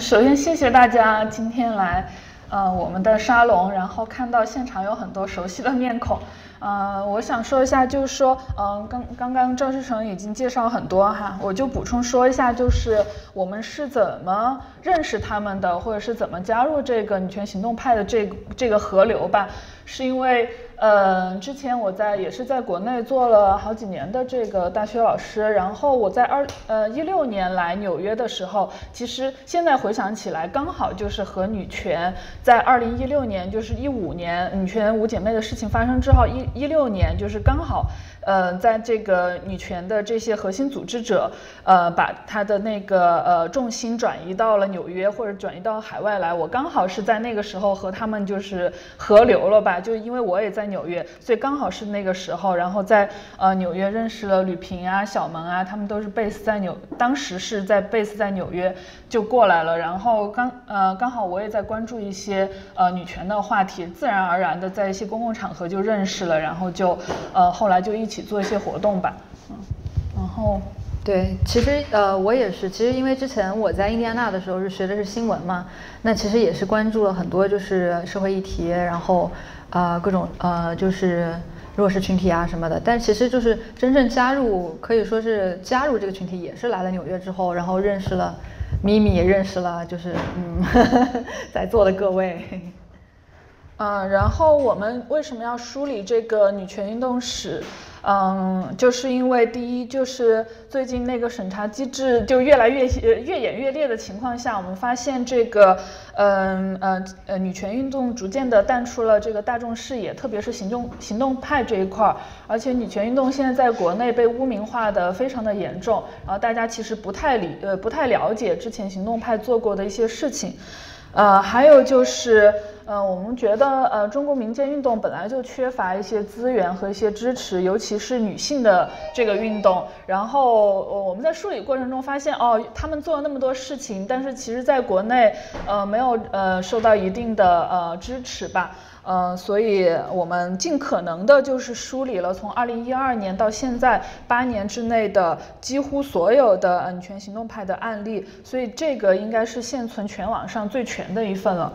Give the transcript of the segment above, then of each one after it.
首先谢谢大家今天来，呃，我们的沙龙，然后看到现场有很多熟悉的面孔。呃，我想说一下，就是说，嗯，刚刚刚赵志成已经介绍很多哈，我就补充说一下，就是我们是怎么认识他们的，或者是怎么加入这个女权行动派的这这个河流吧，是因为。呃，之前我在也是在国内做了好几年的这个大学老师，然后我在二呃一六年来纽约的时候，其实现在回想起来，刚好就是和女权在二零一六年，就是一五年女权五姐妹的事情发生之后，一一六年就是刚好。呃，在这个女权的这些核心组织者，呃，把他的那个呃重心转移到了纽约或者转移到海外来。我刚好是在那个时候和他们就是合流了吧，就因为我也在纽约，所以刚好是那个时候，然后在呃纽约认识了吕平啊、小萌啊，他们都是 base 在纽，当时是在 base 在纽约就过来了。然后刚呃刚好我也在关注一些呃女权的话题，自然而然的在一些公共场合就认识了，然后就呃后来就一起。一起做一些活动吧，嗯，然后对，其实呃我也是，其实因为之前我在印第安纳的时候是学的是新闻嘛，那其实也是关注了很多就是社会议题，然后啊各种呃就是弱势群体啊什么的，但其实就是真正加入可以说是加入这个群体也是来了纽约之后，然后认识了咪咪，也认识了就是嗯 在座的各位。嗯，然后我们为什么要梳理这个女权运动史？嗯，就是因为第一，就是最近那个审查机制就越来越越演越烈的情况下，我们发现这个，嗯呃呃，女权运动逐渐的淡出了这个大众视野，特别是行动行动派这一块儿，而且女权运动现在在国内被污名化的非常的严重，然后大家其实不太理呃不太了解之前行动派做过的一些事情，呃，还有就是。呃，我们觉得，呃，中国民间运动本来就缺乏一些资源和一些支持，尤其是女性的这个运动。然后，我们在梳理过程中发现，哦，他们做了那么多事情，但是其实在国内，呃，没有呃受到一定的呃支持吧。嗯，所以我们尽可能的就是梳理了从二零一二年到现在八年之内的几乎所有的女权行动派的案例，所以这个应该是现存全网上最全的一份了。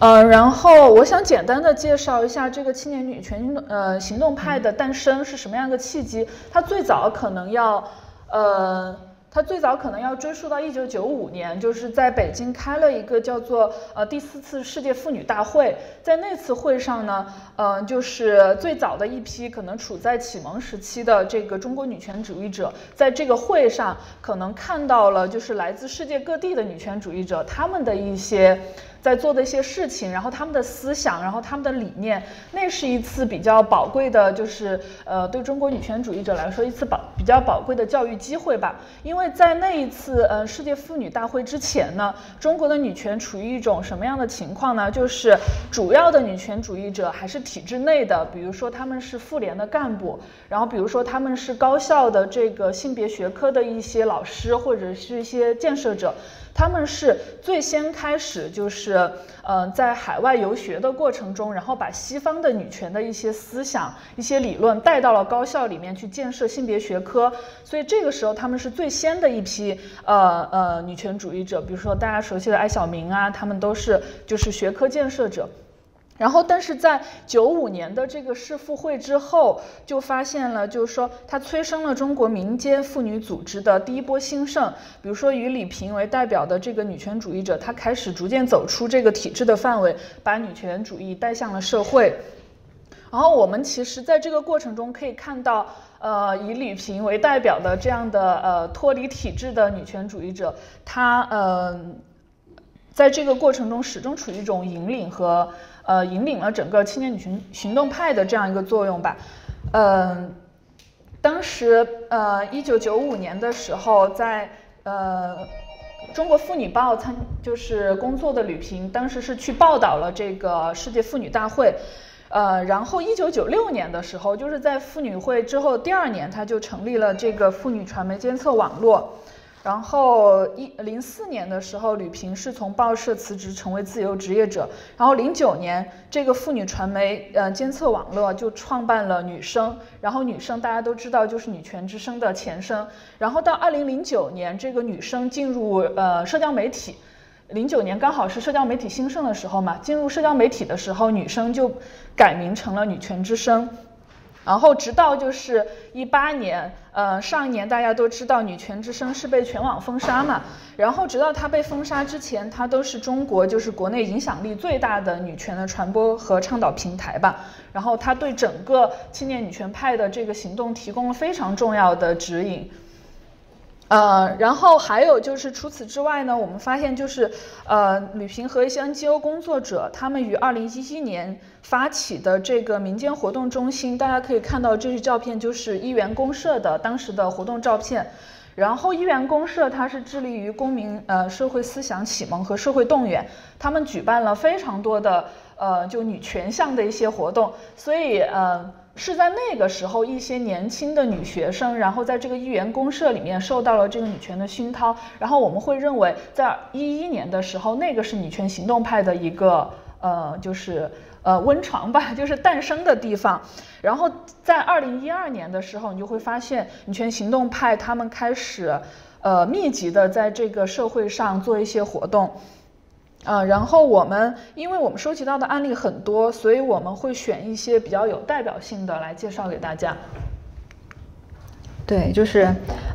呃，然后我想简单的介绍一下这个青年女权运动呃行动派的诞生是什么样的契机。它最早可能要，呃，它最早可能要追溯到一九九五年，就是在北京开了一个叫做呃第四次世界妇女大会。在那次会上呢，嗯，就是最早的一批可能处在启蒙时期的这个中国女权主义者，在这个会上可能看到了就是来自世界各地的女权主义者他们的一些。在做的一些事情，然后他们的思想，然后他们的理念，那是一次比较宝贵的，就是呃，对中国女权主义者来说，一次宝比较宝贵的教育机会吧。因为在那一次呃世界妇女大会之前呢，中国的女权处于一种什么样的情况呢？就是主要的女权主义者还是体制内的，比如说他们是妇联的干部，然后比如说他们是高校的这个性别学科的一些老师或者是一些建设者。他们是最先开始，就是，呃，在海外游学的过程中，然后把西方的女权的一些思想、一些理论带到了高校里面去建设性别学科，所以这个时候他们是最先的一批，呃呃，女权主义者，比如说大家熟悉的艾小明啊，他们都是就是学科建设者。然后，但是在九五年的这个世妇会之后，就发现了，就是说它催生了中国民间妇女组织的第一波兴盛。比如说，以李萍为代表的这个女权主义者，她开始逐渐走出这个体制的范围，把女权主义带向了社会。然后，我们其实在这个过程中可以看到，呃，以李萍为代表的这样的呃脱离体制的女权主义者，她呃，在这个过程中始终处于一种引领和。呃，引领了整个青年女权行动派的这样一个作用吧。嗯，当时呃，一九九五年的时候，在呃《中国妇女报》参就是工作的吕萍，当时是去报道了这个世界妇女大会。呃，然后一九九六年的时候，就是在妇女会之后第二年，他就成立了这个妇女传媒监测网络。然后一零四年的时候，吕萍是从报社辞职成为自由职业者。然后零九年，这个妇女传媒呃监测网络就创办了女生。然后女生大家都知道就是女权之声的前身。然后到二零零九年，这个女生进入呃社交媒体。零九年刚好是社交媒体兴盛的时候嘛，进入社交媒体的时候，女生就改名成了女权之声。然后直到就是一八年，呃，上一年大家都知道女权之声是被全网封杀嘛。然后直到它被封杀之前，它都是中国就是国内影响力最大的女权的传播和倡导平台吧。然后它对整个青年女权派的这个行动提供了非常重要的指引。呃，然后还有就是除此之外呢，我们发现就是，呃，吕平和一些 NGO 工作者，他们于二零一一年发起的这个民间活动中心，大家可以看到这些照片，就是一元公社的当时的活动照片。然后一元公社它是致力于公民呃社会思想启蒙和社会动员，他们举办了非常多的呃就女权向的一些活动，所以呃。是在那个时候，一些年轻的女学生，然后在这个一元公社里面受到了这个女权的熏陶，然后我们会认为，在一一年的时候，那个是女权行动派的一个呃，就是呃温床吧，就是诞生的地方。然后在二零一二年的时候，你就会发现女权行动派他们开始呃密集的在这个社会上做一些活动。啊，然后我们，因为我们收集到的案例很多，所以我们会选一些比较有代表性的来介绍给大家。对，就是，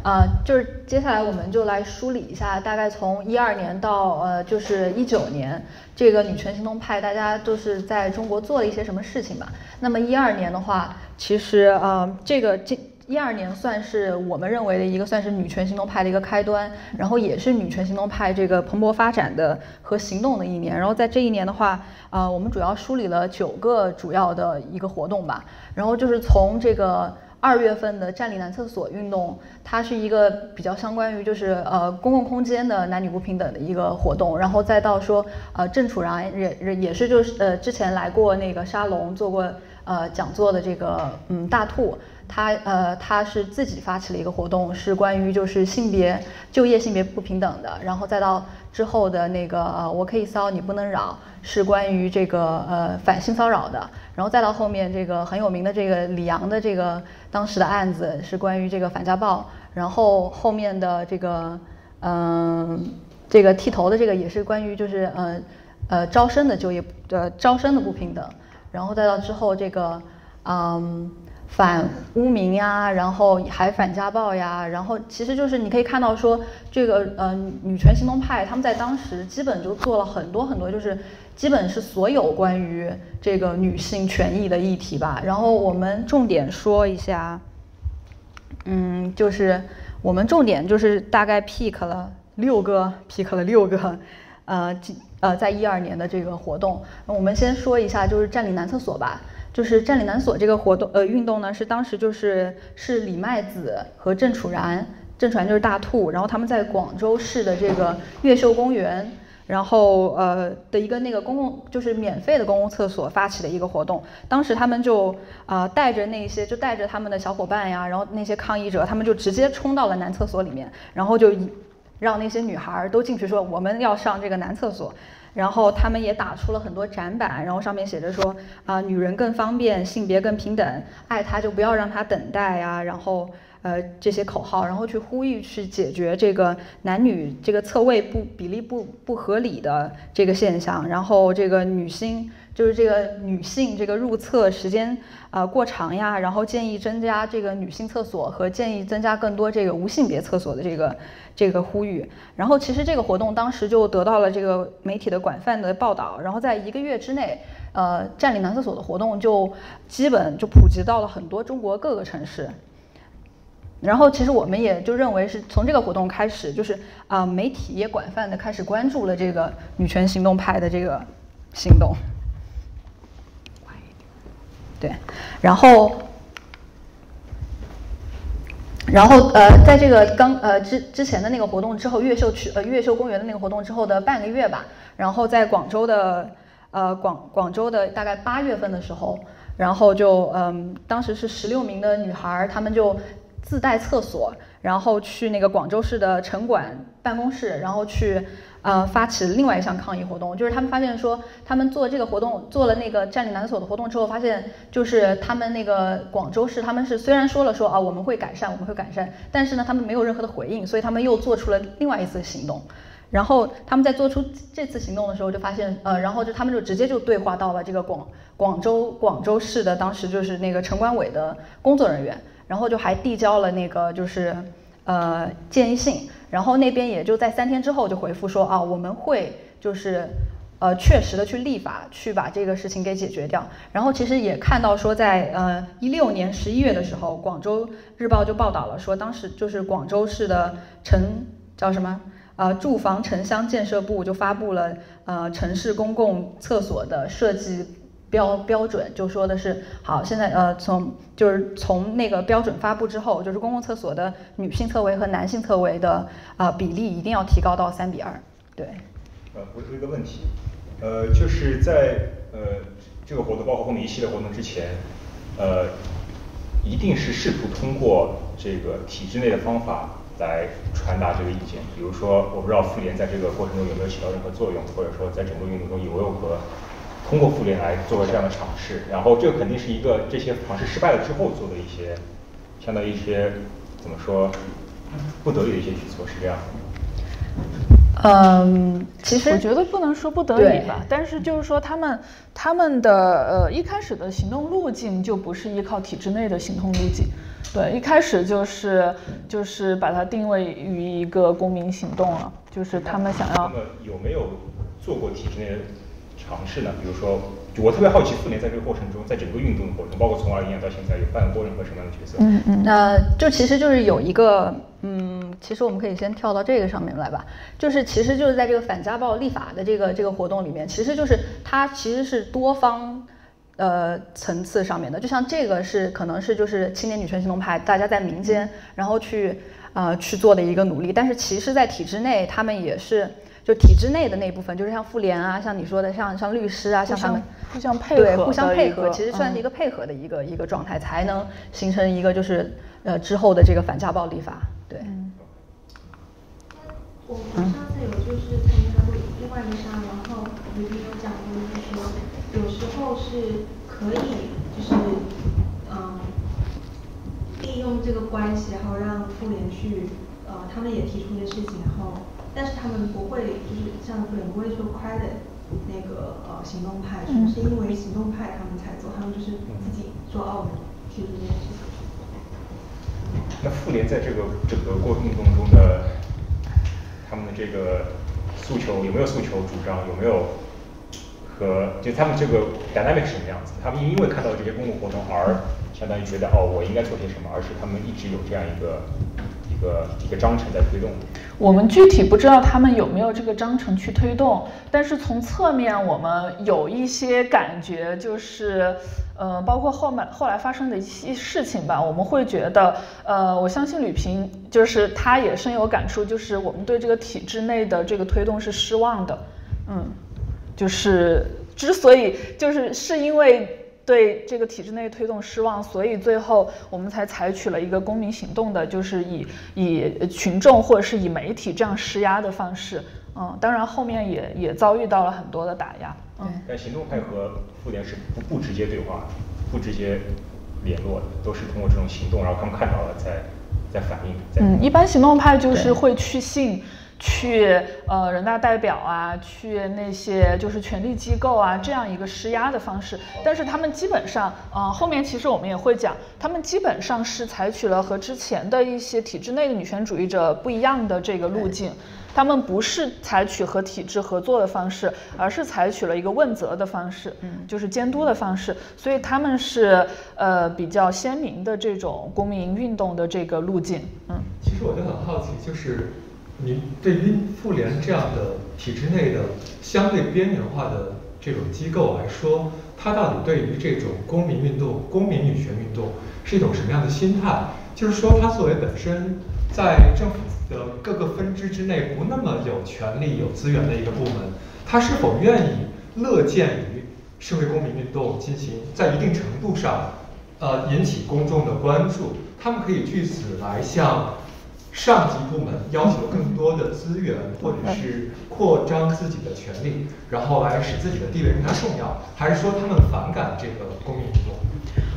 啊，就是接下来我们就来梳理一下，大概从一二年到呃，就是一九年，这个女权行动派大家都是在中国做了一些什么事情吧。那么一二年的话，其实呃，这个这。一二年算是我们认为的一个算是女权行动派的一个开端，然后也是女权行动派这个蓬勃发展的和行动的一年。然后在这一年的话，呃，我们主要梳理了九个主要的一个活动吧。然后就是从这个二月份的占领男厕所运动，它是一个比较相关于就是呃公共空间的男女不平等的一个活动。然后再到说呃郑楚然也也是就是呃之前来过那个沙龙做过呃讲座的这个嗯大兔。他呃，他是自己发起了一个活动，是关于就是性别就业性别不平等的，然后再到之后的那个呃，我可以骚你不能扰，是关于这个呃反性骚扰的，然后再到后面这个很有名的这个李阳的这个当时的案子是关于这个反家暴，然后后面的这个嗯这个剃头的这个也是关于就是呃呃招生的就业的招生的不平等，然后再到之后这个嗯。反污名呀，然后还反家暴呀，然后其实就是你可以看到说这个呃女权行动派他们在当时基本就做了很多很多，就是基本是所有关于这个女性权益的议题吧。然后我们重点说一下，嗯，就是我们重点就是大概 pick 了六个，pick 了六个，呃，呃，在一二年的这个活动。我们先说一下就是占领男厕所吧。就是占领男所这个活动，呃，运动呢是当时就是是李麦子和郑楚然，郑楚然就是大兔，然后他们在广州市的这个越秀公园，然后呃的一个那个公共就是免费的公共厕所发起的一个活动，当时他们就啊带着那些就带着他们的小伙伴呀，然后那些抗议者，他们就直接冲到了男厕所里面，然后就让那些女孩都进去说我们要上这个男厕所。然后他们也打出了很多展板，然后上面写着说啊，女人更方便，性别更平等，爱她就不要让她等待呀，然后呃这些口号，然后去呼吁去解决这个男女这个侧位不比例不不合理的这个现象，然后这个女星。就是这个女性这个入厕时间啊过长呀，然后建议增加这个女性厕所和建议增加更多这个无性别厕所的这个这个呼吁。然后其实这个活动当时就得到了这个媒体的广泛的报道，然后在一个月之内，呃，占领男厕所的活动就基本就普及到了很多中国各个城市。然后其实我们也就认为是从这个活动开始，就是啊媒体也广泛的开始关注了这个女权行动派的这个行动。对，然后，然后呃，在这个刚呃之之前的那个活动之后，越秀区呃越秀公园的那个活动之后的半个月吧，然后在广州的呃广广州的大概八月份的时候，然后就嗯，当时是十六名的女孩，她们就自带厕所，然后去那个广州市的城管办公室，然后去呃发起另外一项抗议活动，就是他们发现说，他们做这个活动，做了那个占领南所的活动之后，发现就是他们那个广州市，他们是虽然说了说啊我们会改善，我们会改善，但是呢他们没有任何的回应，所以他们又做出了另外一次行动。然后他们在做出这次行动的时候，就发现，呃，然后就他们就直接就对话到了这个广广州广州市的当时就是那个城管委的工作人员，然后就还递交了那个就是呃建议信，然后那边也就在三天之后就回复说啊，我们会就是呃确实的去立法去把这个事情给解决掉。然后其实也看到说在呃一六年十一月的时候，广州日报就报道了说，当时就是广州市的城叫什么？呃，住房城乡建设部就发布了呃城市公共厕所的设计标标准，就说的是好，现在呃从就是从那个标准发布之后，就是公共厕所的女性厕位和男性厕位的啊比例一定要提高到三比二。对。呃，我有一个问题，呃，就是在呃这个活动包括后面一系列活动之前，呃，一定是试图通过这个体制内的方法。来传达这个意见，比如说，我不知道妇联在这个过程中有没有起到任何作用，或者说在整个运动中有没有和通过妇联来做了这样的尝试。然后，这肯定是一个这些尝试失败了之后做的一些，相当于一些怎么说不得已的一些举措，是这样的。嗯，其实我觉得不能说不得已吧，但是就是说他们他们的呃一开始的行动路径就不是依靠体制内的行动路径。对，一开始就是就是把它定位于一个公民行动了，就是他们想要。那么有没有做过体制内的尝试呢？比如说，我特别好奇，妇联在这个过程中，在整个运动的过程，包括从二一年到现在，有扮演过任何什么样的角色？嗯嗯。那就其实就是有一个，嗯，其实我们可以先跳到这个上面来吧。就是其实就是在这个反家暴立法的这个这个活动里面，其实就是它其实是多方。呃，层次上面的，就像这个是可能是就是青年女权行动派大家在民间然后去呃去做的一个努力，但是其实，在体制内，他们也是就体制内的那部分，就是像妇联啊，像你说的，像像律师啊，像他们互相配合，对，互相配合，其实算是一个配合的一个一个状态，才能形成一个就是呃之后的这个反家暴立法，对。我们上次有就是参加过另外一个沙龙，然后里面有讲过，就是说。有时候是可以，就是嗯，利用这个关系，然后让妇联去，呃，他们也提出一些事情，然后，但是他们不会，就是像妇联不会说 credit 那个呃行动派，说是因为行动派他们才做，他们就是自己说哦，去做这件事情。那妇联在这个整个过程中中的他们的这个诉求有没有诉求主张有没有？和就他们这个 dynamic 是什么样子？他们因为看到这些公共活动而相当于觉得哦，我应该做些什么，而是他们一直有这样一个个一个章程在推动。我们具体不知道他们有没有这个章程去推动，但是从侧面我们有一些感觉，就是呃，包括后面后来发生的一些事情吧，我们会觉得呃，我相信吕平就是他也深有感触，就是我们对这个体制内的这个推动是失望的，嗯。就是之所以就是是因为对这个体制内推动失望，所以最后我们才采取了一个公民行动的，就是以以群众或者是以媒体这样施压的方式。嗯，当然后面也也遭遇到了很多的打压。嗯，但行动派和妇联是不不直接对话，不直接联络的，都是通过这种行动，然后他们看到了在在反应。嗯，一般行动派就是会去信。去呃人大代表啊，去那些就是权力机构啊，这样一个施压的方式。但是他们基本上，呃后面其实我们也会讲，他们基本上是采取了和之前的一些体制内的女权主义者不一样的这个路径。他们不是采取和体制合作的方式，而是采取了一个问责的方式，嗯，就是监督的方式。所以他们是呃比较鲜明的这种公民运动的这个路径，嗯。其实我就很好奇，就是。您对于妇联这样的体制内的相对边缘化的这种机构来说，它到底对于这种公民运动、公民女权运动是一种什么样的心态？就是说，它作为本身在政府的各个分支之内不那么有权利、有资源的一个部门，它是否愿意乐见于社会公民运动进行在一定程度上，呃引起公众的关注，他们可以据此来向上级部门要求更多的资源，或者是扩张自己的权利，然后来使自己的地位更加重要，还是说他们反感这个公民运动？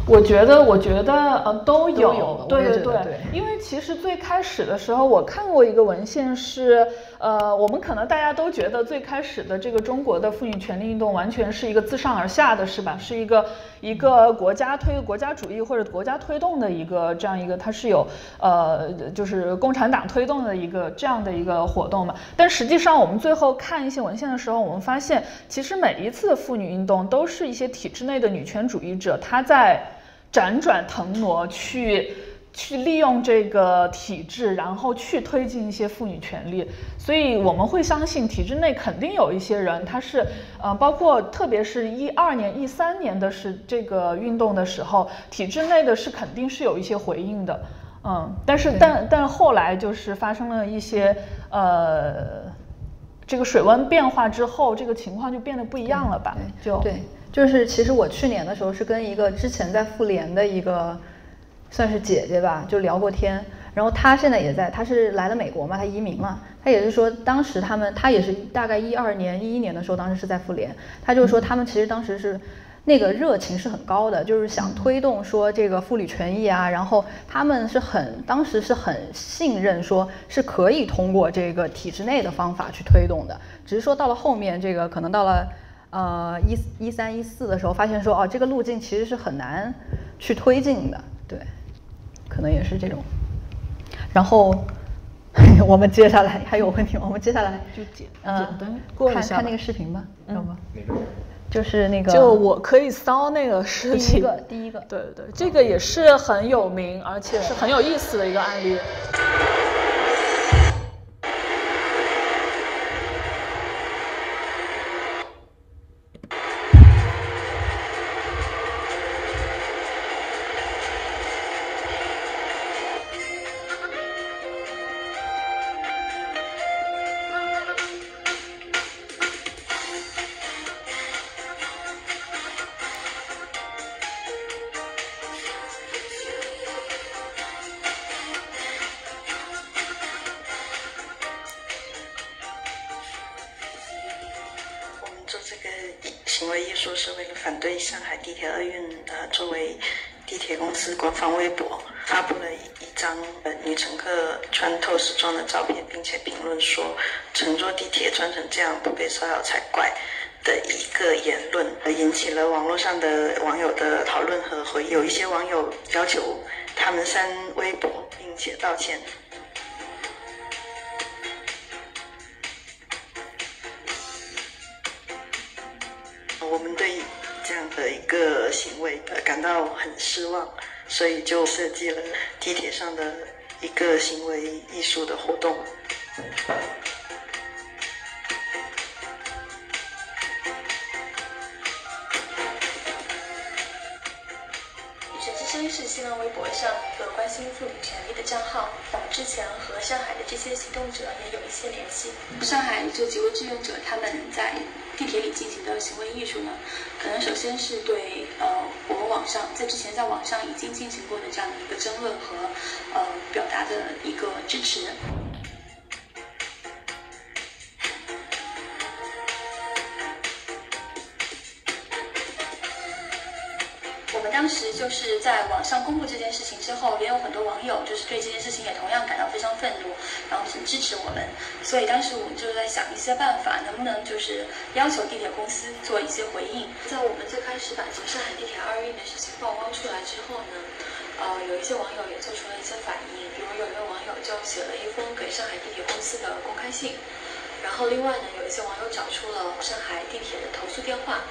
我觉得，我觉得，呃，都有，都有对对。对。因为其实最开始的时候，我看过一个文献是，呃，我们可能大家都觉得最开始的这个中国的妇女权利运动完全是一个自上而下的，是吧？是一个一个国家推国家主义或者国家推动的一个这样一个，它是有呃，就是共产党推动的一个这样的一个活动嘛。但实际上，我们最后看一些文献的时候，我们发现，其实每一次妇女运动都是一些体制内的女权主义者，她在辗转腾挪去去利用这个体制，然后去推进一些妇女权利。所以我们会相信体制内肯定有一些人，他是呃，包括特别是一二年、一三年的是这个运动的时候，体制内的是肯定是有一些回应的。嗯，但是但但后来就是发生了一些呃，这个水温变化之后，这个情况就变得不一样了吧？就对，就是其实我去年的时候是跟一个之前在妇联的一个算是姐姐吧，就聊过天。然后她现在也在，她是来了美国嘛，她移民了。她也是说，当时他们，她也是大概一二年、一一年的时候，当时是在妇联。她就是说，他们其实当时是那个热情是很高的，就是想推动说这个妇女权益啊。然后他们是很当时是很信任，说是可以通过这个体制内的方法去推动的。只是说到了后面，这个可能到了。呃，一一三一四的时候，发现说哦，这个路径其实是很难去推进的，对，可能也是这种。然后 我们接下来还有问题吗？我们接下来就简单过一下看看那个视频吧，要不？哪个？就是那个就我可以骚那个事第，一个第一个对对对，这个也是很有名，而且是很有意思的一个案例。穿透视装的照片，并且评论说乘坐地铁穿成这样不被骚扰才怪的一个言论，引起了网络上的网友的讨论和回应。有一些网友要求他们删微博，并且道歉。我们对这样的一个行为感到很失望，所以就设计了地铁上的一个行为艺术的活动。女权之声是新浪微博上一个关心妇女权利的账号。我们之前和上海的这些行动者也有一些联系。上海这几位志愿者他们在地铁里进行的行为艺术呢，可能首先是对呃我们网上在之前在网上已经进行过的这样的一个争论和呃表达的一个支持。当时就是在网上公布这件事情之后，也有很多网友就是对这件事情也同样感到非常愤怒，然后很支持我们。所以当时我们就在想一些办法，能不能就是要求地铁公司做一些回应。在我们最开始把这个上海地铁二运的事情曝光出来之后呢，呃，有一些网友也做出了一些反应，比如有一位网友就写了一封给上海地铁公司的公开信。然后另外呢，有一些网友找出了上海地铁的投诉电话，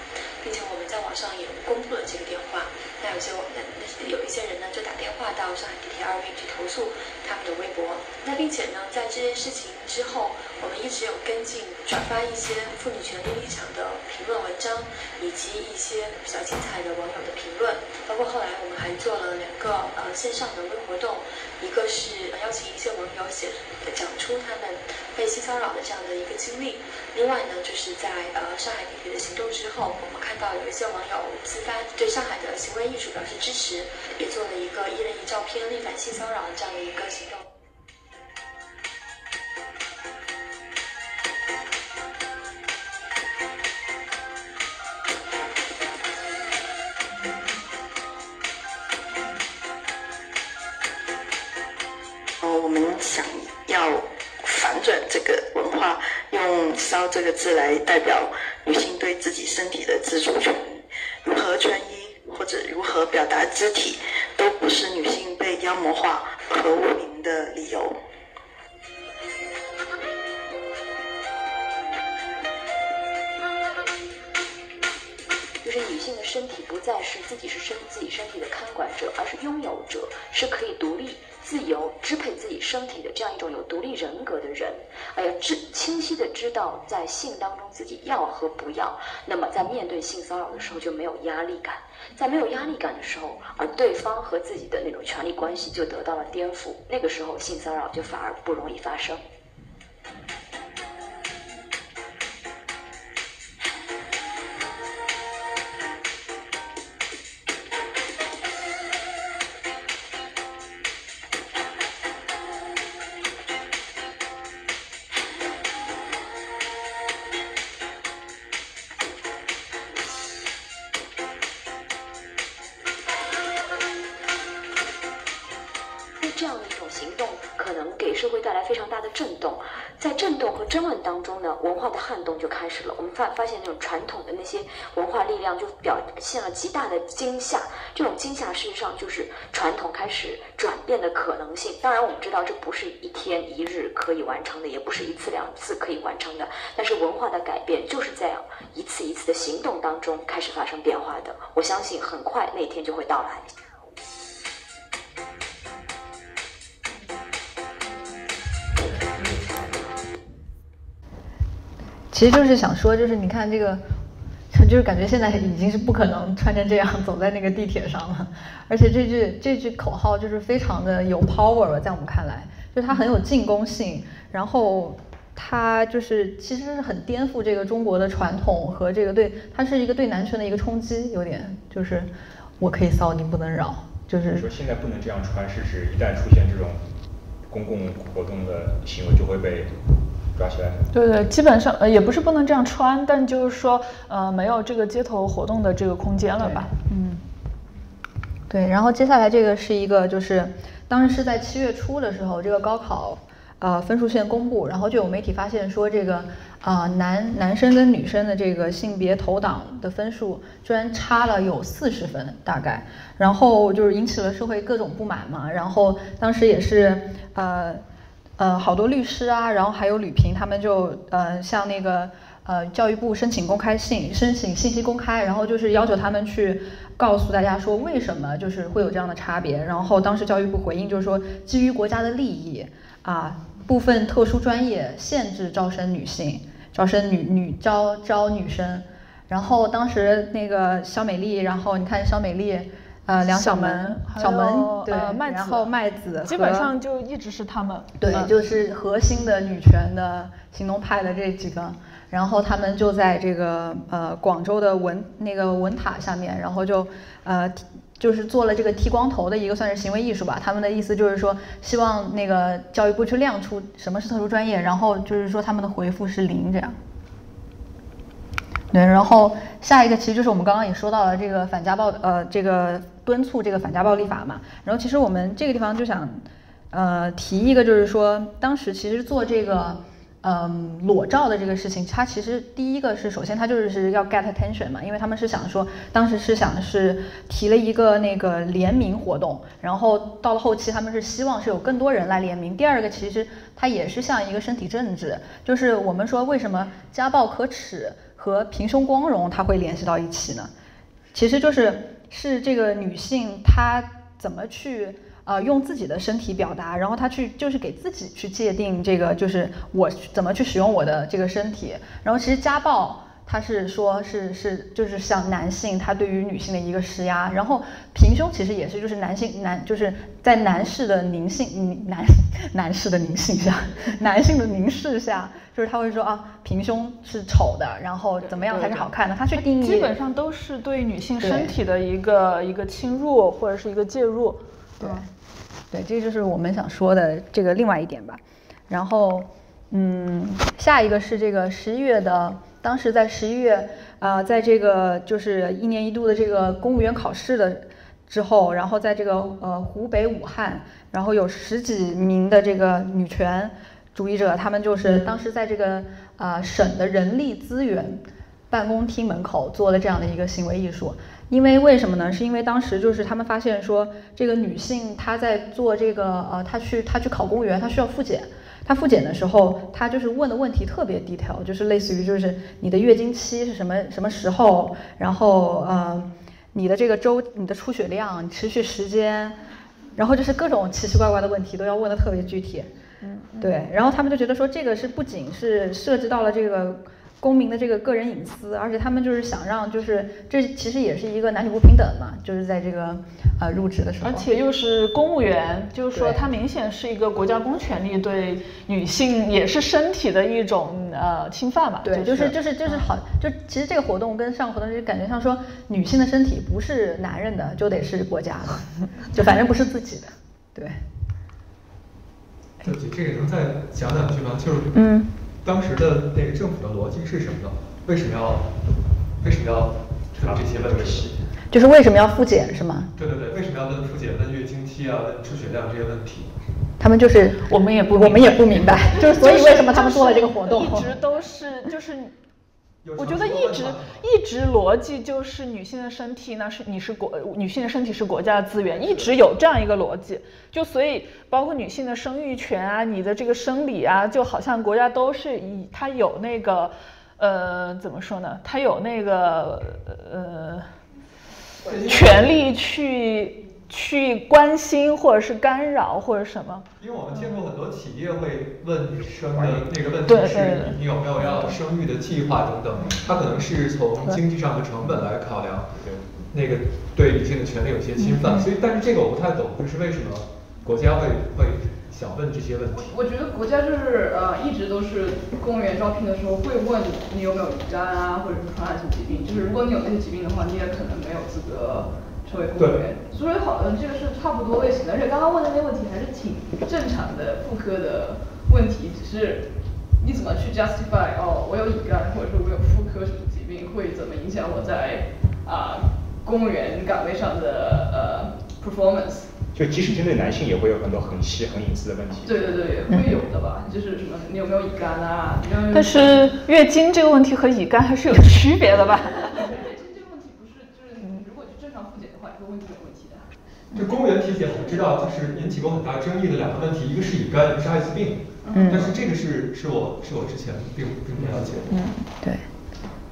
并且我们在网上也公布了这个电话。那有些那那有一些人呢就打电话到上海地铁二运去投诉他们的微博。那并且呢，在这件事情之后，我们一直有跟进转发一些妇女权利立场的评论文章，以及一些比较精彩的网友的评论。包括后来我们还做了两个呃线上的微活动，一个是邀请一些网友写讲出他们被性骚扰的这样的一个经历。另外呢，就是在呃上海地铁的行动之后，我们看到有一些网友自发对上海的行为艺术表示支持，也做了一个一人一照片力反性骚扰的这样的一个行动。这个字来代表女性对自己身体的自主权，如何穿衣或者如何表达肢体，都不是女性被妖魔化和无名的理由。就是女性的身体不再是自己是身自己身体的看管者，而是拥有者，是可以独立。自由支配自己身体的这样一种有独立人格的人，哎呀，知清晰的知道在性当中自己要和不要，那么在面对性骚扰的时候就没有压力感，在没有压力感的时候，而对方和自己的那种权力关系就得到了颠覆，那个时候性骚扰就反而不容易发生。这样就表现了极大的惊吓，这种惊吓事实上就是传统开始转变的可能性。当然，我们知道这不是一天一日可以完成的，也不是一次两次可以完成的。但是文化的改变就是这样一次一次的行动当中开始发生变化的。我相信很快那天就会到来。其实就是想说，就是你看这个，就是感觉现在已经是不可能穿成这样走在那个地铁上了。而且这句这句口号就是非常的有 power，了在我们看来，就是它很有进攻性，然后它就是其实是很颠覆这个中国的传统和这个对，它是一个对男权的一个冲击，有点就是我可以骚，你不能扰，就是说现在不能这样穿，是指一旦出现这种公共活动的行为就会被。抓起来。对对，基本上呃也不是不能这样穿，但就是说呃没有这个街头活动的这个空间了吧？嗯，对。然后接下来这个是一个就是当时是在七月初的时候，这个高考呃分数线公布，然后就有媒体发现说这个啊男男生跟女生的这个性别投档的分数居然差了有四十分大概，然后就是引起了社会各种不满嘛。然后当时也是呃。呃，好多律师啊，然后还有吕平，他们就呃向那个呃教育部申请公开信，申请信息公开，然后就是要求他们去告诉大家说为什么就是会有这样的差别。然后当时教育部回应就是说，基于国家的利益啊，部分特殊专业限制招生女性，招生女女招招女生。然后当时那个肖美丽，然后你看肖美丽。呃，梁小门，小门，对，然后麦子，基本上就一直是他们，对，就是核心的女权的行动派的这几个，然后他们就在这个呃广州的文那个文塔下面，然后就呃就是做了这个剃光头的一个算是行为艺术吧。他们的意思就是说，希望那个教育部去亮出什么是特殊专业，然后就是说他们的回复是零这样。对，然后下一个其实就是我们刚刚也说到了这个反家暴，呃，这个敦促这个反家暴立法嘛。然后其实我们这个地方就想，呃，提一个就是说，当时其实做这个，嗯，裸照的这个事情，它其实第一个是首先它就是是要 get attention 嘛，因为他们是想说，当时是想是提了一个那个联名活动，然后到了后期他们是希望是有更多人来联名。第二个其实它也是像一个身体政治，就是我们说为什么家暴可耻。和平胸光荣，它会联系到一起呢？其实就是是这个女性她怎么去呃用自己的身体表达，然后她去就是给自己去界定这个就是我怎么去使用我的这个身体。然后其实家暴他是说是是就是像男性他对于女性的一个施压，然后平胸其实也是就是男性男就是在男士的凝性男男士的凝性下，男性的凝视下，就是他会说啊平胸是丑的，然后怎么样才是好看的？他去定义基本上都是对女性身体的一个一个侵入或者是一个介入，对，对，这就是我们想说的这个另外一点吧。然后嗯，下一个是这个十一月的。当时在十一月，啊，在这个就是一年一度的这个公务员考试的之后，然后在这个呃湖北武汉，然后有十几名的这个女权主义者，他们就是当时在这个啊省的人力资源办公厅门口做了这样的一个行为艺术。因为为什么呢？是因为当时就是他们发现说，这个女性她在做这个呃，她去她去考公务员，她需要复检。他复检的时候，他就是问的问题特别 detail，，就是类似于就是你的月经期是什么什么时候，然后呃你的这个周你的出血量持续时间，然后就是各种奇奇怪怪的问题都要问的特别具体，嗯，对，然后他们就觉得说这个是不仅是涉及到了这个。公民的这个个人隐私，而且他们就是想让，就是这其实也是一个男女不平等嘛，就是在这个呃入职的时候，而且又是公务员，就是说他明显是一个国家公权力对女性也是身体的一种呃侵犯吧？对，就是就是就是好，就其实这个活动跟上个活动就感觉像说女性的身体不是男人的，就得是国家的，就反正不是自己的，对。对不起，这个能再讲两句吗？就是嗯。当时的那个政府的逻辑是什么呢？为什么要为什么要查这些问题？就是为什么要复检是吗？对对对，为什么要问复检、问月经期啊、问出血量这些问题？他们就是我们也不我们也不明白，就是所以为什么他们做了这个活动？一直都是就是。我觉得一直一直逻辑就是女性的身体呢是你是国女性的身体是国家的资源，一直有这样一个逻辑，就所以包括女性的生育权啊，你的这个生理啊，就好像国家都是以它有那个呃怎么说呢？它有那个呃权利去。去关心或者是干扰或者什么？因为我们见过很多企业会问女生的那个问题是你有没有要生育的计划等等，他可能是从经济上的成本来考量，那个对女性的权利有些侵犯，所以但是这个我不太懂，就是为什么国家会会想问这些问题？我觉得国家就是呃一直都是公务员招聘的时候会问你有没有乙肝啊或者是传染性疾病，就是如果你有那些疾病的话，你也可能没有资格。成为公务员，所以好像这个是差不多类型的，而且刚刚问的那些问题还是挺正常的妇科的问题，只是你怎么去 justify 哦，我有乙肝或者说我有妇科什么疾病会怎么影响我在啊公务员岗位上的呃 performance？就即使针对男性也会有很多很细很隐私的问题。对对对，会有的吧，就是什么你有没有乙肝啊？但是月经这个问题和乙肝还是有区别的吧？就公务员体检，我们知道就是引起过很大争议的两个问题，一个是乙肝，一个是艾滋病。嗯。但是这个是是我是我之前并并不了解。嗯，对。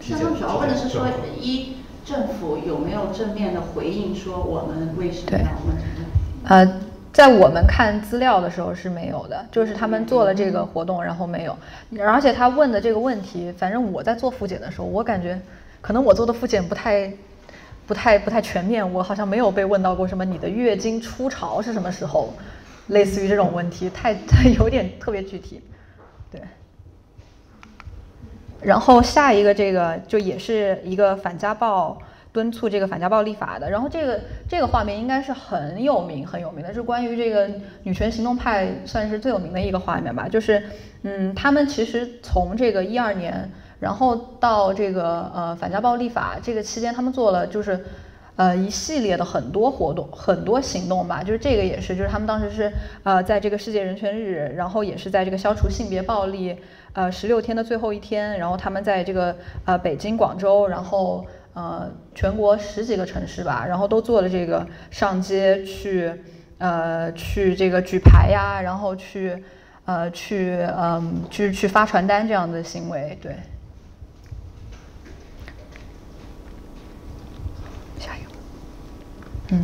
他们主要问的是说，一政府有没有正面的回应，说我们为什么要问这个？呃，在我们看资料的时候是没有的，就是他们做了这个活动，然后没有。而且他问的这个问题，反正我在做复检的时候，我感觉可能我做的复检不太。不太不太全面，我好像没有被问到过什么你的月经初潮是什么时候，类似于这种问题，太太有点特别具体，对。然后下一个这个就也是一个反家暴敦促这个反家暴立法的，然后这个这个画面应该是很有名很有名的，是关于这个女权行动派算是最有名的一个画面吧，就是嗯，他们其实从这个一二年。然后到这个呃反家暴立法这个期间，他们做了就是呃一系列的很多活动、很多行动吧。就是这个也是，就是他们当时是呃在这个世界人权日，然后也是在这个消除性别暴力呃十六天的最后一天，然后他们在这个呃北京、广州，然后呃全国十几个城市吧，然后都做了这个上街去呃去这个举牌呀，然后去呃去嗯去去发传单这样的行为，对。嗯，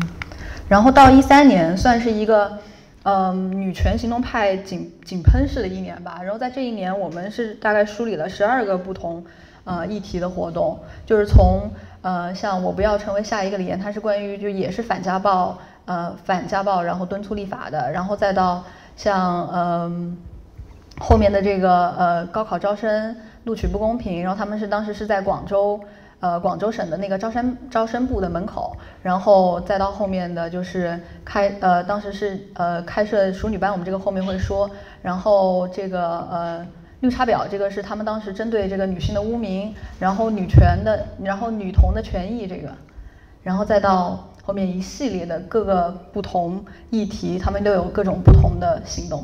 然后到一三年算是一个，嗯，女权行动派井井喷式的一年吧。然后在这一年，我们是大概梳理了十二个不同，呃议题的活动，就是从呃像我不要成为下一个李岩，它是关于就也是反家暴呃反家暴，然后敦促立法的，然后再到像嗯后面的这个呃高考招生录取不公平，然后他们是当时是在广州。呃，广州省的那个招生招生部的门口，然后再到后面的就是开呃，当时是呃开设淑女班，我们这个后面会说，然后这个呃绿茶婊，这个是他们当时针对这个女性的污名，然后女权的，然后女童的权益这个，然后再到后面一系列的各个不同议题，他们都有各种不同的行动。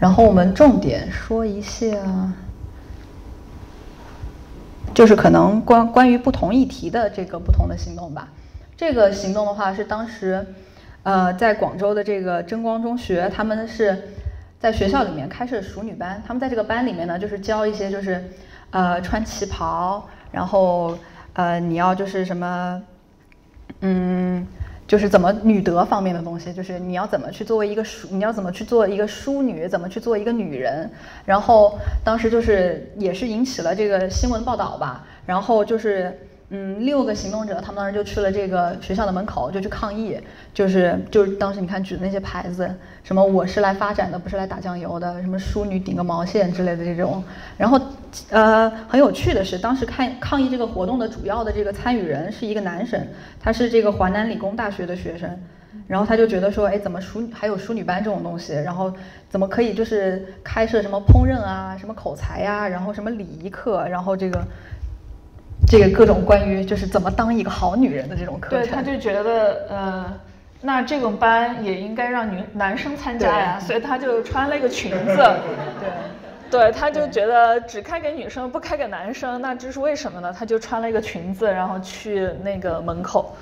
然后我们重点说一下，就是可能关关于不同议题的这个不同的行动吧。这个行动的话是当时，呃，在广州的这个真光中学，他们是在学校里面开设熟女班。他们在这个班里面呢，就是教一些就是呃穿旗袍，然后呃你要就是什么，嗯。就是怎么女德方面的东西，就是你要怎么去作为一个淑，你要怎么去做一个淑女，怎么去做一个女人。然后当时就是也是引起了这个新闻报道吧，然后就是。嗯，六个行动者，他们当时就去了这个学校的门口，就去抗议，就是就是当时你看举的那些牌子，什么我是来发展的，不是来打酱油的，什么淑女顶个毛线之类的这种。然后，呃，很有趣的是，当时看抗议这个活动的主要的这个参与人是一个男生，他是这个华南理工大学的学生，然后他就觉得说，哎，怎么淑还有淑女班这种东西，然后怎么可以就是开设什么烹饪啊，什么口才呀，然后什么礼仪课，然后这个。这个各种关于就是怎么当一个好女人的这种课程，对，他就觉得呃，那这种班也应该让女男生参加呀，所以他就穿了一个裙子，对，对，他就觉得只开给女生不开给男生，那这是为什么呢？他就穿了一个裙子，然后去那个门口。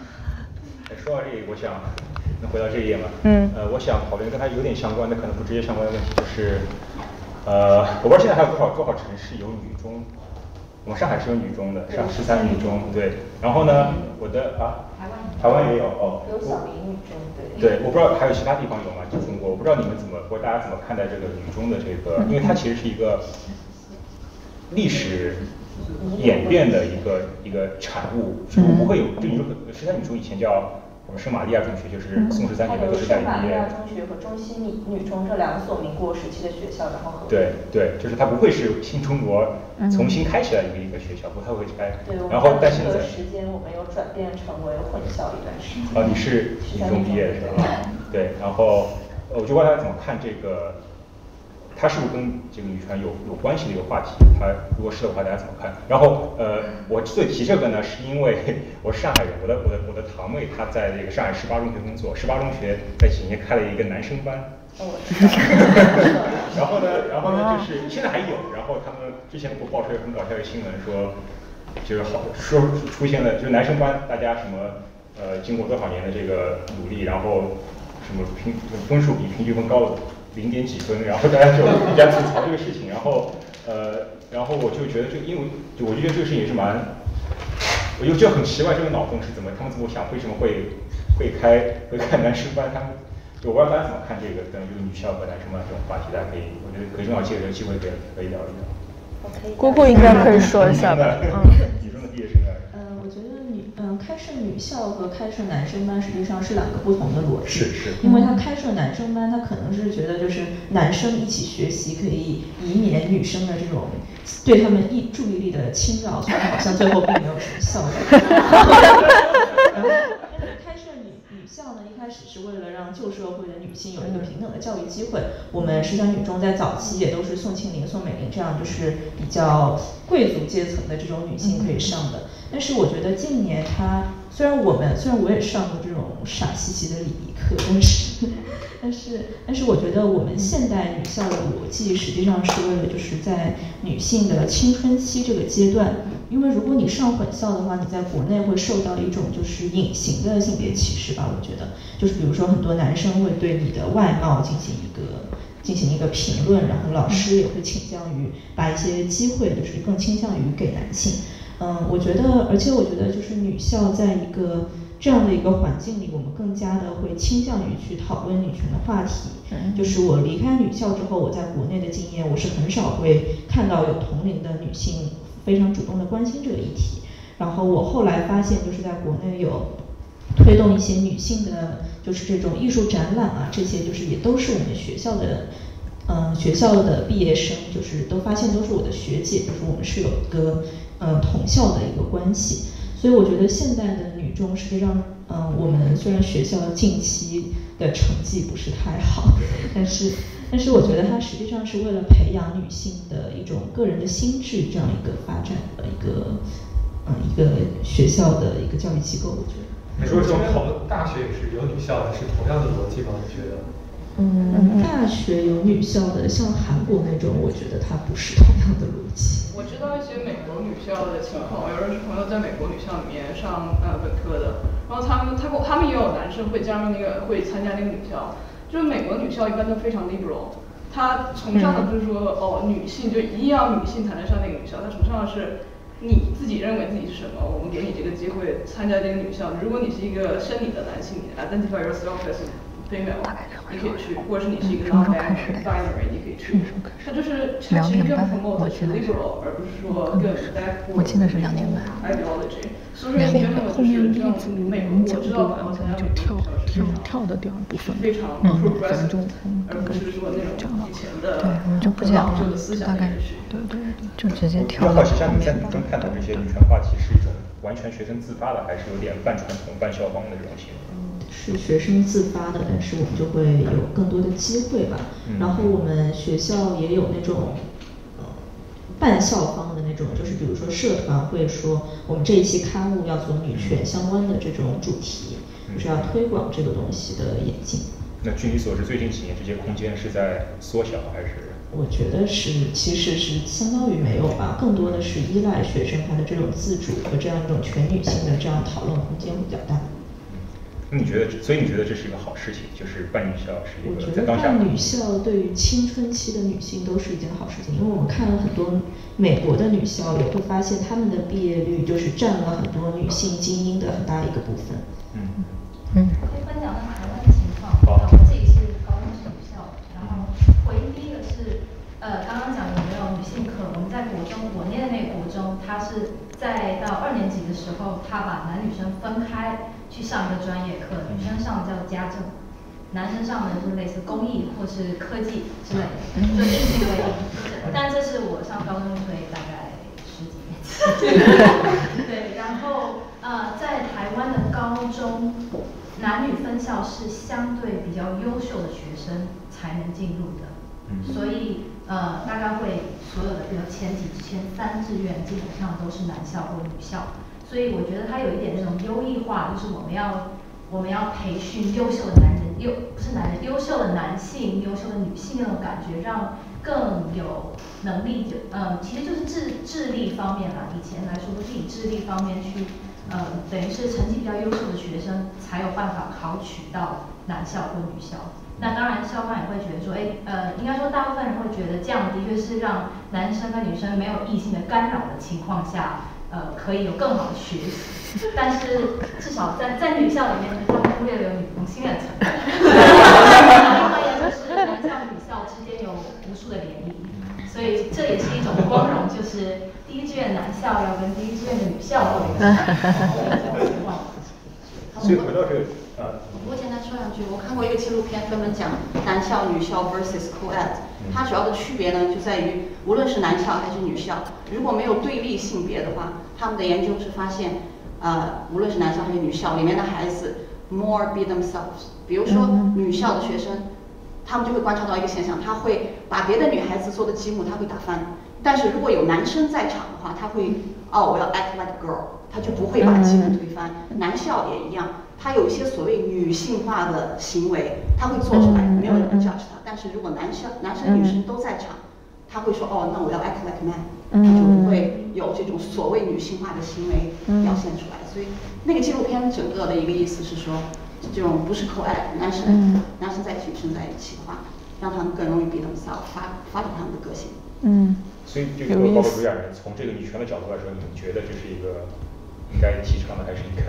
说到这里，我想能回到这一页吗？嗯。呃，我想讨论跟他有点相关的，可能不直接相关的问题，就是呃，我不知道现在还有多少多少城市有女中。我们上海是有女中的，上十三女中，对。然后呢，我的啊，台湾台湾也有哦，有小林女中，对。对，我不知道还有其他地方有吗？就中国，我不知道你们怎么或大家怎么看待这个女中的这个，因为它其实是一个历史演变的一个一个产物，就不会有，就你说十三女中以前叫。圣玛利亚中学就是宋十三年的都是在里面。圣玛利亚中学和中西女女中这两所民国时期的学校，然后合。对对，就是它不会是新中国重新开起来一个一个学校，不太会开。对，然后但现在时间我们又转变成为混校一段时间。啊，你是女中毕业的是吧？对，然后我就问大家怎么看这个。它是不是跟这个女权有有关系的一个话题？它如果是的话，大家怎么看？然后，呃，我之所以提这个呢，是因为 我是上海人，我的我的我的堂妹她在这个上海十八中学工作，十八中学在几年开了一个男生班。哦，然后呢，然后呢，就是现在还有，然后他们之前给我爆出来很搞笑的新闻，说就是好说出现了，就是男生班大家什么呃，经过多少年的这个努力，然后什么平分数比平均分高了。零点几分，然后大家就比较吐槽这个事情，然后呃，然后我就觉得，就因为我就觉得这个事情也是蛮，我就就很奇怪这个脑洞是怎么，他们怎么想，为什么会会开会开男生班？他们就我不知道大家怎么看这个跟这个女校和男生班这种话题，大家可以，我觉得可以正好借这个机会可以可以聊一聊。姑姑应该可以说一下吧，嗯。开设女校和开设男生班实际上是两个不同的逻辑，是是，因为他开设男生班，他可能是觉得就是男生一起学习可以以免女生的这种对他们意注意力的侵扰，所以好像最后并没有什么效果。校呢一开始是为了让旧社会的女性有一个平等的教育机会。我们十三女中在早期也都是宋庆龄、宋美龄这样就是比较贵族阶层的这种女性可以上的。但是我觉得近年她虽然我们虽然我也上过这种傻兮兮的礼仪课，但是 但是但是我觉得我们现代女校的逻辑实际上是为了就是在女性的青春期这个阶段。因为如果你上混校的话，你在国内会受到一种就是隐形的性别歧视吧？我觉得，就是比如说很多男生会对你的外貌进行一个进行一个评论，然后老师也会倾向于把一些机会就是更倾向于给男性。嗯，我觉得，而且我觉得就是女校在一个这样的一个环境里，我们更加的会倾向于去讨论女权的话题。就是我离开女校之后，我在国内的经验，我是很少会看到有同龄的女性非常主动的关心这个议题。然后我后来发现，就是在国内有推动一些女性的，就是这种艺术展览啊，这些就是也都是我们学校的，嗯，学校的毕业生，就是都发现都是我的学姐，就是我们是有一个嗯同校的一个关系。所以我觉得现在的女中实际上，嗯，我们虽然学校近期的成绩不是太好，但是但是我觉得它实际上是为了培养女性的一种个人的心智这样一个发展的一个。嗯，一个学校的一个教育机构，我觉得。你说这种讨论大学也是有女校的，是同样的逻辑吗？你觉得？嗯，大学有女校的，像韩国那种，我觉得它不是同样的逻辑。我知道一些美国女校的情况，有认识朋友在美国女校里面上呃本科的，然后他们他他们也有男生会加入那个会参加那个女校，就是美国女校一般都非常 liberal，他崇尚的不是说哦女性就一定要女性才能上那个女校，他崇尚的是。你自己认为自己是什么？我们给你这个机会参加这个女校。如果你是一个生理的男性，identify yourself as female，你可以去；或者是你是一个 non-binary，你可以去。它就是它其实更 promote liberal，而不是说更 ideology。所以说，真的就是这样，美国知道然后参加美国跳跳的第二部分，非常 progressive，而不是说那种以前的老旧的思想延续。对对对，就直接跳。好奇，像你在女中看到这些女权话题，是一种完全学生自发的，还是有点半传统半校方的这种形式？是学生自发的，但是我们就会有更多的机会吧。然后我们学校也有那种。半校方的那种，就是比如说社团会说，我们这一期刊物要做女权相关的这种主题，就是要推广这个东西的演进。那据你所知，最近几年这些空间是在缩小还是？我觉得是，其实是相当于没有吧，更多的是依赖学生他的这种自主和这样一种全女性的这样讨论空间比较大。那你觉得，所以你觉得这是一个好事情，就是办女校是一个在当下。办女校对于青春期的女性都是一件好事情，因为我们看了很多美国的女校，也会发现他们的毕业率就是占了很多女性精英的很大一个部分。嗯嗯。可以分享下台湾的情况。好。我自己是高中是女校，然后回应第一个是，呃，刚刚讲有没有女性课？我们在国中，我念的那个国中，它是在到二年级的时候，他把男女生分开。去上一个专业课，女生上的叫家政，男生上的是类似工艺或是科技之类的，就。但这是我上高中所以大概十几年前。对，然后呃，在台湾的高中，男女分校是相对比较优秀的学生才能进入的，所以呃，大概会所有的比如前几前三志愿基本上都是男校或女校。所以我觉得它有一点那种优异化，就是我们要我们要培训优秀的男人，优不是男人，优秀的男性、优秀的女性那种感觉，让更有能力就嗯，其实就是智智力方面啦。以前来说都是以智力方面去，嗯，等于是成绩比较优秀的学生才有办法考取到男校或女校。那当然校方也会觉得说，哎，呃，应该说大部分人会觉得这样的确是让男生跟女生没有异性的干扰的情况下。呃，可以有更好的学习，但是至少在在女校里面，他们忽略了有女同性恋存在。另外一个是男校女校之间有无数的联谊，所以这也是一种光荣，就是第一志愿男校要跟第一志愿的女校做一个情况。所以回到这个。两句，我看过一个纪录片，专门讲男校、女校 versus co-ed。它主要的区别呢，就在于无论是男校还是女校，如果没有对立性别的话，他们的研究是发现，呃，无论是男校还是女校，里面的孩子 more be themselves。比如说女校的学生，他们就会观察到一个现象，他会把别的女孩子做的积木他会打翻，但是如果有男生在场的话，他会，哦，我要 act like a girl，他就不会把积木推翻。男校也一样。他有一些所谓女性化的行为，他会做出来，没有人会 judge 他。但是如果男生、男生、女生都在场，他会说哦，那我要 act like man，他就不会有这种所谓女性化的行为表现出来。所以那个纪录片整个的一个意思是说，这种不是 co act，男生男生在一起，女生在一起的话，让他们更容易 be themselves，发发展他们的个性。嗯。所以这个包括主讲人从这个女权的角度来说，你们觉得这是一个？应该提倡的，还是应该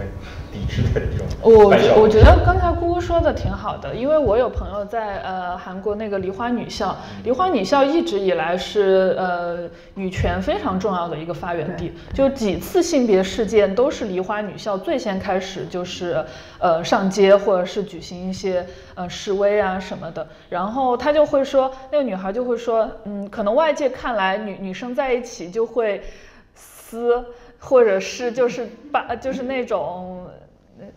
抵制的这种？我我觉得刚才姑姑说的挺好的，因为我有朋友在呃韩国那个梨花女校，梨花女校一直以来是呃女权非常重要的一个发源地，就几次性别事件都是梨花女校最先开始就是呃上街或者是举行一些呃示威啊什么的，然后她就会说，那个女孩就会说，嗯，可能外界看来女女生在一起就会撕。或者是就是把就是那种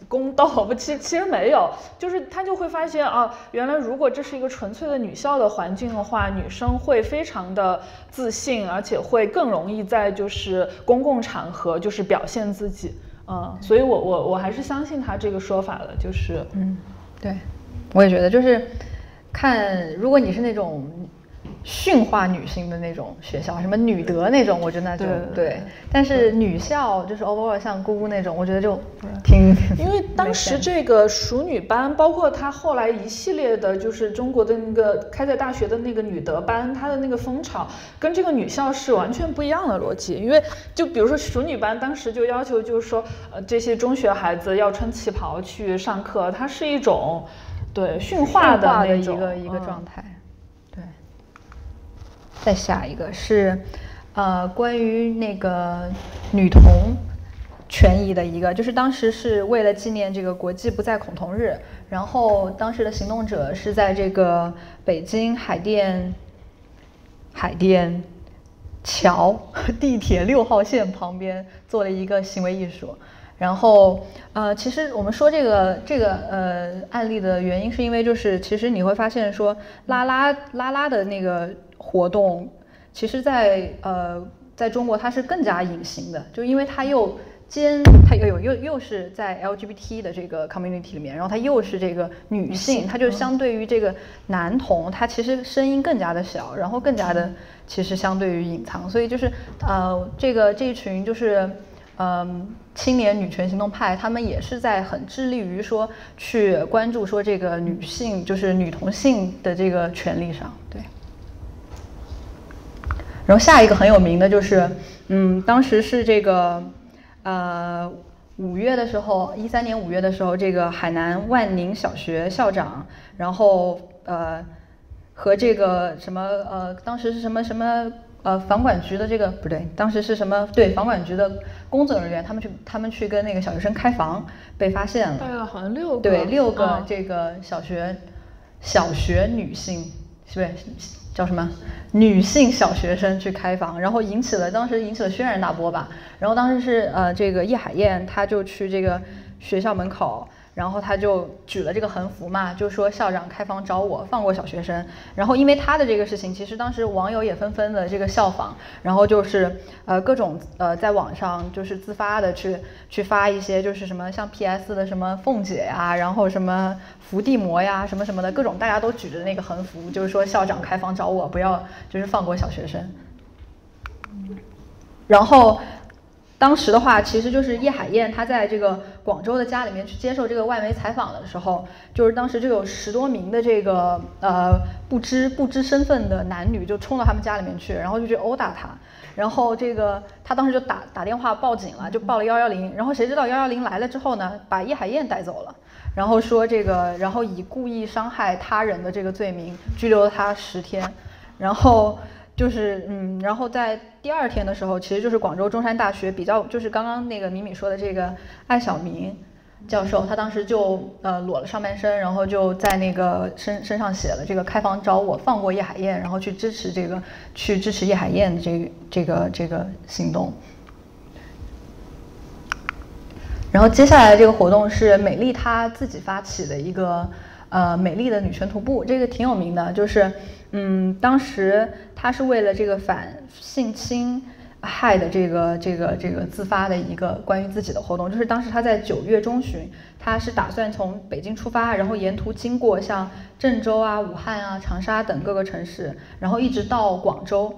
宫斗不，其其实没有，就是他就会发现啊，原来如果这是一个纯粹的女校的环境的话，女生会非常的自信，而且会更容易在就是公共场合就是表现自己，嗯，所以我我我还是相信他这个说法的，就是嗯，对，我也觉得就是看如果你是那种。驯化女性的那种学校，什么女德那种，我觉得那就对。但是女校就是偶尔像姑姑那种，我觉得就挺。因为当时这个熟女班，包括她后来一系列的，就是中国的那个开在大学的那个女德班，它的那个风潮跟这个女校是完全不一样的逻辑。因为就比如说熟女班，当时就要求就是说，呃，这些中学孩子要穿旗袍去上课，它是一种对驯化的那一个一个状态。再下一个是，呃，关于那个女童权益的一个，就是当时是为了纪念这个国际不再恐同日，然后当时的行动者是在这个北京海淀海淀桥地铁六号线旁边做了一个行为艺术，然后呃，其实我们说这个这个呃案例的原因，是因为就是其实你会发现说拉拉拉拉的那个。活动其实，在呃，在中国它是更加隐形的，就因为它又兼它又有又又是在 LGBT 的这个 community 里面，然后它又是这个女性，它就相对于这个男同，它其实声音更加的小，然后更加的其实相对于隐藏，所以就是呃，这个这一群就是嗯青年女权行动派，他们也是在很致力于说去关注说这个女性就是女同性的这个权利上，对。然后下一个很有名的就是，嗯，当时是这个，呃，五月的时候，一三年五月的时候，这个海南万宁小学校长，然后呃，和这个什么呃，当时是什么什么呃，房管局的这个不对，当时是什么对房管局的工作人员，他们去他们去跟那个小学生开房，被发现了，大概好像六个，对，六个这个小学小学女性，是不是？叫什么？女性小学生去开房，然后引起了当时引起了轩然大波吧。然后当时是呃，这个叶海燕，她就去这个学校门口。然后他就举了这个横幅嘛，就说校长开房找我，放过小学生。然后因为他的这个事情，其实当时网友也纷纷的这个效仿，然后就是呃各种呃在网上就是自发的去去发一些就是什么像 PS 的什么凤姐呀，然后什么伏地魔呀，什么什么的各种，大家都举着那个横幅，就是说校长开房找我，不要就是放过小学生。然后。当时的话，其实就是叶海燕，她在这个广州的家里面去接受这个外媒采访的时候，就是当时就有十多名的这个呃不知不知身份的男女就冲到他们家里面去，然后就去殴打他，然后这个他当时就打打电话报警了，就报了幺幺零，然后谁知道幺幺零来了之后呢，把叶海燕带走了，然后说这个，然后以故意伤害他人的这个罪名拘留了他十天，然后。就是嗯，然后在第二天的时候，其实就是广州中山大学比较，就是刚刚那个米米说的这个艾小明教授，他当时就呃裸了上半身，然后就在那个身身上写了这个开房找我放过叶海燕，然后去支持这个去支持叶海燕的这这个这个行动。然后接下来这个活动是美丽她自己发起的一个呃美丽的女权徒步，这个挺有名的，就是。嗯，当时他是为了这个反性侵害的这个这个这个自发的一个关于自己的活动，就是当时他在九月中旬，他是打算从北京出发，然后沿途经过像郑州啊、武汉啊、长沙等各个城市，然后一直到广州，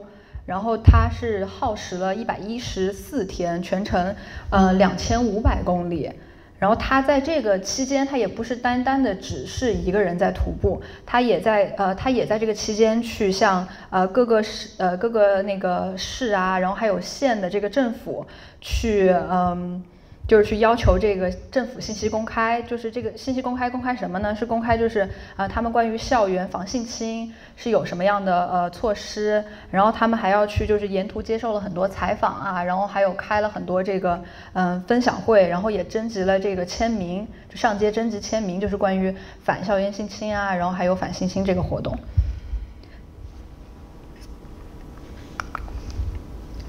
然后他是耗时了一百一十四天，全程呃两千五百公里。然后他在这个期间，他也不是单单的只是一个人在徒步，他也在呃，他也在这个期间去向呃各个市呃各个那个市啊，然后还有县的这个政府去嗯就是去要求这个政府信息公开，就是这个信息公开公开什么呢？是公开就是啊，他们关于校园防性侵是有什么样的呃措施，然后他们还要去就是沿途接受了很多采访啊，然后还有开了很多这个嗯分享会，然后也征集了这个签名，就上街征集签名，就是关于反校园性侵啊，然后还有反性侵这个活动。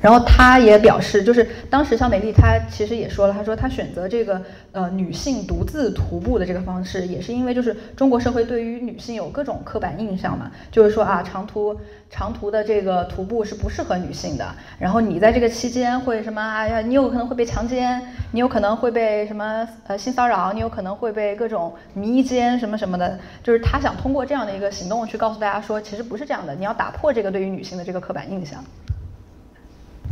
然后他也表示，就是当时肖美丽她其实也说了，她说她选择这个呃女性独自徒步的这个方式，也是因为就是中国社会对于女性有各种刻板印象嘛，就是说啊长途长途的这个徒步是不适合女性的，然后你在这个期间会什么哎呀，你有可能会被强奸，你有可能会被什么呃性骚扰，你有可能会被各种迷奸什么什么的，就是她想通过这样的一个行动去告诉大家说，其实不是这样的，你要打破这个对于女性的这个刻板印象。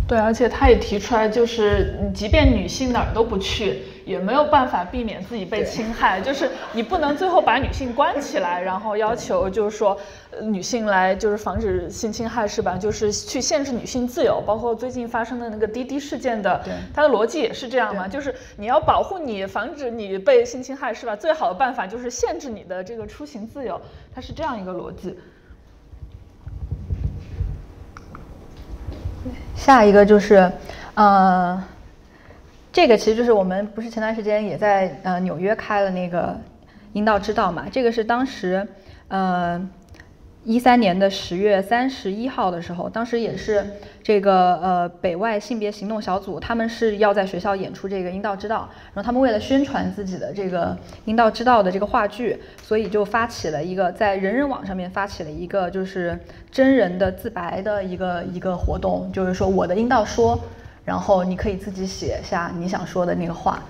对，而且他也提出来，就是即便女性哪儿都不去，也没有办法避免自己被侵害。就是你不能最后把女性关起来，然后要求就是说女性来就是防止性侵害，是吧？就是去限制女性自由。包括最近发生的那个滴滴事件的，它的逻辑也是这样嘛？就是你要保护你，防止你被性侵害，是吧？最好的办法就是限制你的这个出行自由，它是这样一个逻辑。下一个就是，呃，这个其实就是我们不是前段时间也在呃纽约开了那个阴道之道嘛？这个是当时呃一三年的十月三十一号的时候，当时也是这个呃北外性别行动小组，他们是要在学校演出这个阴道之道，然后他们为了宣传自己的这个阴道之道的这个话剧，所以就发起了一个在人人网上面发起了一个就是。真人的自白的一个一个活动，就是说我的阴道说，然后你可以自己写下你想说的那个话。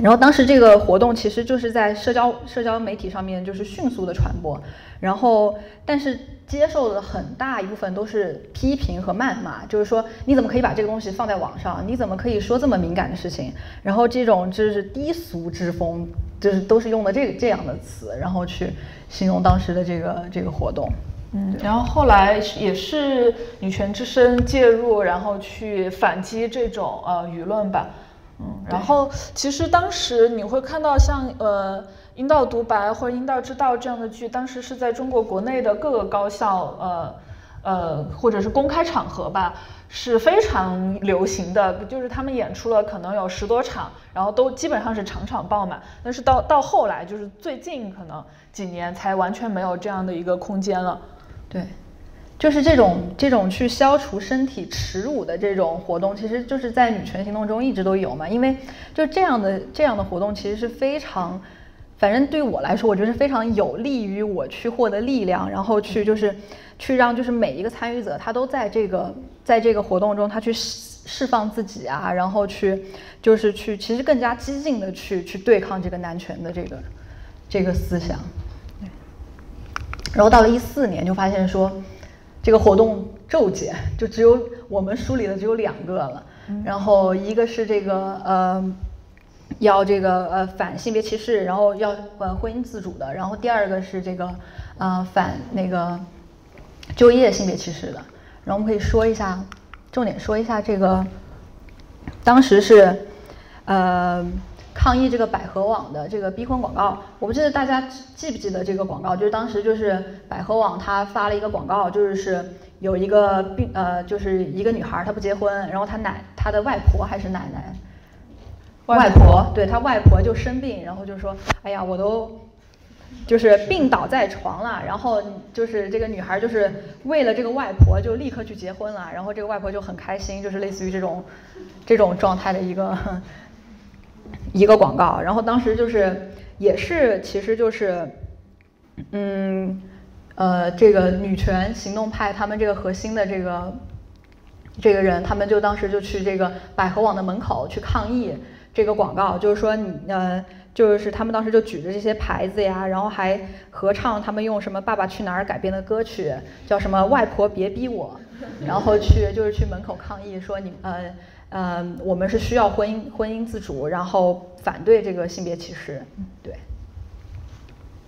然后当时这个活动其实就是在社交社交媒体上面就是迅速的传播，然后但是接受的很大一部分都是批评和谩骂，就是说你怎么可以把这个东西放在网上？你怎么可以说这么敏感的事情？然后这种就是低俗之风，就是都是用的这个这样的词，然后去形容当时的这个这个活动。嗯，然后后来也是女权之声介入，然后去反击这种呃舆论吧。嗯，然后其实当时你会看到像呃阴道独白或者阴道之道这样的剧，当时是在中国国内的各个高校呃呃或者是公开场合吧是非常流行的，就是他们演出了可能有十多场，然后都基本上是场场爆满。但是到到后来就是最近可能几年才完全没有这样的一个空间了。对，就是这种这种去消除身体耻辱的这种活动，其实就是在女权行动中一直都有嘛。因为就这样的这样的活动，其实是非常，反正对我来说，我觉得是非常有利于我去获得力量，然后去就是去让就是每一个参与者他都在这个在这个活动中，他去释释放自己啊，然后去就是去其实更加激进的去去对抗这个男权的这个这个思想。然后到了一四年，就发现说，这个活动骤减，就只有我们梳理的只有两个了。然后一个是这个呃，要这个呃反性别歧视，然后要呃婚姻自主的。然后第二个是这个呃反那个就业性别歧视的。然后我们可以说一下，重点说一下这个，当时是呃。抗议这个百合网的这个逼婚广告，我不记得大家记不记得这个广告？就是当时就是百合网他发了一个广告，就是是有一个病呃，就是一个女孩她不结婚，然后她奶她的外婆还是奶奶，外婆对她外婆就生病，然后就说哎呀我都就是病倒在床了，然后就是这个女孩就是为了这个外婆就立刻去结婚了，然后这个外婆就很开心，就是类似于这种这种状态的一个。一个广告，然后当时就是也是，其实就是，嗯，呃，这个女权行动派他们这个核心的这个这个人，他们就当时就去这个百合网的门口去抗议这个广告，就是说你呃，就是他们当时就举着这些牌子呀，然后还合唱他们用什么《爸爸去哪儿》改编的歌曲，叫什么《外婆别逼我》，然后去就是去门口抗议说你呃。嗯，我们是需要婚姻婚姻自主，然后反对这个性别歧视，对。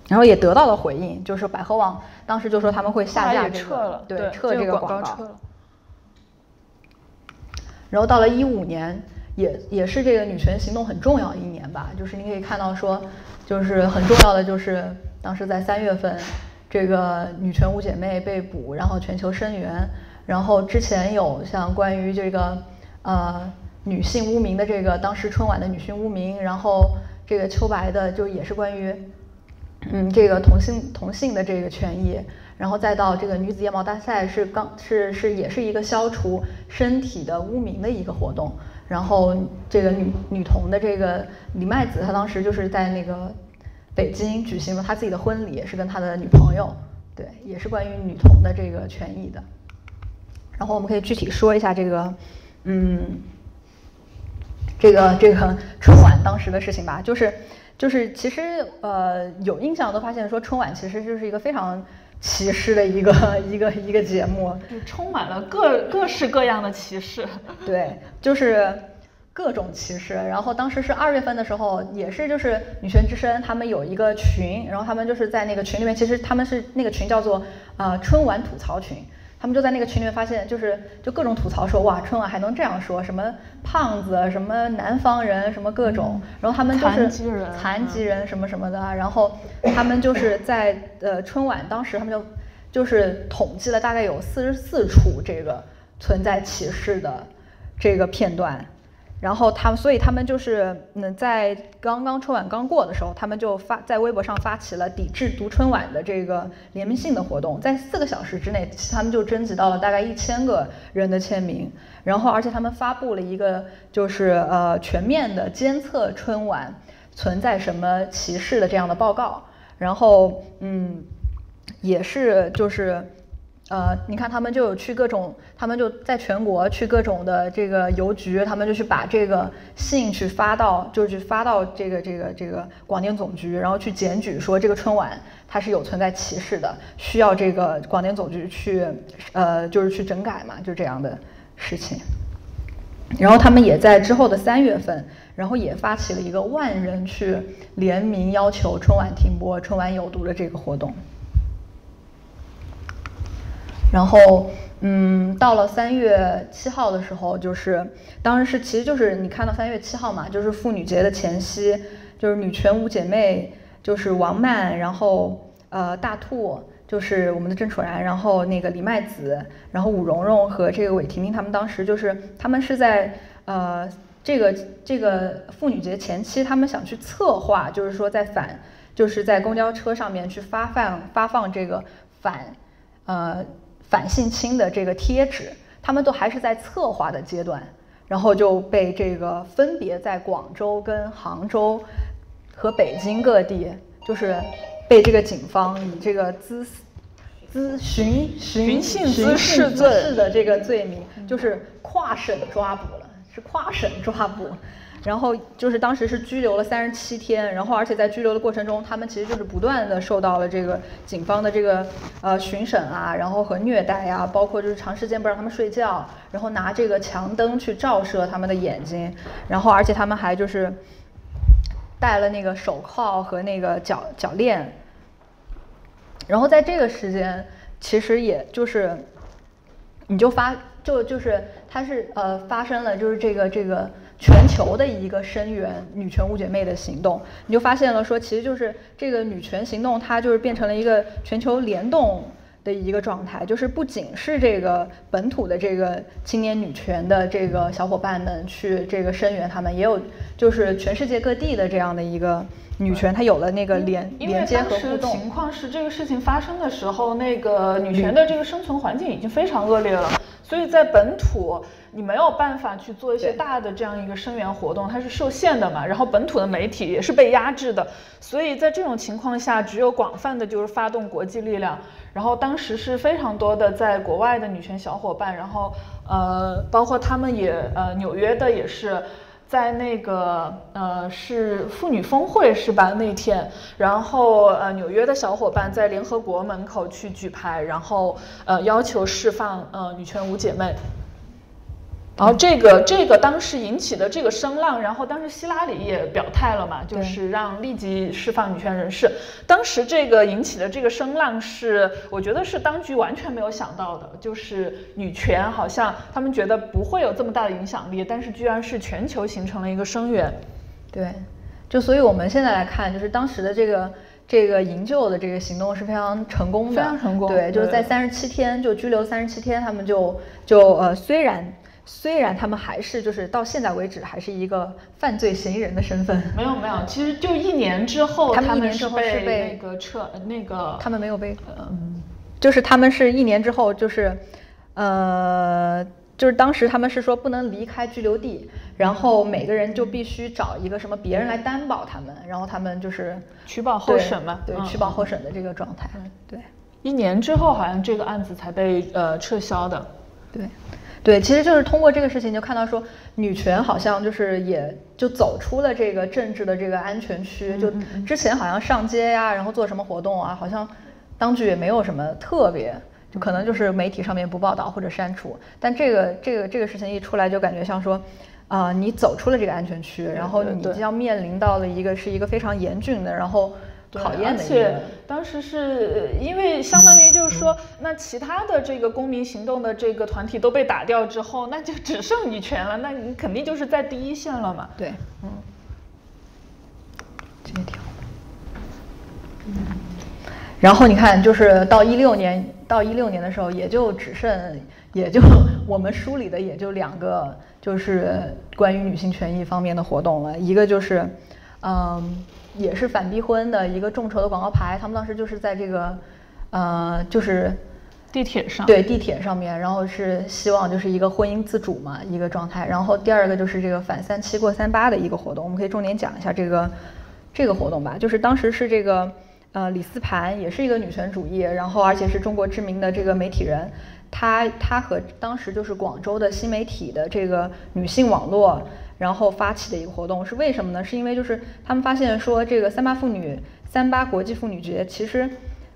然后也得到了回应，就是百合网当时就说他们会下架这个，对，撤这个广告。然后到了一五年，也也是这个女权行动很重要的一年吧。就是你可以看到说，就是很重要的就是当时在三月份，这个女权五姐妹被捕，然后全球声援。然后之前有像关于这个呃女性污名的这个当时春晚的女性污名，然后这个秋白的就也是关于嗯这个同性同性的这个权益，然后再到这个女子腋毛大赛是刚是是也是一个消除身体的污名的一个活动，然后这个女女童的这个李麦子她当时就是在那个北京举行了她自己的婚礼，也是跟她的女朋友，对，也是关于女童的这个权益的。然后我们可以具体说一下这个，嗯，这个这个春晚当时的事情吧。就是就是其实呃有印象都发现说春晚其实就是一个非常歧视的一个 一个一个节目，就充满了各各式各样的歧视。对，就是各种歧视。然后当时是二月份的时候，也是就是女权之声他们有一个群，然后他们就是在那个群里面，其实他们是那个群叫做呃春晚吐槽群。他们就在那个群里面发现，就是就各种吐槽说，哇，春晚还能这样说，什么胖子，什么南方人，什么各种，然后他们就是残疾人，残疾人什么什么的，然后他们就是在呃春晚当时他们就就是统计了大概有四十四处这个存在歧视的这个片段。然后他们，所以他们就是，嗯，在刚刚春晚刚过的时候，他们就发在微博上发起了抵制读春晚的这个联名信的活动，在四个小时之内，他们就征集到了大概一千个人的签名。然后，而且他们发布了一个就是呃全面的监测春晚存在什么歧视的这样的报告。然后，嗯，也是就是。呃，你看他们就有去各种，他们就在全国去各种的这个邮局，他们就去把这个信去发到，就是发到这个这个这个广电总局，然后去检举说这个春晚它是有存在歧视的，需要这个广电总局去呃就是去整改嘛，就这样的事情。然后他们也在之后的三月份，然后也发起了一个万人去联名要求春晚停播、春晚有毒的这个活动。然后，嗯，到了三月七号的时候，就是当时是，其实就是你看到三月七号嘛，就是妇女节的前夕，就是女权五姐妹，就是王曼，然后呃大兔，就是我们的郑楚然，然后那个李麦子，然后武蓉蓉和这个韦婷婷，他们当时就是他们是在呃这个这个妇女节前期，他们想去策划，就是说在反，就是在公交车上面去发放发放这个反，呃。反性侵的这个贴纸，他们都还是在策划的阶段，然后就被这个分别在广州、跟杭州和北京各地，就是被这个警方以这个滋滋寻寻衅滋事的这个罪名，就是跨省抓捕了，是跨省抓捕。然后就是当时是拘留了三十七天，然后而且在拘留的过程中，他们其实就是不断的受到了这个警方的这个呃巡审啊，然后和虐待呀，包括就是长时间不让他们睡觉，然后拿这个强灯去照射他们的眼睛，然后而且他们还就是戴了那个手铐和那个脚脚链，然后在这个时间，其实也就是你就发就就是他是呃发生了就是这个这个。全球的一个声援女权五姐妹的行动，你就发现了说，其实就是这个女权行动，它就是变成了一个全球联动的一个状态，就是不仅是这个本土的这个青年女权的这个小伙伴们去这个声援他们，也有就是全世界各地的这样的一个女权，它有了那个连连接和互动。情况是这个事情发生的时候，那个女权的这个生存环境已经非常恶劣了，所以在本土。你没有办法去做一些大的这样一个声援活动，它是受限的嘛。然后本土的媒体也是被压制的，所以在这种情况下，只有广泛的就是发动国际力量。然后当时是非常多的在国外的女权小伙伴，然后呃，包括他们也呃，纽约的也是在那个呃是妇女峰会是吧那天，然后呃纽约的小伙伴在联合国门口去举牌，然后呃要求释放呃女权五姐妹。然后这个这个当时引起的这个声浪，然后当时希拉里也表态了嘛，就是让立即释放女权人士。当时这个引起的这个声浪是，我觉得是当局完全没有想到的，就是女权好像他们觉得不会有这么大的影响力，但是居然是全球形成了一个声源。对，就所以我们现在来看，就是当时的这个这个营救的这个行动是非常成功的，非常成功。对，就是在三十七天就拘留三十七天，他们就就呃虽然。虽然他们还是就是到现在为止还是一个犯罪嫌疑人的身份，没有没有，其实就一年之后，他们一年之后是被那个撤那个，他们没有被，嗯，就是他们是一年之后就是，呃，就是当时他们是说不能离开拘留地，然后每个人就必须找一个什么别人来担保他们，然后他们就是取保候审嘛，对，取保候审的这个状态，对，一年之后好像这个案子才被呃撤销的，对。对，其实就是通过这个事情就看到说，女权好像就是也就走出了这个政治的这个安全区。就之前好像上街呀，然后做什么活动啊，好像当局也没有什么特别，就可能就是媒体上面不报道或者删除。但这个这个这个事情一出来，就感觉像说，啊，你走出了这个安全区，然后你将面临到了一个是一个非常严峻的，然后。考验而且当时是因为相当于就是说，那其他的这个公民行动的这个团体都被打掉之后，那就只剩女权了，那你肯定就是在第一线了嘛。对，嗯，这个挺好。嗯，然后你看，就是到一六年，到一六年的时候，也就只剩，也就我们梳理的也就两个，就是关于女性权益方面的活动了，一个就是，嗯。也是反逼婚的一个众筹的广告牌，他们当时就是在这个，呃，就是地铁上，对地铁上面，然后是希望就是一个婚姻自主嘛一个状态。然后第二个就是这个反三七过三八的一个活动，我们可以重点讲一下这个这个活动吧。就是当时是这个呃李思盘也是一个女权主义，然后而且是中国知名的这个媒体人，她她和当时就是广州的新媒体的这个女性网络。然后发起的一个活动是为什么呢？是因为就是他们发现说这个三八妇女三八国际妇女节其实，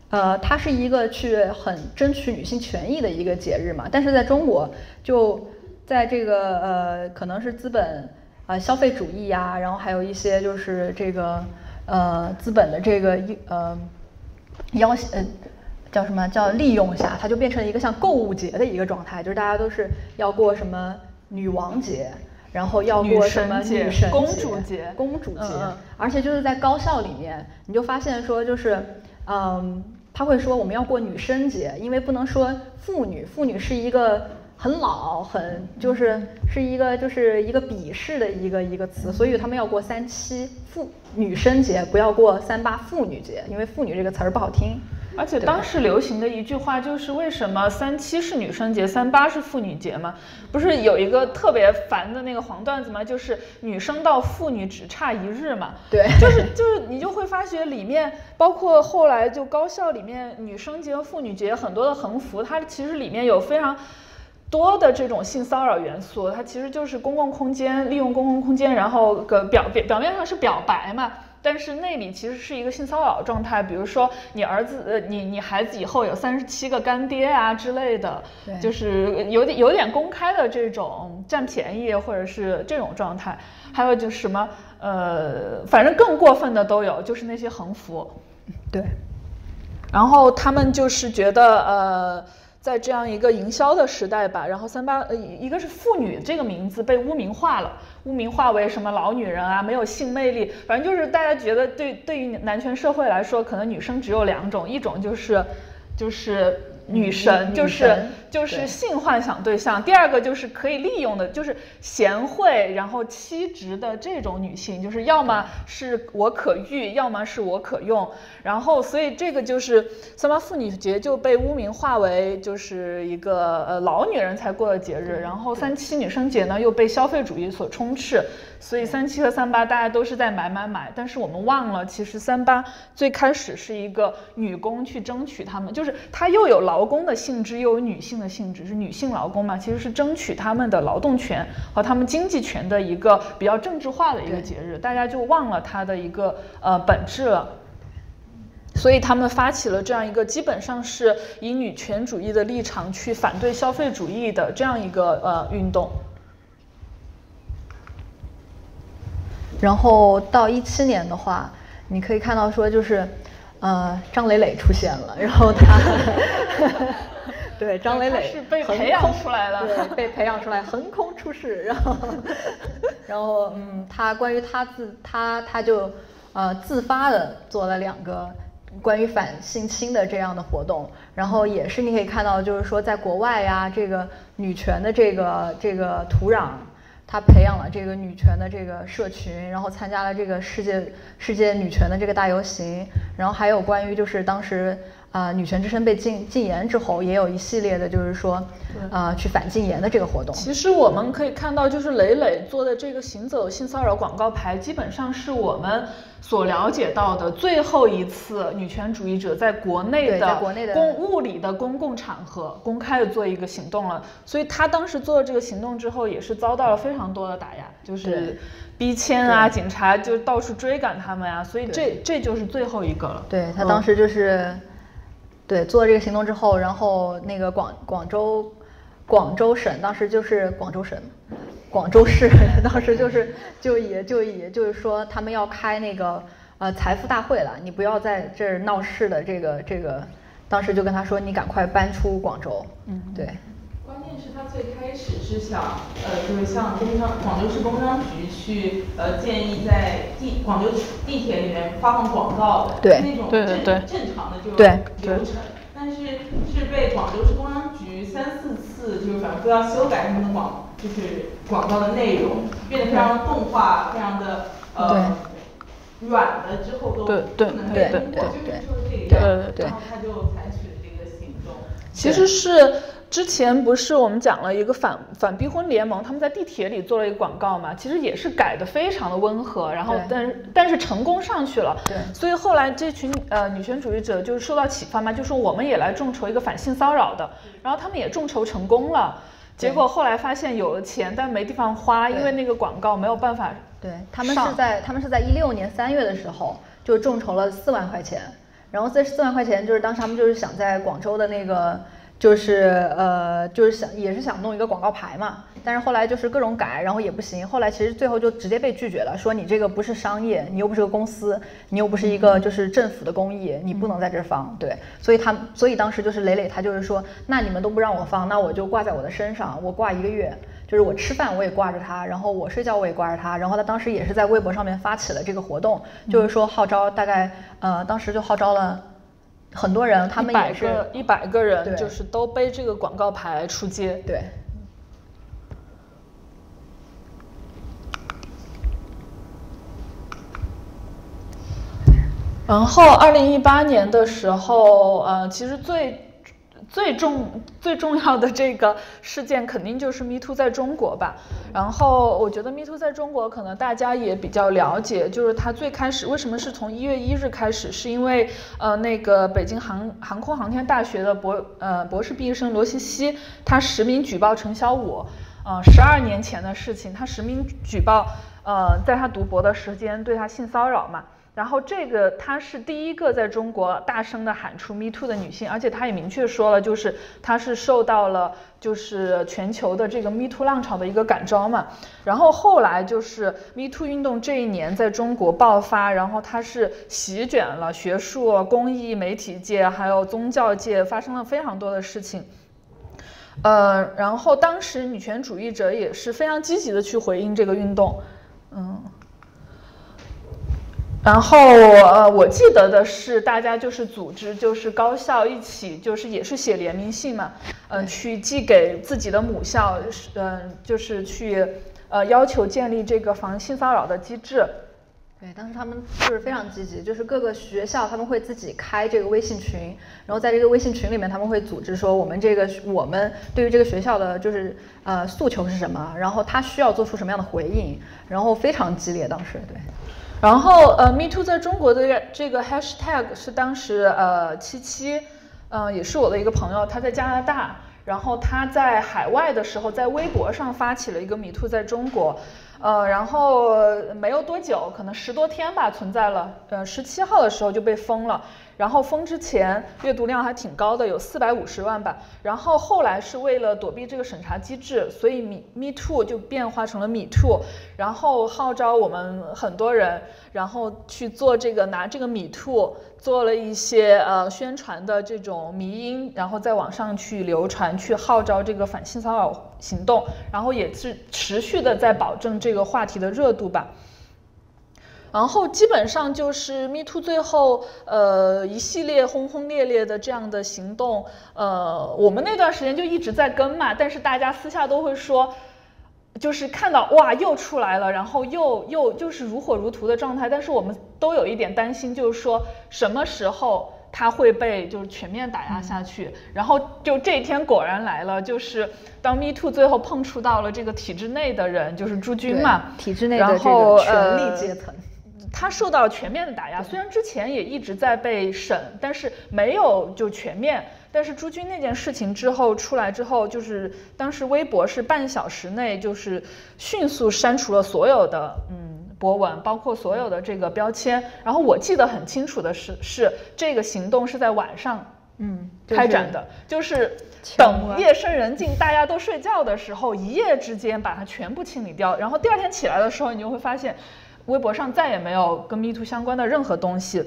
呃，它是一个去很争取女性权益的一个节日嘛。但是在中国，就在这个呃，可能是资本啊消费主义呀，然后还有一些就是这个呃资本的这个呃要呃叫什么叫利用下，它就变成了一个像购物节的一个状态，就是大家都是要过什么女王节。然后要过什么女神公主节、公主节，而且就是在高校里面，你就发现说，就是，嗯，他会说我们要过女生节，因为不能说妇女，妇女是一个很老、很就是是一个就是一个鄙视的一个一个词，所以他们要过三七妇女生节，不要过三八妇女节，因为妇女这个词儿不好听。而且当时流行的一句话就是为什么三七是女生节，三八是妇女节嘛？不是有一个特别烦的那个黄段子吗？就是女生到妇女只差一日嘛。对，就是就是你就会发觉里面包括后来就高校里面女生节和妇女节很多的横幅，它其实里面有非常多的这种性骚扰元素，它其实就是公共空间利用公共空间，然后个表表表面上是表白嘛。但是那里其实是一个性骚扰状态，比如说你儿子呃，你你孩子以后有三十七个干爹啊之类的，就是有点有点公开的这种占便宜或者是这种状态，还有就是什么呃，反正更过分的都有，就是那些横幅，对，然后他们就是觉得呃。在这样一个营销的时代吧，然后三八呃一个是妇女这个名字被污名化了，污名化为什么老女人啊，没有性魅力，反正就是大家觉得对对于男权社会来说，可能女生只有两种，一种就是就是。女神就是就是性幻想对象，第二个就是可以利用的，就是贤惠然后妻职的这种女性，就是要么是我可遇，要么是我可用，然后所以这个就是三八妇女节就被污名化为就是一个呃老女人才过的节日，然后三七女生节呢又被消费主义所充斥。所以三七和三八大家都是在买买买，但是我们忘了，其实三八最开始是一个女工去争取他们，就是她又有劳劳工的性质又有女性的性质是女性劳工嘛其实是争取她们的劳动权和她们经济权的一个比较政治化的一个节日大家就忘了它的一个呃本质了。所以他们发起了这样一个基本上是以女权主义的立场去反对消费主义的这样一个呃运动。然后到一七年的话你可以看到说就是呃，张磊磊出现了，然后 他，对，张磊磊是被培养出来的，对，被培养出来，横空出世，然后，然后，嗯，他关于他自他他就呃自发的做了两个关于反性侵的这样的活动，然后也是你可以看到，就是说在国外呀，这个女权的这个这个土壤。他培养了这个女权的这个社群，然后参加了这个世界世界女权的这个大游行，然后还有关于就是当时啊女权之声被禁禁言之后，也有一系列的就是说啊去反禁言的这个活动。其实我们可以看到，就是磊磊做的这个行走性骚扰广告牌，基本上是我们。所了解到的最后一次女权主义者在国内的公物理的公共场合公开的做一个行动了，所以他当时做了这个行动之后，也是遭到了非常多的打压，就是逼迁啊，警察就到处追赶他们啊，所以这这就是最后一个了。对他当时就是，对做了这个行动之后，然后那个广广州广州省当时就是广州省。广州市 当时就是就也就也就是说他们要开那个呃财富大会了，你不要在这儿闹事的这个这个，当时就跟他说你赶快搬出广州。嗯，对。关键是他最开始是想呃就是向工商广州市工商局去呃建议在地广州地铁里面发放广告的那种正正常的就流程，但是是被广州市工商局三四次就是反复要修改他们的广。就是广告的内容变得非常动画，非常的呃软的，之后都不能被通过，就是说这个，然后他就采取了这个行动。其实是之前不是我们讲了一个反反逼婚联盟，他们在地铁里做了一个广告嘛，其实也是改的非常的温和，然后但但是成功上去了，对，所以后来这群呃女权主义者就是受到启发嘛，就说我们也来众筹一个反性骚扰的，然后他们也众筹成功了。结果后来发现有了钱，但没地方花，因为那个广告没有办法。对他们是在他们是在一六年三月的时候就众筹了四万块钱，然后这四万块钱就是当时他们就是想在广州的那个。就是呃，就是想也是想弄一个广告牌嘛，但是后来就是各种改，然后也不行。后来其实最后就直接被拒绝了，说你这个不是商业，你又不是个公司，你又不是一个就是政府的公益，你不能在这放。对，所以他所以当时就是磊磊他就是说，那你们都不让我放，那我就挂在我的身上，我挂一个月，就是我吃饭我也挂着它，然后我睡觉我也挂着它。然后他当时也是在微博上面发起了这个活动，就是说号召大概呃当时就号召了。很多人，他们也是一百个人，就是都背这个广告牌出街。对。然后，二零一八年的时候，呃，其实最。最重最重要的这个事件肯定就是 Me Too 在中国吧。然后我觉得 Me Too 在中国可能大家也比较了解，就是它最开始为什么是从一月一日开始，是因为呃那个北京航航空航天大学的博呃博士毕业生罗西西，他实名举报陈小武，呃十二年前的事情，他实名举报呃在他读博的时间对他性骚扰嘛。然后这个她是第一个在中国大声的喊出 “Me Too” 的女性，而且她也明确说了，就是她是受到了就是全球的这个 “Me Too” 浪潮的一个感召嘛。然后后来就是 “Me Too” 运动这一年在中国爆发，然后它是席卷了学术、公益、媒体界，还有宗教界，发生了非常多的事情。呃，然后当时女权主义者也是非常积极的去回应这个运动，嗯。然后呃，我记得的是，大家就是组织，就是高校一起，就是也是写联名信嘛，嗯，去寄给自己的母校，嗯，就是去呃要求建立这个防性骚扰的机制。对，当时他们就是非常积极，就是各个学校他们会自己开这个微信群，然后在这个微信群里面他们会组织说我们这个我们对于这个学校的就是呃诉求是什么，然后他需要做出什么样的回应，然后非常激烈，当时对。然后呃，Me Too 在中国的这个 Hashtag 是当时呃七七，嗯，也是我的一个朋友，他在加拿大，然后他在海外的时候，在微博上发起了一个 Me Too 在中国，呃，然后没有多久，可能十多天吧，存在了。呃，十七号的时候就被封了。然后封之前阅读量还挺高的，有四百五十万吧。然后后来是为了躲避这个审查机制，所以 Me Me to 就变化成了 Me to 然后号召我们很多人，然后去做这个拿这个 Me to 做了一些呃宣传的这种迷音，然后在网上去流传，去号召这个反性骚扰行动，然后也是持续的在保证这个话题的热度吧。然后基本上就是 Me Too 最后呃一系列轰轰烈烈的这样的行动，呃，我们那段时间就一直在跟嘛，但是大家私下都会说，就是看到哇又出来了，然后又又就是如火如荼的状态，但是我们都有一点担心，就是说什么时候它会被就是全面打压下去，然后就这一天果然来了，就是当 Me Too 最后碰触到了这个体制内的人，就是朱军嘛，体制内的这个权力阶层。他受到全面的打压，虽然之前也一直在被审，但是没有就全面。但是朱军那件事情之后出来之后，就是当时微博是半小时内就是迅速删除了所有的嗯博文，包括所有的这个标签。然后我记得很清楚的是，是这个行动是在晚上嗯开展的，就是等夜深人静大家都睡觉的时候，一夜之间把它全部清理掉。然后第二天起来的时候，你就会发现。微博上再也没有跟 Me Too 相关的任何东西，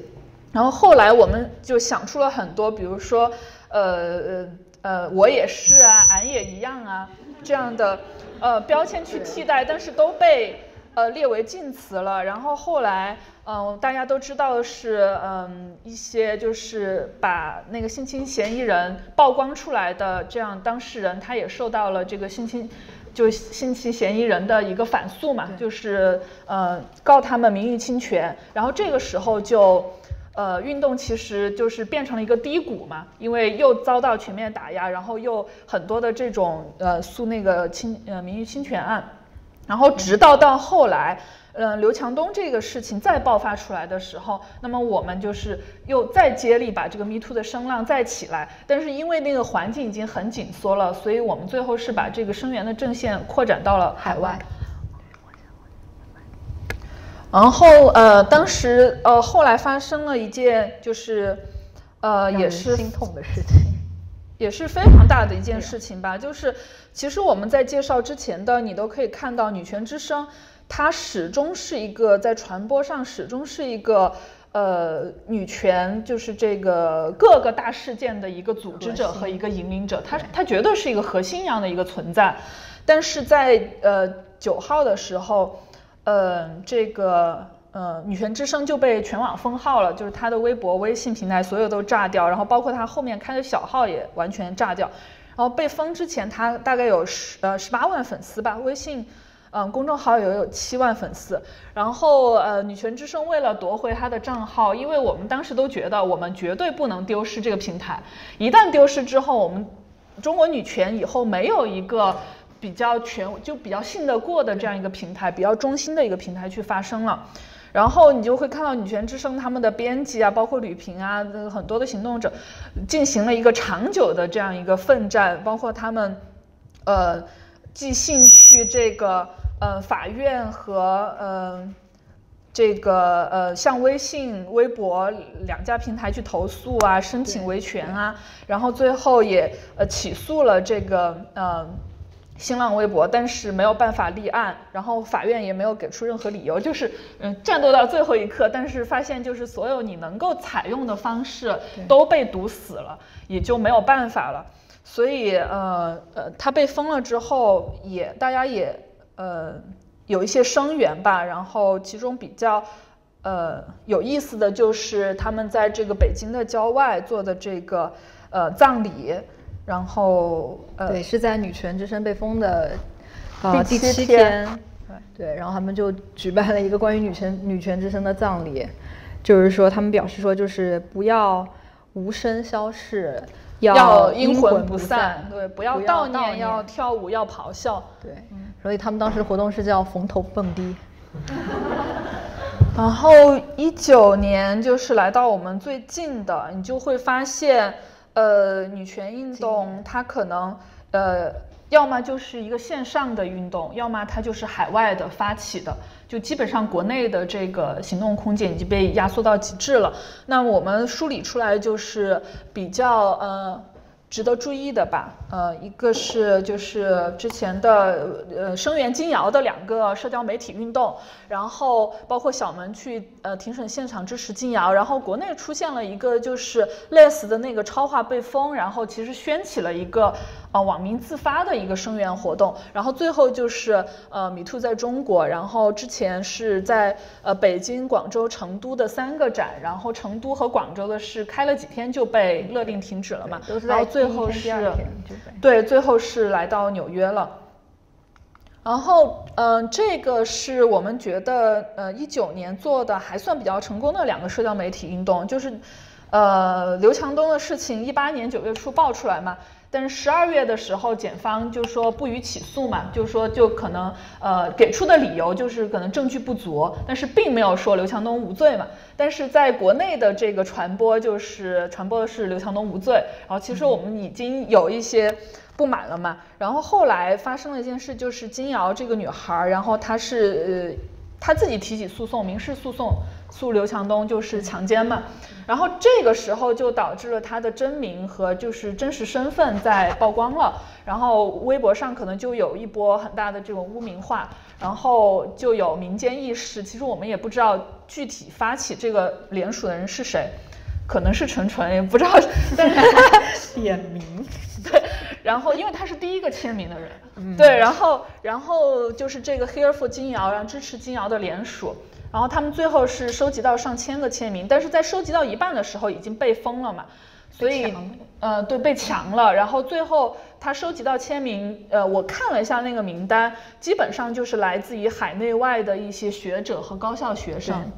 然后后来我们就想出了很多，比如说，呃呃呃，我也是啊，俺也一样啊，这样的呃标签去替代，但是都被呃列为禁词了。然后后来，嗯，大家都知道的是，嗯，一些就是把那个性侵嫌疑人曝光出来的这样当事人，他也受到了这个性侵。就性侵嫌疑人的一个反诉嘛，就是呃告他们名誉侵权，然后这个时候就呃运动其实就是变成了一个低谷嘛，因为又遭到全面打压，然后又很多的这种呃诉那个侵呃名誉侵权案，然后直到到后来。嗯，刘强东这个事情再爆发出来的时候，那么我们就是又再接力把这个 Me Too 的声浪再起来，但是因为那个环境已经很紧缩了，所以我们最后是把这个声援的阵线扩展到了海外。然后呃，当时呃后来发生了一件就是呃也是心痛的事情，也是非常大的一件事情吧，就是其实我们在介绍之前的你都可以看到女权之声。它始终是一个在传播上始终是一个呃女权，就是这个各个大事件的一个组织者和一个引领者，它它绝对是一个核心一样的一个存在。但是在呃九号的时候，呃这个呃女权之声就被全网封号了，就是她的微博、微信平台所有都炸掉，然后包括她后面开的小号也完全炸掉。然后被封之前，她大概有十呃十八万粉丝吧，微信。嗯，公众号有有七万粉丝，然后呃，女权之声为了夺回他的账号，因为我们当时都觉得我们绝对不能丢失这个平台，一旦丢失之后，我们中国女权以后没有一个比较全就比较信得过的这样一个平台，比较中心的一个平台去发声了，然后你就会看到女权之声他们的编辑啊，包括吕平啊，很多的行动者进行了一个长久的这样一个奋战，包括他们呃寄信去这个。呃，法院和呃，这个呃，像微信、微博两家平台去投诉啊，申请维权啊，然后最后也呃起诉了这个呃新浪微博，但是没有办法立案，然后法院也没有给出任何理由，就是嗯战斗到最后一刻，但是发现就是所有你能够采用的方式都被堵死了，也就没有办法了，所以呃呃，他被封了之后，也大家也。呃，有一些声援吧，然后其中比较呃有意思的就是他们在这个北京的郊外做的这个呃葬礼，然后呃对，是在女权之声被封的呃第七天，对，然后他们就举办了一个关于女权女权之声的葬礼，就是说他们表示说就是不要无声消逝。要阴魂不散，对，不要悼念，要跳舞，要咆哮，对，所以他们当时活动是叫逢头蹦迪。然后一九年就是来到我们最近的，你就会发现，呃，女权运动它可能，呃，要么就是一个线上的运动，要么它就是海外的发起的，就基本上国内的这个行动空间已经被压缩到极致了。那我们梳理出来就是比较呃。值得注意的吧，呃，一个是就是之前的呃声援金瑶的两个社交媒体运动，然后包括小门去呃庭审现场支持金瑶，然后国内出现了一个就是类似的那个超话被封，然后其实掀起了一个呃网民自发的一个声援活动，然后最后就是呃米兔在中国，然后之前是在呃北京、广州、成都的三个展，然后成都和广州的是开了几天就被勒令停止了嘛，然后最最后是，对，最后是来到纽约了。然后，嗯，这个是我们觉得，呃，一九年做的还算比较成功的两个社交媒体运动，就是，呃，刘强东的事情，一八年九月初爆出来嘛。但是十二月的时候，检方就说不予起诉嘛，就说就可能呃给出的理由就是可能证据不足，但是并没有说刘强东无罪嘛。但是在国内的这个传播就是传播的是刘强东无罪，然后其实我们已经有一些不满了嘛。然后后来发生了一件事，就是金瑶这个女孩，然后她是呃她自己提起诉讼，民事诉讼。诉刘强东就是强奸嘛，然后这个时候就导致了他的真名和就是真实身份在曝光了，然后微博上可能就有一波很大的这种污名化，然后就有民间意识，其实我们也不知道具体发起这个联署的人是谁，可能是陈纯也不知道，但是 点名，对，然后因为他是第一个签名的人，对，然后然后就是这个 Here for 金瑶，然后支持金瑶的联署。然后他们最后是收集到上千个签名，但是在收集到一半的时候已经被封了嘛，所以呃对被强了。然后最后他收集到签名，呃我看了一下那个名单，基本上就是来自于海内外的一些学者和高校学生。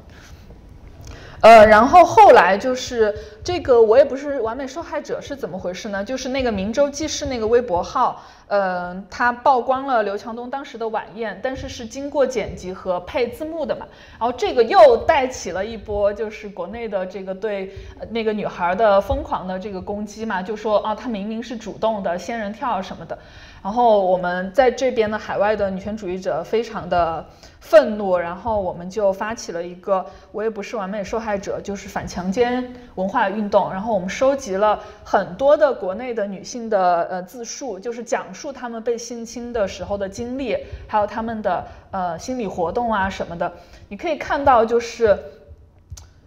呃，然后后来就是这个，我也不是完美受害者，是怎么回事呢？就是那个明州记事那个微博号，呃，他曝光了刘强东当时的晚宴，但是是经过剪辑和配字幕的嘛。然后这个又带起了一波，就是国内的这个对那个女孩的疯狂的这个攻击嘛，就说啊，她明明是主动的，仙人跳什么的。然后我们在这边的海外的女权主义者非常的愤怒，然后我们就发起了一个“我也不是完美受害者”，就是反强奸文化运动。然后我们收集了很多的国内的女性的呃自述，就是讲述她们被性侵的时候的经历，还有她们的呃心理活动啊什么的。你可以看到就是。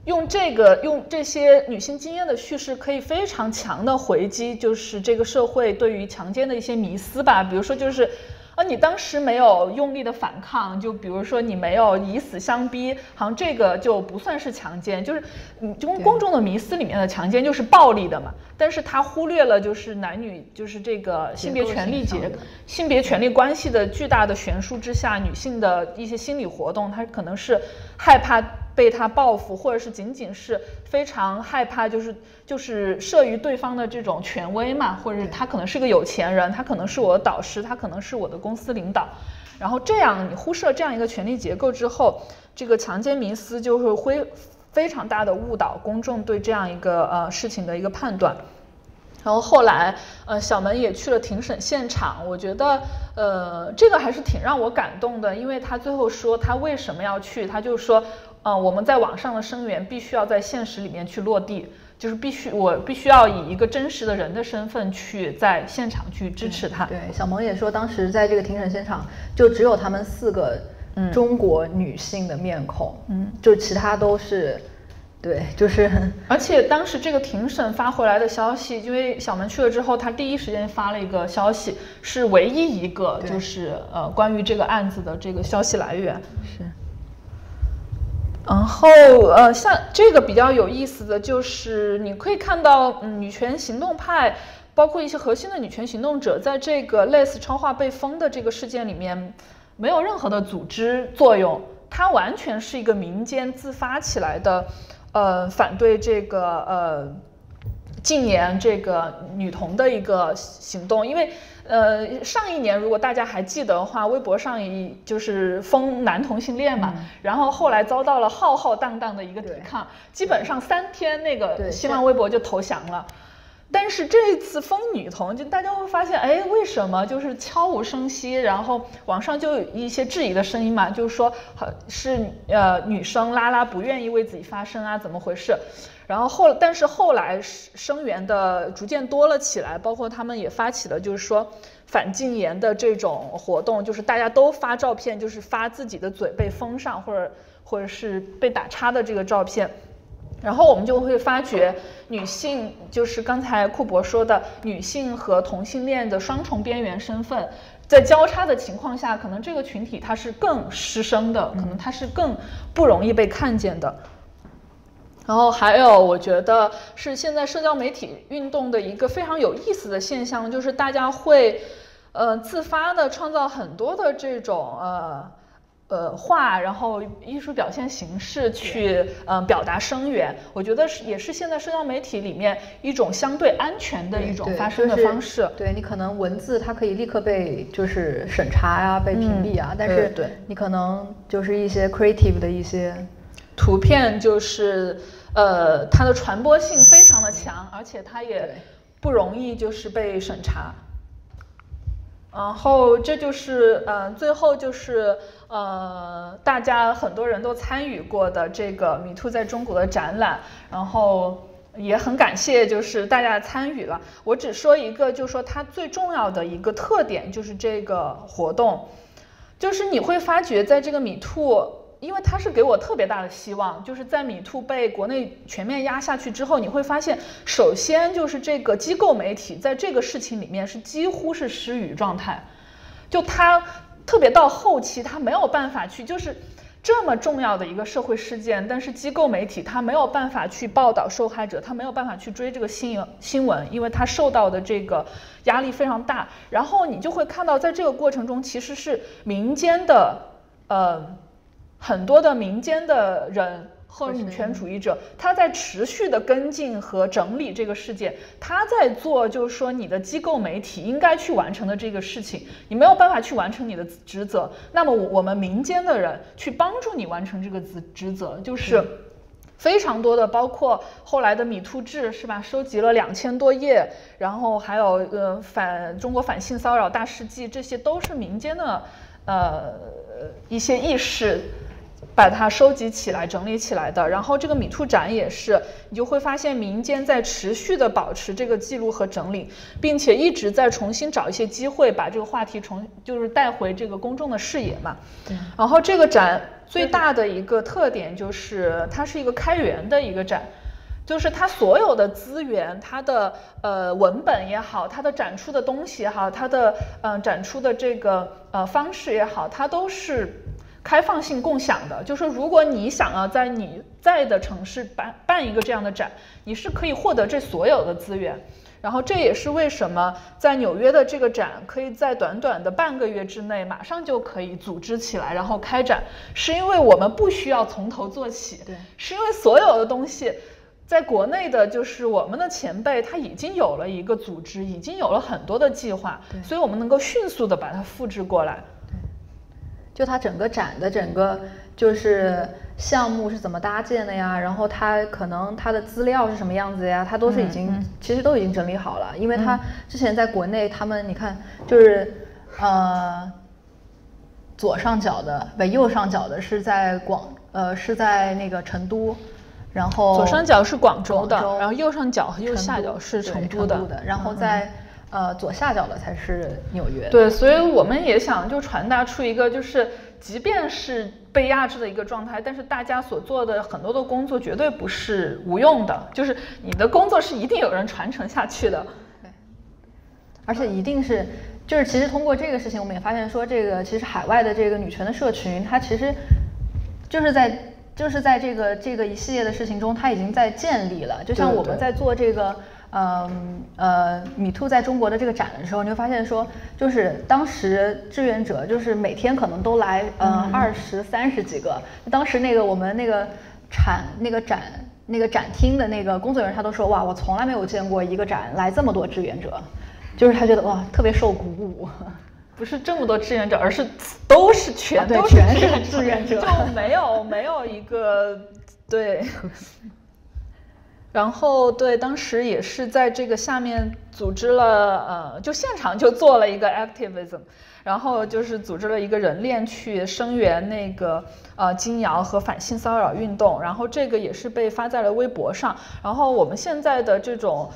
用这个用这些女性经验的叙事，可以非常强的回击，就是这个社会对于强奸的一些迷思吧。比如说，就是啊，你当时没有用力的反抗，就比如说你没有以死相逼，好像这个就不算是强奸。就是嗯公公众的迷思里面的强奸就是暴力的嘛。但是他忽略了就是男女就是这个性别权利结性别权利关系的巨大的悬殊之下，女性的一些心理活动，她可能是害怕。被他报复，或者是仅仅是非常害怕，就是就是慑于对方的这种权威嘛，或者是他可能是个有钱人，他可能是我的导师，他可能是我的公司领导，然后这样你忽视了这样一个权力结构之后，这个强奸迷思就会会非常大的误导公众对这样一个呃事情的一个判断。然后后来，呃，小门也去了庭审现场，我觉得，呃，这个还是挺让我感动的，因为他最后说他为什么要去，他就说。嗯，我们在网上的声援必须要在现实里面去落地，就是必须我必须要以一个真实的人的身份去在现场去支持他。对，小萌也说，当时在这个庭审现场就只有他们四个中国女性的面孔，嗯，就其他都是，对，就是。而且当时这个庭审发回来的消息，因为小门去了之后，他第一时间发了一个消息，是唯一一个就是呃关于这个案子的这个消息来源是。然后，呃，像这个比较有意思的就是，你可以看到，嗯，女权行动派，包括一些核心的女权行动者，在这个类似超话被封的这个事件里面，没有任何的组织作用，它完全是一个民间自发起来的，呃，反对这个呃禁言这个女童的一个行动，因为。呃，上一年如果大家还记得的话，微博上一就是封男同性恋嘛，然后后来遭到了浩浩荡荡的一个抵抗，基本上三天那个新浪微博就投降了。但是这一次封女同，就大家会发现，哎，为什么就是悄无声息？然后网上就有一些质疑的声音嘛，就是说，好是呃女生拉拉不愿意为自己发声啊，怎么回事？然后后，但是后来声援的逐渐多了起来，包括他们也发起了就是说反禁言的这种活动，就是大家都发照片，就是发自己的嘴被封上或者或者是被打叉的这个照片。然后我们就会发觉，女性就是刚才库博说的，女性和同性恋的双重边缘身份，在交叉的情况下，可能这个群体它是更失声的，可能它是更不容易被看见的。然后还有，我觉得是现在社交媒体运动的一个非常有意思的现象，就是大家会，呃，自发的创造很多的这种呃。呃，画，然后艺术表现形式去，嗯，表达声源，我觉得是也是现在社交媒体里面一种相对安全的一种发声的方式。对你可能文字它可以立刻被就是审查呀，被屏蔽啊，但是对你可能就是一些 creative 的一些图片，就是呃，它的传播性非常的强，而且它也不容易就是被审查。然后这就是嗯，最后就是呃，大家很多人都参与过的这个米兔在中国的展览，然后也很感谢就是大家参与了。我只说一个，就是说它最重要的一个特点就是这个活动，就是你会发觉在这个米兔。因为他是给我特别大的希望，就是在米兔被国内全面压下去之后，你会发现，首先就是这个机构媒体在这个事情里面是几乎是失语状态，就他特别到后期，他没有办法去，就是这么重要的一个社会事件，但是机构媒体他没有办法去报道受害者，他没有办法去追这个新新闻，因为他受到的这个压力非常大。然后你就会看到，在这个过程中，其实是民间的，呃。很多的民间的人和女权主义者，他在持续的跟进和整理这个事件，他在做就是说你的机构媒体应该去完成的这个事情，你没有办法去完成你的职责，那么我们民间的人去帮助你完成这个职职责，就是非常多的，包括后来的米兔志是吧，收集了两千多页，然后还有呃反中国反性骚扰大事记，这些都是民间的呃一些意识。把它收集起来、整理起来的。然后这个米兔展也是，你就会发现民间在持续的保持这个记录和整理，并且一直在重新找一些机会把这个话题重就是带回这个公众的视野嘛。然后这个展最大的一个特点就是它是一个开源的一个展，就是它所有的资源、它的呃文本也好、它的展出的东西也好、它的嗯展出的这个呃方式也好，它都是。开放性共享的，就是说，如果你想要在你在的城市办办一个这样的展，你是可以获得这所有的资源。然后这也是为什么在纽约的这个展可以在短短的半个月之内马上就可以组织起来，然后开展，是因为我们不需要从头做起，对，是因为所有的东西在国内的，就是我们的前辈他已经有了一个组织，已经有了很多的计划，所以我们能够迅速的把它复制过来。就它整个展的整个就是项目是怎么搭建的呀？然后它可能它的资料是什么样子呀？它都是已经其实都已经整理好了，因为它之前在国内他们你看就是呃左上角的不右上角的是在广呃是在那个成都，然后左上角是广州的，然后右上角和右下角是成都的，然后在。呃，左下角的才是纽约。对，所以我们也想就传达出一个，就是即便是被压制的一个状态，但是大家所做的很多的工作绝对不是无用的，就是你的工作是一定有人传承下去的。对，而且一定是，就是其实通过这个事情，我们也发现说，这个其实海外的这个女权的社群，它其实就是在就是在这个这个一系列的事情中，它已经在建立了。就像我们在做这个。嗯呃，米兔在中国的这个展的时候，你会发现说，就是当时志愿者就是每天可能都来，嗯，二十三十几个。当时那个我们那个产那个展那个展厅的那个工作人员，他都说哇，我从来没有见过一个展来这么多志愿者，就是他觉得哇，特别受鼓舞。不是这么多志愿者，而是都是全都是志愿者，就没有没有一个对。然后对，当时也是在这个下面组织了，呃，就现场就做了一个 activism，然后就是组织了一个人链去声援那个呃金瑶和反性骚扰运动，然后这个也是被发在了微博上。然后我们现在的这种。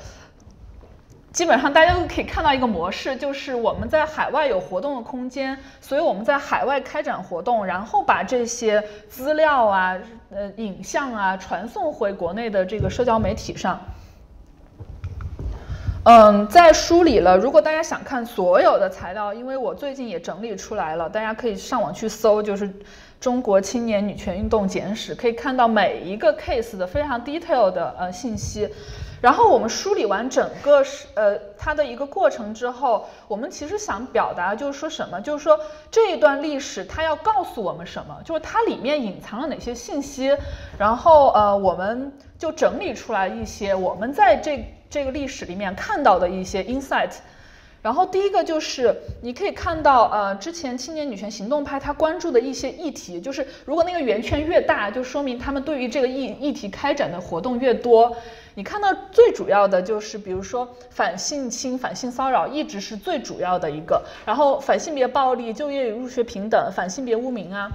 基本上大家都可以看到一个模式，就是我们在海外有活动的空间，所以我们在海外开展活动，然后把这些资料啊、呃影像啊传送回国内的这个社交媒体上。嗯，在梳理了。如果大家想看所有的材料，因为我最近也整理出来了，大家可以上网去搜，就是中国青年女权运动简史，可以看到每一个 case 的非常 detail 的呃信息。然后我们梳理完整个是呃它的一个过程之后，我们其实想表达就是说什么？就是说这一段历史它要告诉我们什么？就是它里面隐藏了哪些信息？然后呃我们就整理出来一些我们在这这个历史里面看到的一些 insight。然后第一个就是你可以看到，呃，之前青年女权行动派他关注的一些议题，就是如果那个圆圈越大，就说明他们对于这个议议题开展的活动越多。你看到最主要的就是，比如说反性侵、反性骚扰一直是最主要的一个，然后反性别暴力、就业与入学平等、反性别污名啊，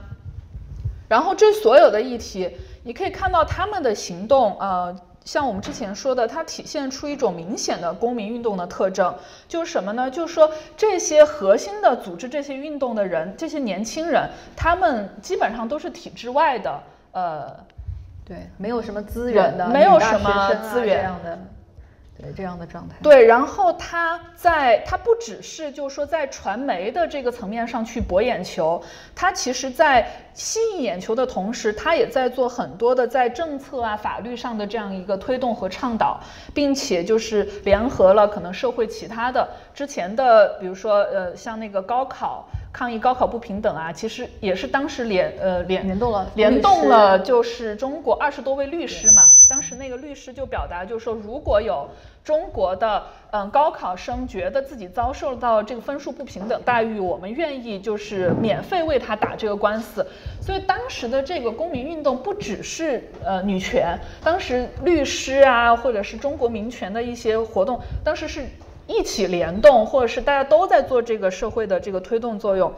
然后这所有的议题，你可以看到他们的行动，呃。像我们之前说的，它体现出一种明显的公民运动的特征，就是什么呢？就是说这些核心的组织这些运动的人，这些年轻人，他们基本上都是体制外的，呃，对，没有什么资源的，没有什么资源这样的。对这样的状态，对，然后他在他不只是就是说在传媒的这个层面上去博眼球，他其实在吸引眼球的同时，他也在做很多的在政策啊、法律上的这样一个推动和倡导，并且就是联合了可能社会其他的之前的，比如说呃像那个高考。抗议高考不平等啊，其实也是当时联呃联联动了联动了，就是中国二十多位律师嘛。当时那个律师就表达，就是说如果有中国的嗯高考生觉得自己遭受到这个分数不平等待遇，我们愿意就是免费为他打这个官司。所以当时的这个公民运动不只是呃女权，当时律师啊或者是中国民权的一些活动，当时是。一起联动，或者是大家都在做这个社会的这个推动作用。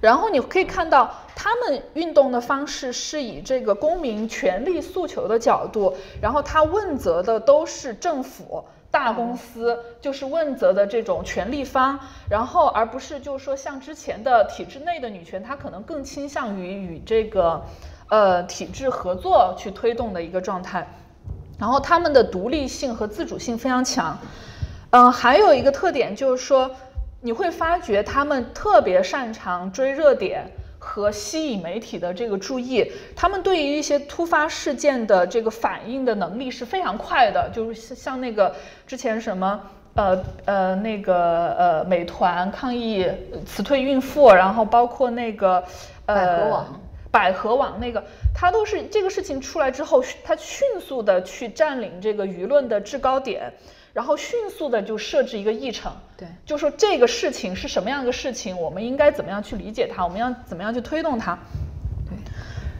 然后你可以看到，他们运动的方式是以这个公民权利诉求的角度，然后他问责的都是政府、大公司，就是问责的这种权利方，然后而不是就是说像之前的体制内的女权，她可能更倾向于与这个呃体制合作去推动的一个状态。然后他们的独立性和自主性非常强。嗯，还有一个特点就是说，你会发觉他们特别擅长追热点和吸引媒体的这个注意。他们对于一些突发事件的这个反应的能力是非常快的。就是像那个之前什么，呃呃，那个呃，美团抗议辞退孕妇，然后包括那个呃，百合网，百合网那个，他都是这个事情出来之后，他迅速的去占领这个舆论的制高点。然后迅速的就设置一个议程，对，就说这个事情是什么样一个事情，我们应该怎么样去理解它，我们要怎么样去推动它，对。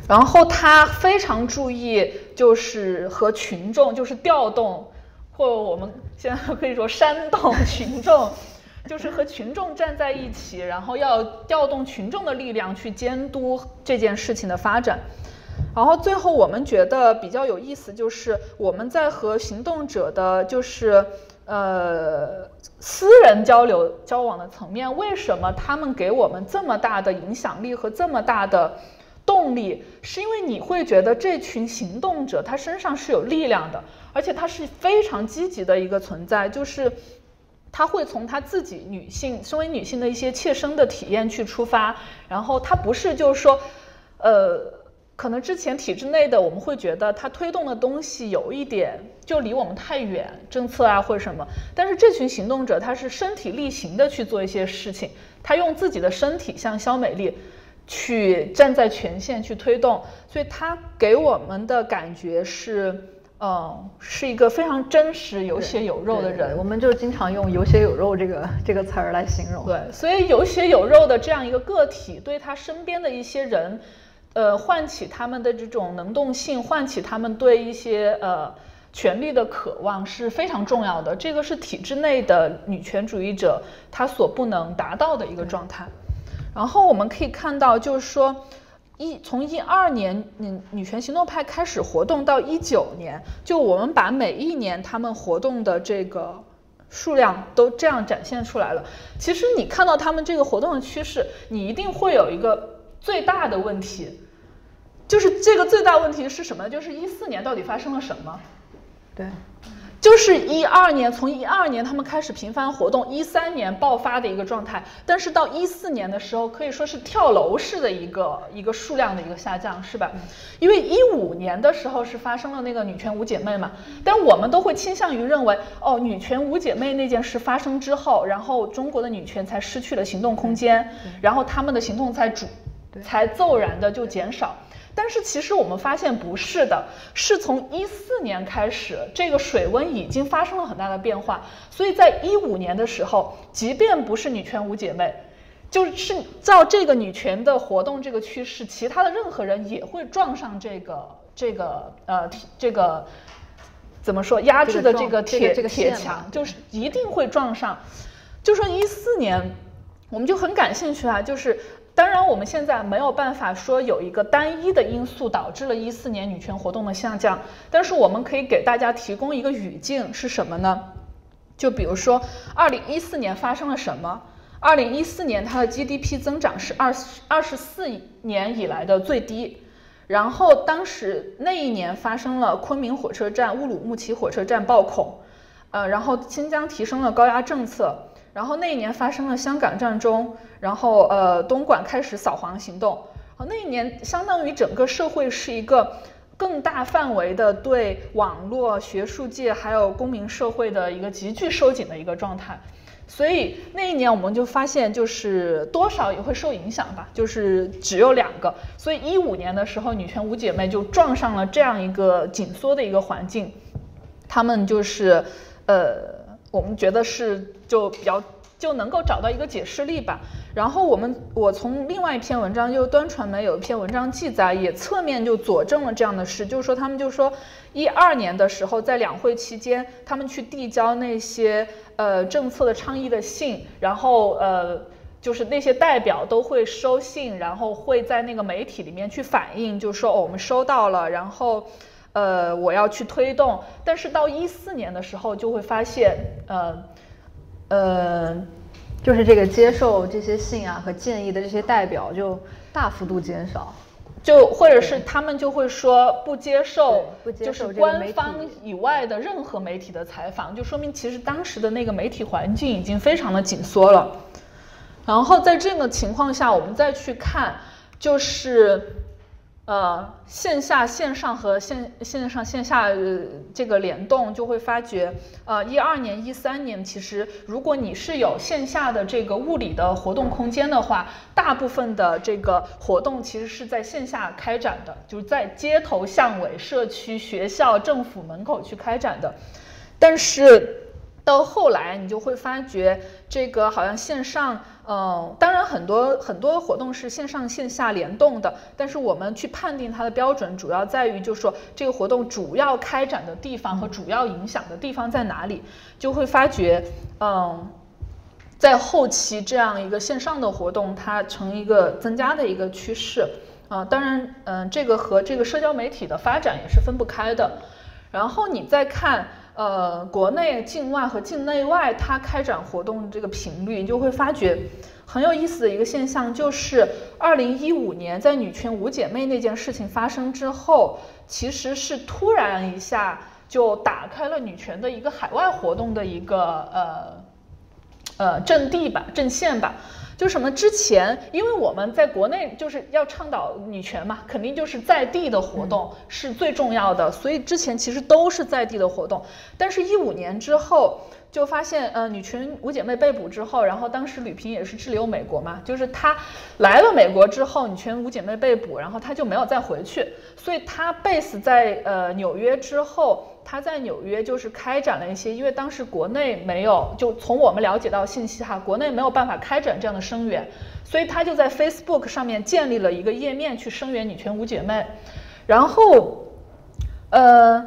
然后他非常注意，就是和群众，就是调动，或我们现在可以说煽动群众，就是和群众站在一起，然后要调动群众的力量去监督这件事情的发展。然后最后我们觉得比较有意思，就是我们在和行动者的，就是呃私人交流交往的层面，为什么他们给我们这么大的影响力和这么大的动力？是因为你会觉得这群行动者他身上是有力量的，而且他是非常积极的一个存在，就是他会从他自己女性身为女性的一些切身的体验去出发，然后他不是就是说，呃。可能之前体制内的我们会觉得它推动的东西有一点就离我们太远，政策啊或者什么。但是这群行动者他是身体力行的去做一些事情，他用自己的身体像肖美丽去站在前线去推动，所以他给我们的感觉是，嗯，是一个非常真实、有血有肉的人。我们就经常用“有血有肉”这个这个词儿来形容。对，所以有血有肉的这样一个个体，对他身边的一些人。呃，唤起他们的这种能动性，唤起他们对一些呃权利的渴望是非常重要的，这个是体制内的女权主义者她所不能达到的一个状态。然后我们可以看到，就是说一从一二年，嗯，女权行动派开始活动到一九年，就我们把每一年他们活动的这个数量都这样展现出来了。其实你看到他们这个活动的趋势，你一定会有一个最大的问题，就是这个最大问题是什么？就是一四年到底发生了什么？对，就是一二年，从一二年他们开始频繁活动，一三年爆发的一个状态，但是到一四年的时候，可以说是跳楼式的一个一个数量的一个下降，是吧？因为一五年的时候是发生了那个女权五姐妹嘛，但我们都会倾向于认为，哦，女权五姐妹那件事发生之后，然后中国的女权才失去了行动空间，然后他们的行动才主才骤然的就减少。但是其实我们发现不是的，是从一四年开始，这个水温已经发生了很大的变化。所以在一五年的时候，即便不是女权五姐妹，就是照这个女权的活动这个趋势，其他的任何人也会撞上这个这个呃这个怎么说压制的这个铁铁墙，就是一定会撞上。就说一四年，我们就很感兴趣啊，就是。当然，我们现在没有办法说有一个单一的因素导致了一四年女权活动的下降，但是我们可以给大家提供一个语境是什么呢？就比如说，二零一四年发生了什么？二零一四年它的 GDP 增长是二二十四年以来的最低，然后当时那一年发生了昆明火车站、乌鲁木齐火车站爆恐，呃，然后新疆提升了高压政策。然后那一年发生了香港战争，然后呃东莞开始扫黄行动，好那一年相当于整个社会是一个更大范围的对网络学术界还有公民社会的一个急剧收紧的一个状态，所以那一年我们就发现就是多少也会受影响吧，就是只有两个，所以一五年的时候女权五姐妹就撞上了这样一个紧缩的一个环境，她们就是呃。我们觉得是就比较就能够找到一个解释力吧。然后我们我从另外一篇文章，就是端传媒有一篇文章记载，也侧面就佐证了这样的事，就是说他们就说一二年的时候，在两会期间，他们去递交那些呃政策的倡议的信，然后呃就是那些代表都会收信，然后会在那个媒体里面去反映，就说我们收到了，然后。呃，我要去推动，但是到一四年的时候就会发现，呃，呃，就是这个接受这些信啊和建议的这些代表就大幅度减少，就或者是他们就会说不接受，就是官方以外的任何媒体的采访，就说明其实当时的那个媒体环境已经非常的紧缩了。然后在这个情况下，我们再去看，就是。呃，线下、线上和线线上、线下这个联动，就会发觉，呃，一二年、一三年，其实如果你是有线下的这个物理的活动空间的话，大部分的这个活动其实是在线下开展的，就是在街头巷尾、社区、学校、政府门口去开展的，但是。到后来，你就会发觉这个好像线上，嗯，当然很多很多活动是线上线下联动的，但是我们去判定它的标准，主要在于就是说这个活动主要开展的地方和主要影响的地方在哪里，就会发觉，嗯，在后期这样一个线上的活动，它成一个增加的一个趋势，啊，当然，嗯，这个和这个社交媒体的发展也是分不开的，然后你再看。呃，国内、境外和境内外，它开展活动这个频率，你就会发觉很有意思的一个现象，就是二零一五年在女权五姐妹那件事情发生之后，其实是突然一下就打开了女权的一个海外活动的一个呃呃阵地吧、阵线吧。就什么之前，因为我们在国内就是要倡导女权嘛，肯定就是在地的活动是最重要的，所以之前其实都是在地的活动。但是，一五年之后就发现，呃，女权五姐妹被捕之后，然后当时吕萍也是滞留美国嘛，就是她来了美国之后，女权五姐妹被捕，然后她就没有再回去，所以她 base 在呃纽约之后。他在纽约就是开展了一些，因为当时国内没有，就从我们了解到信息哈，国内没有办法开展这样的声援，所以他就在 Facebook 上面建立了一个页面去声援女权五姐妹，然后，呃，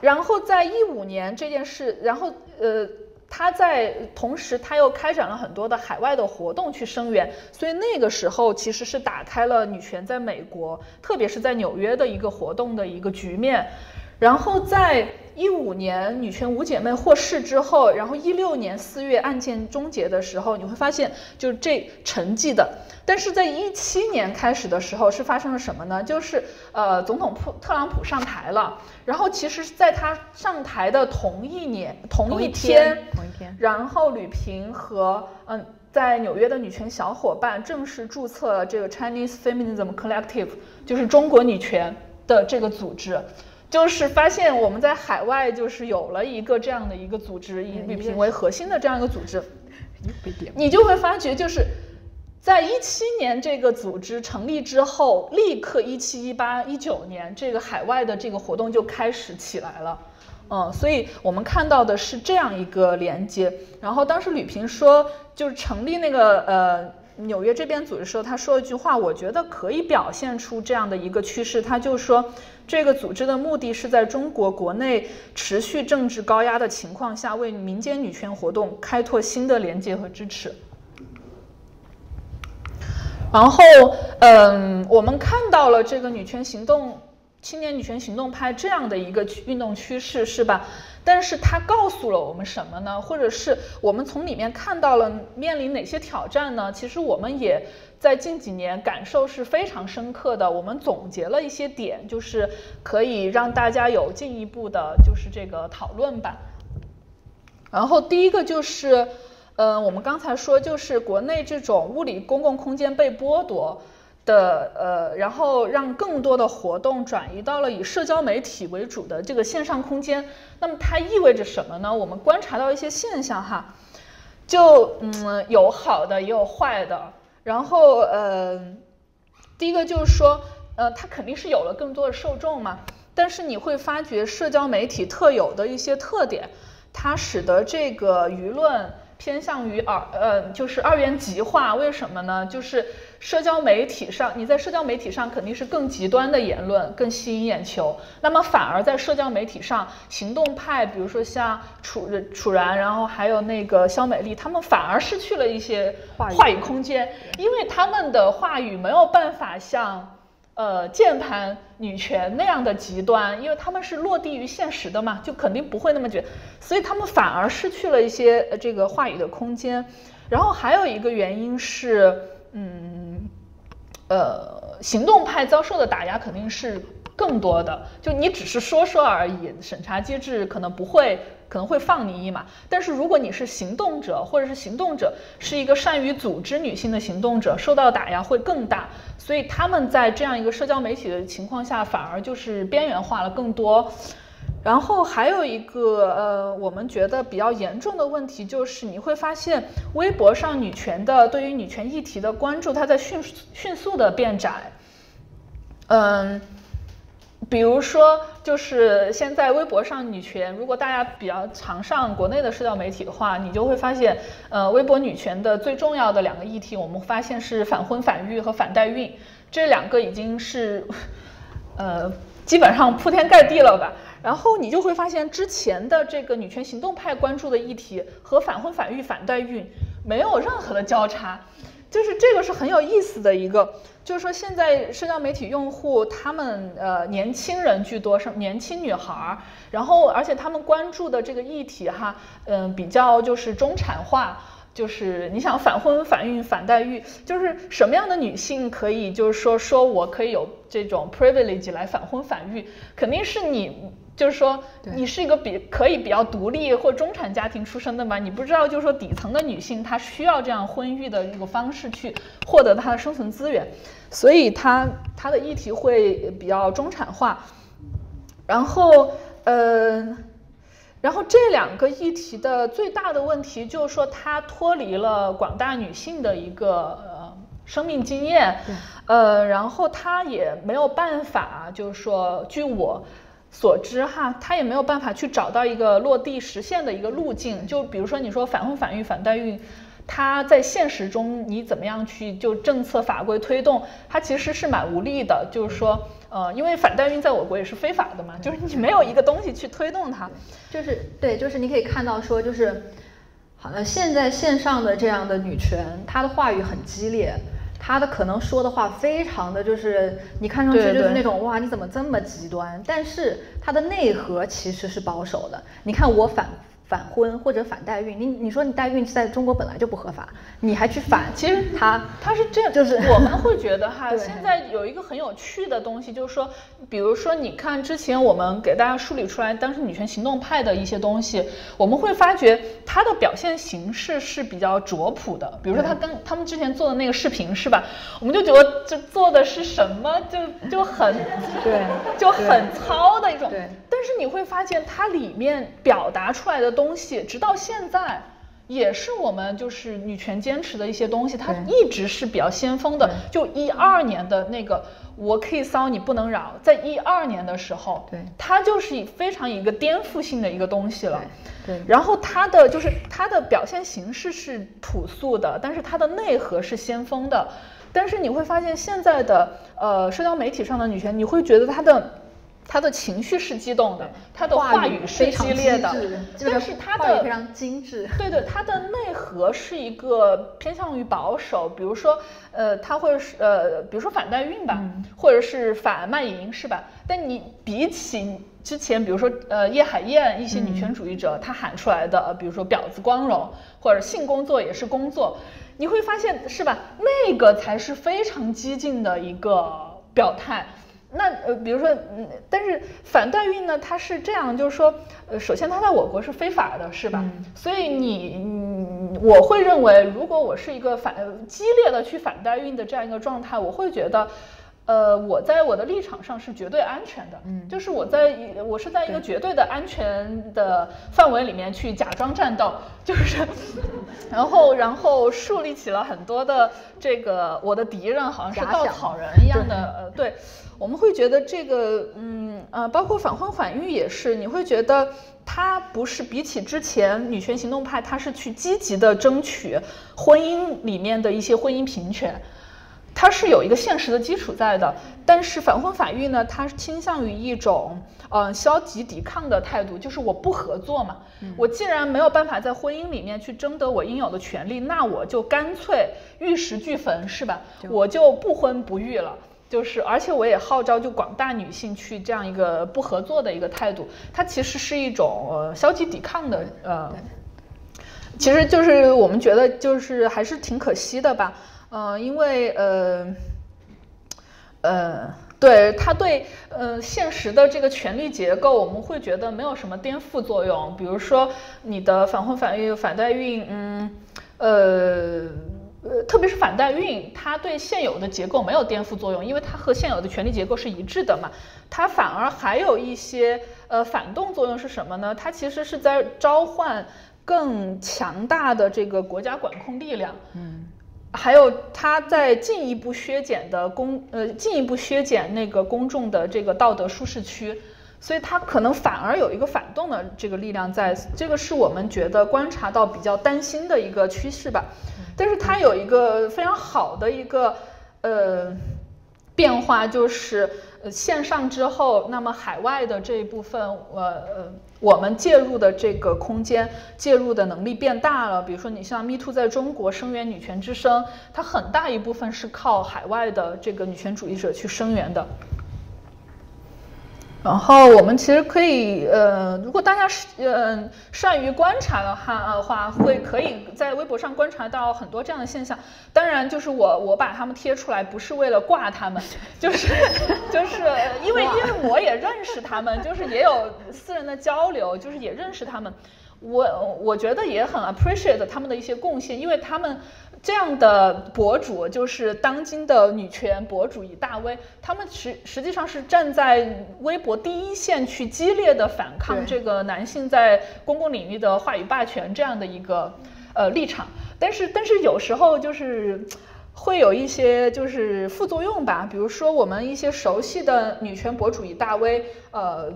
然后在一五年这件事，然后呃。他在同时，他又开展了很多的海外的活动去声援，所以那个时候其实是打开了女权在美国，特别是在纽约的一个活动的一个局面。然后在一五年女权五姐妹获释之后，然后一六年四月案件终结的时候，你会发现就是这沉寂的。但是在一七年开始的时候是发生了什么呢？就是呃，总统普特朗普上台了。然后其实在他上台的同一年同一天，同一天，然后吕平和嗯，在纽约的女权小伙伴正式注册了这个 Chinese Feminism Collective，就是中国女权的这个组织。就是发现我们在海外就是有了一个这样的一个组织，以吕平为核心的这样一个组织，你就会发觉就是。在一七年这个组织成立之后，立刻一七一八一九年这个海外的这个活动就开始起来了，嗯，所以我们看到的是这样一个连接。然后当时吕平说，就是成立那个呃纽约这边组织的时候，他说了一句话，我觉得可以表现出这样的一个趋势。他就说，这个组织的目的是在中国国内持续政治高压的情况下，为民间女权活动开拓新的连接和支持。然后，嗯，我们看到了这个女权行动、青年女权行动派这样的一个运动趋势，是吧？但是它告诉了我们什么呢？或者是我们从里面看到了面临哪些挑战呢？其实我们也在近几年感受是非常深刻的。我们总结了一些点，就是可以让大家有进一步的，就是这个讨论吧。然后第一个就是。嗯，我们刚才说，就是国内这种物理公共空间被剥夺的，呃，然后让更多的活动转移到了以社交媒体为主的这个线上空间。那么它意味着什么呢？我们观察到一些现象哈，就嗯，有好的也有坏的。然后呃，第一个就是说，呃，它肯定是有了更多的受众嘛，但是你会发觉社交媒体特有的一些特点，它使得这个舆论。偏向于二呃，就是二元极化，为什么呢？就是社交媒体上，你在社交媒体上肯定是更极端的言论更吸引眼球，那么反而在社交媒体上，行动派，比如说像楚楚然，然后还有那个肖美丽，他们反而失去了一些话语空间，因为他们的话语没有办法像。呃，键盘女权那样的极端，因为他们是落地于现实的嘛，就肯定不会那么绝，所以他们反而失去了一些这个话语的空间。然后还有一个原因是，嗯，呃，行动派遭受的打压肯定是更多的，就你只是说说而已，审查机制可能不会。可能会放你一马，但是如果你是行动者，或者是行动者是一个善于组织女性的行动者，受到打压会更大。所以他们在这样一个社交媒体的情况下，反而就是边缘化了更多。然后还有一个呃，我们觉得比较严重的问题就是，你会发现微博上女权的对于女权议题的关注，它在迅迅速的变窄。嗯。比如说，就是现在微博上女权，如果大家比较常上国内的社交媒体的话，你就会发现，呃，微博女权的最重要的两个议题，我们发现是反婚反育和反代孕，这两个已经是，呃，基本上铺天盖地了吧。然后你就会发现，之前的这个女权行动派关注的议题和反婚反育反代孕没有任何的交叉。就是这个是很有意思的一个，就是说现在社交媒体用户他们呃年轻人居多，是年轻女孩儿，然后而且他们关注的这个议题哈，嗯比较就是中产化，就是你想反婚反孕反代孕，就是什么样的女性可以就是说说我可以有这种 privilege 来反婚反育，肯定是你。就是说，你是一个比可以比较独立或中产家庭出身的嘛？你不知道，就是说底层的女性她需要这样婚育的一个方式去获得她的生存资源，所以她她的议题会比较中产化。然后，呃，然后这两个议题的最大的问题就是说，它脱离了广大女性的一个呃生命经验，呃，然后它也没有办法，就是说，据我。所知哈，他也没有办法去找到一个落地实现的一个路径。就比如说你说反婚反育反代孕，它在现实中你怎么样去就政策法规推动，它其实是蛮无力的。就是说，呃，因为反代孕在我国也是非法的嘛，就是你没有一个东西去推动它。就是对，就是你可以看到说，就是好了，现在线上的这样的女权，她的话语很激烈。他的可能说的话非常的就是你看上去就是那种哇你怎么这么极端，但是他的内核其实是保守的。你看我反。反婚或者反代孕，你你说你代孕在中国本来就不合法，你还去反？其实他他是这样，就是我们会觉得哈，现在有一个很有趣的东西，就是说，比如说你看之前我们给大家梳理出来当时女权行动派的一些东西，我们会发觉它的表现形式是比较拙朴的。比如说他跟他们之前做的那个视频是吧？我们就觉得这做的是什么？就 就很对，就很糙的一种。对。但是你会发现它里面表达出来的东。东西直到现在也是我们就是女权坚持的一些东西，它一直是比较先锋的。就一二年的那个我可以骚你不能扰，在一二年的时候，对它就是以非常一个颠覆性的一个东西了。对，然后它的就是它的表现形式是朴素的，但是它的内核是先锋的。但是你会发现现在的呃社交媒体上的女权，你会觉得它的。他的情绪是激动的，他的话语是激烈的，但是他的非常精致。对对，他的内核是一个偏向于保守，比如说，呃，他会是呃，比如说反代孕吧，或者是反卖淫，是吧？但你比起之前，比如说呃叶海燕一些女权主义者，他喊出来的，比如说婊子光荣或者性工作也是工作，你会发现是吧？那个才是非常激进的一个表态。那呃，比如说，嗯，但是反代孕呢，它是这样，就是说，呃，首先它在我国是非法的，是吧？所以你，嗯，我会认为，如果我是一个反激烈的去反代孕的这样一个状态，我会觉得。呃，我在我的立场上是绝对安全的，嗯，就是我在我是在一个绝对的安全的范围里面去假装战斗，就是，然后然后树立起了很多的这个我的敌人好像是稻草人一样的，呃，对，我们会觉得这个，嗯呃，包括反婚反育也是，你会觉得他不是比起之前女权行动派，他是去积极的争取婚姻里面的一些婚姻平权。它是有一个现实的基础在的，但是反婚反育呢，它倾向于一种嗯消极抵抗的态度，就是我不合作嘛，我既然没有办法在婚姻里面去争得我应有的权利，那我就干脆玉石俱焚，是吧？我就不婚不育了，就是而且我也号召就广大女性去这样一个不合作的一个态度，它其实是一种呃消极抵抗的呃，其实就是我们觉得就是还是挺可惜的吧。嗯，因为呃，呃，对它对呃现实的这个权力结构，我们会觉得没有什么颠覆作用。比如说你的反婚反育反代孕，嗯，呃呃，特别是反代孕，它对现有的结构没有颠覆作用，因为它和现有的权力结构是一致的嘛。它反而还有一些呃反动作用是什么呢？它其实是在召唤更强大的这个国家管控力量。嗯。还有，它在进一步削减的公呃，进一步削减那个公众的这个道德舒适区，所以它可能反而有一个反动的这个力量在，这个是我们觉得观察到比较担心的一个趋势吧。但是它有一个非常好的一个呃变化，就是呃线上之后，那么海外的这一部分，呃呃。我们介入的这个空间，介入的能力变大了。比如说，你像 Me Too 在中国声援女权之声，它很大一部分是靠海外的这个女权主义者去声援的。然后我们其实可以，呃，如果大家是呃善于观察的话，话会可以在微博上观察到很多这样的现象。当然，就是我我把他们贴出来，不是为了挂他们，就是就是因为因为我也认识他们，就是也有私人的交流，就是也认识他们。我我觉得也很 appreciate 他们的一些贡献，因为他们。这样的博主就是当今的女权博主以大 V，他们实实际上是站在微博第一线去激烈的反抗这个男性在公共领域的话语霸权这样的一个呃立场。但是但是有时候就是会有一些就是副作用吧，比如说我们一些熟悉的女权博主以大 V，呃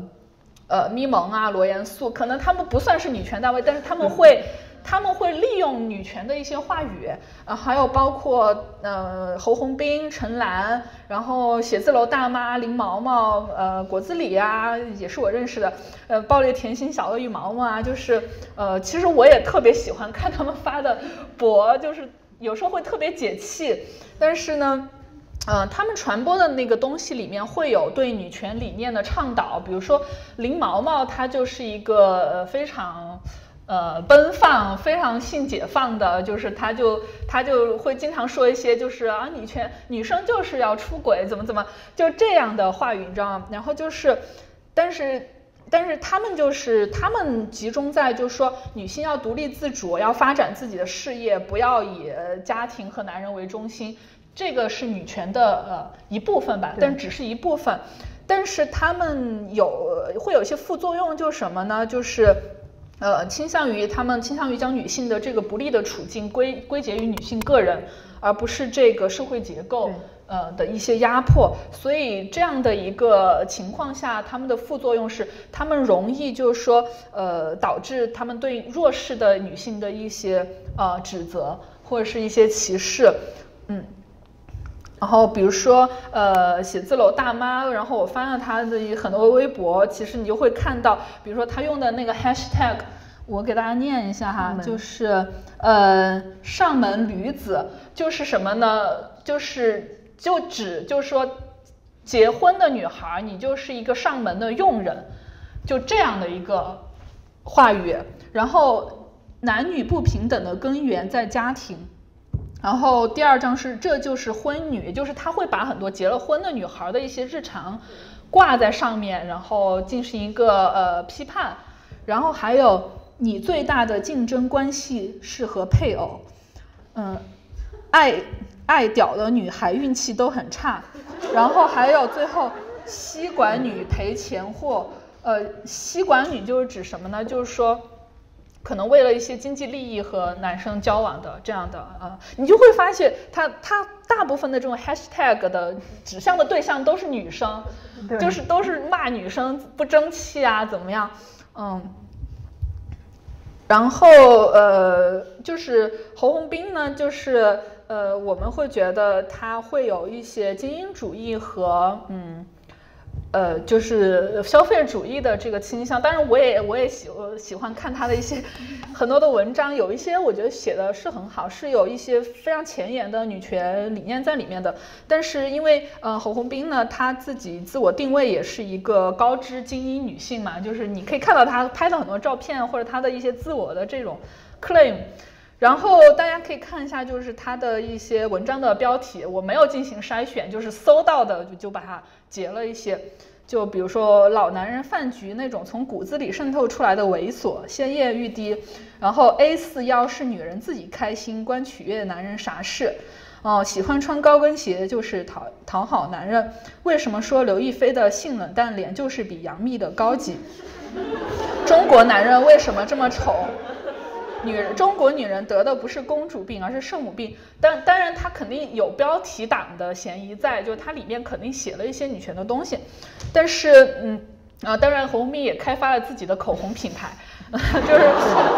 呃咪蒙啊罗严素，可能他们不算是女权大 V，但是他们会。他们会利用女权的一些话语，呃，还有包括呃侯鸿斌、陈岚，然后写字楼大妈林毛毛，呃果子狸啊，也是我认识的，呃暴烈甜心小鳄鱼毛毛啊，就是呃其实我也特别喜欢看他们发的博，就是有时候会特别解气，但是呢。呃，他们传播的那个东西里面会有对女权理念的倡导，比如说林毛毛，她就是一个非常呃奔放、非常性解放的，就是她就她就会经常说一些就是啊女权女生就是要出轨，怎么怎么就这样的话语，你知道吗？然后就是，但是但是他们就是他们集中在就是说女性要独立自主，要发展自己的事业，不要以家庭和男人为中心。这个是女权的呃一部分吧，但只是一部分，但是他们有会有一些副作用，就是什么呢？就是呃倾向于他们倾向于将女性的这个不利的处境归归结于女性个人，而不是这个社会结构呃的一些压迫。所以这样的一个情况下，他们的副作用是他们容易就是说呃导致他们对弱势的女性的一些呃指责或者是一些歧视，嗯。然后比如说，呃，写字楼大妈，然后我翻了她的很多微博，其实你就会看到，比如说她用的那个 hashtag，我给大家念一下哈，就是呃上门女子，就是什么呢？就是就指就是说结婚的女孩，你就是一个上门的佣人，就这样的一个话语。然后男女不平等的根源在家庭。然后第二章是这就是婚女，就是他会把很多结了婚的女孩的一些日常挂在上面，然后进行一个呃批判。然后还有你最大的竞争关系是和配偶，嗯，爱爱屌的女孩运气都很差。然后还有最后吸管女赔钱货，呃，吸管女就是指什么呢？就是说。可能为了一些经济利益和男生交往的这样的啊，你就会发现他他大部分的这种 hashtag 的指向的对象都是女生，就是都是骂女生不争气啊怎么样，嗯，然后呃就是侯鸿斌呢，就是呃我们会觉得他会有一些精英主义和嗯。呃，就是消费主义的这个倾向，当然我也我也喜喜欢看他的一些很多的文章，有一些我觉得写的是很好，是有一些非常前沿的女权理念在里面的。但是因为呃侯鸿斌呢，他自己自我定位也是一个高知精英女性嘛，就是你可以看到他拍的很多照片或者他的一些自我的这种 claim。然后大家可以看一下，就是他的一些文章的标题，我没有进行筛选，就是搜到的就就把它结了一些。就比如说老男人饭局那种从骨子里渗透出来的猥琐，先艳欲滴。然后 A 四腰是女人自己开心，关取悦男人啥事？哦，喜欢穿高跟鞋就是讨讨好男人。为什么说刘亦菲的性冷淡脸就是比杨幂的高级？中国男人为什么这么丑？女人，中国女人得的不是公主病，而是圣母病。但当然，它肯定有标题党的嫌疑在，就是它里面肯定写了一些女权的东西。但是，嗯，啊，当然，红米也开发了自己的口红品牌，就是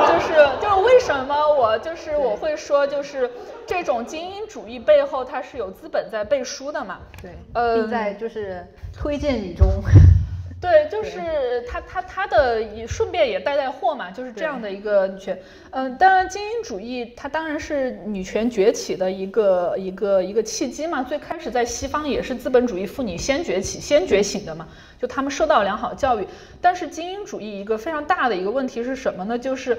就是就是为什么我就是我会说，就是这种精英主义背后它是有资本在背书的嘛？对，呃，在就是推荐语中。对，就是他他他的也顺便也带带货嘛，就是这样的一个女权。嗯，当然精英主义它当然是女权崛起的一个一个一个契机嘛。最开始在西方也是资本主义妇女先崛起、先觉醒的嘛，就他们受到良好教育。但是精英主义一个非常大的一个问题是什么呢？就是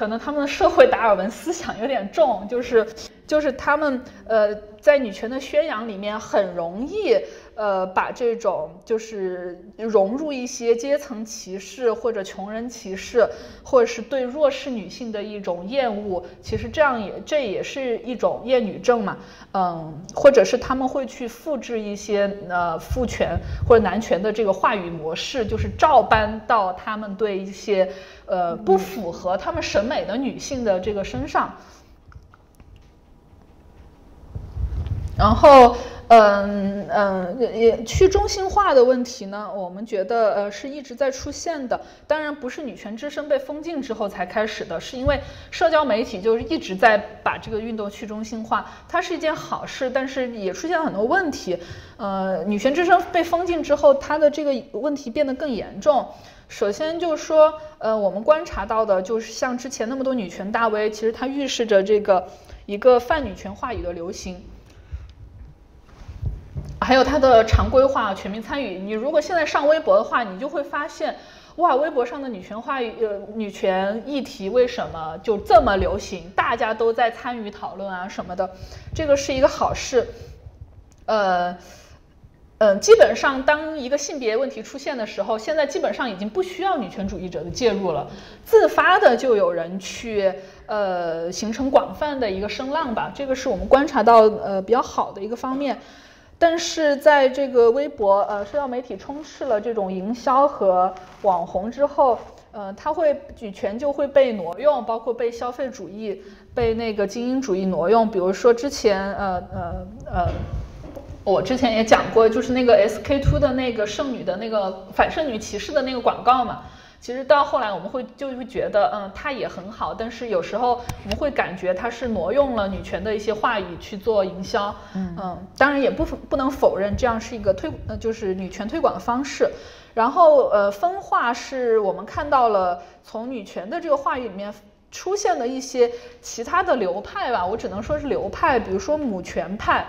可能他们的社会达尔文思想有点重，就是就是他们呃在女权的宣扬里面很容易。呃，把这种就是融入一些阶层歧视或者穷人歧视，或者是对弱势女性的一种厌恶，其实这样也这也是一种厌女症嘛，嗯，或者是他们会去复制一些呃父权或者男权的这个话语模式，就是照搬到他们对一些呃不符合他们审美的女性的这个身上。然后。嗯嗯，也去中心化的问题呢，我们觉得呃是一直在出现的。当然不是女权之声被封禁之后才开始的，是因为社交媒体就是一直在把这个运动去中心化，它是一件好事，但是也出现了很多问题。呃，女权之声被封禁之后，它的这个问题变得更严重。首先就是说，呃，我们观察到的就是像之前那么多女权大 V，其实它预示着这个一个泛女权话语的流行。还有它的常规化、全民参与。你如果现在上微博的话，你就会发现，哇，微博上的女权话语、呃，女权议题为什么就这么流行？大家都在参与讨论啊什么的，这个是一个好事。呃，嗯，基本上当一个性别问题出现的时候，现在基本上已经不需要女权主义者的介入了，自发的就有人去，呃，形成广泛的一个声浪吧。这个是我们观察到呃比较好的一个方面。但是在这个微博呃社交媒体充斥了这种营销和网红之后，呃，它会女权就会被挪用，包括被消费主义、被那个精英主义挪用。比如说之前呃呃呃，我之前也讲过，就是那个 SK two 的那个剩女的那个反剩女骑士的那个广告嘛。其实到后来我们会就会觉得，嗯，它也很好，但是有时候我们会感觉它是挪用了女权的一些话语去做营销，嗯，当然也不不能否认这样是一个推呃就是女权推广的方式。然后呃分化是我们看到了从女权的这个话语里面出现的一些其他的流派吧，我只能说是流派，比如说母权派，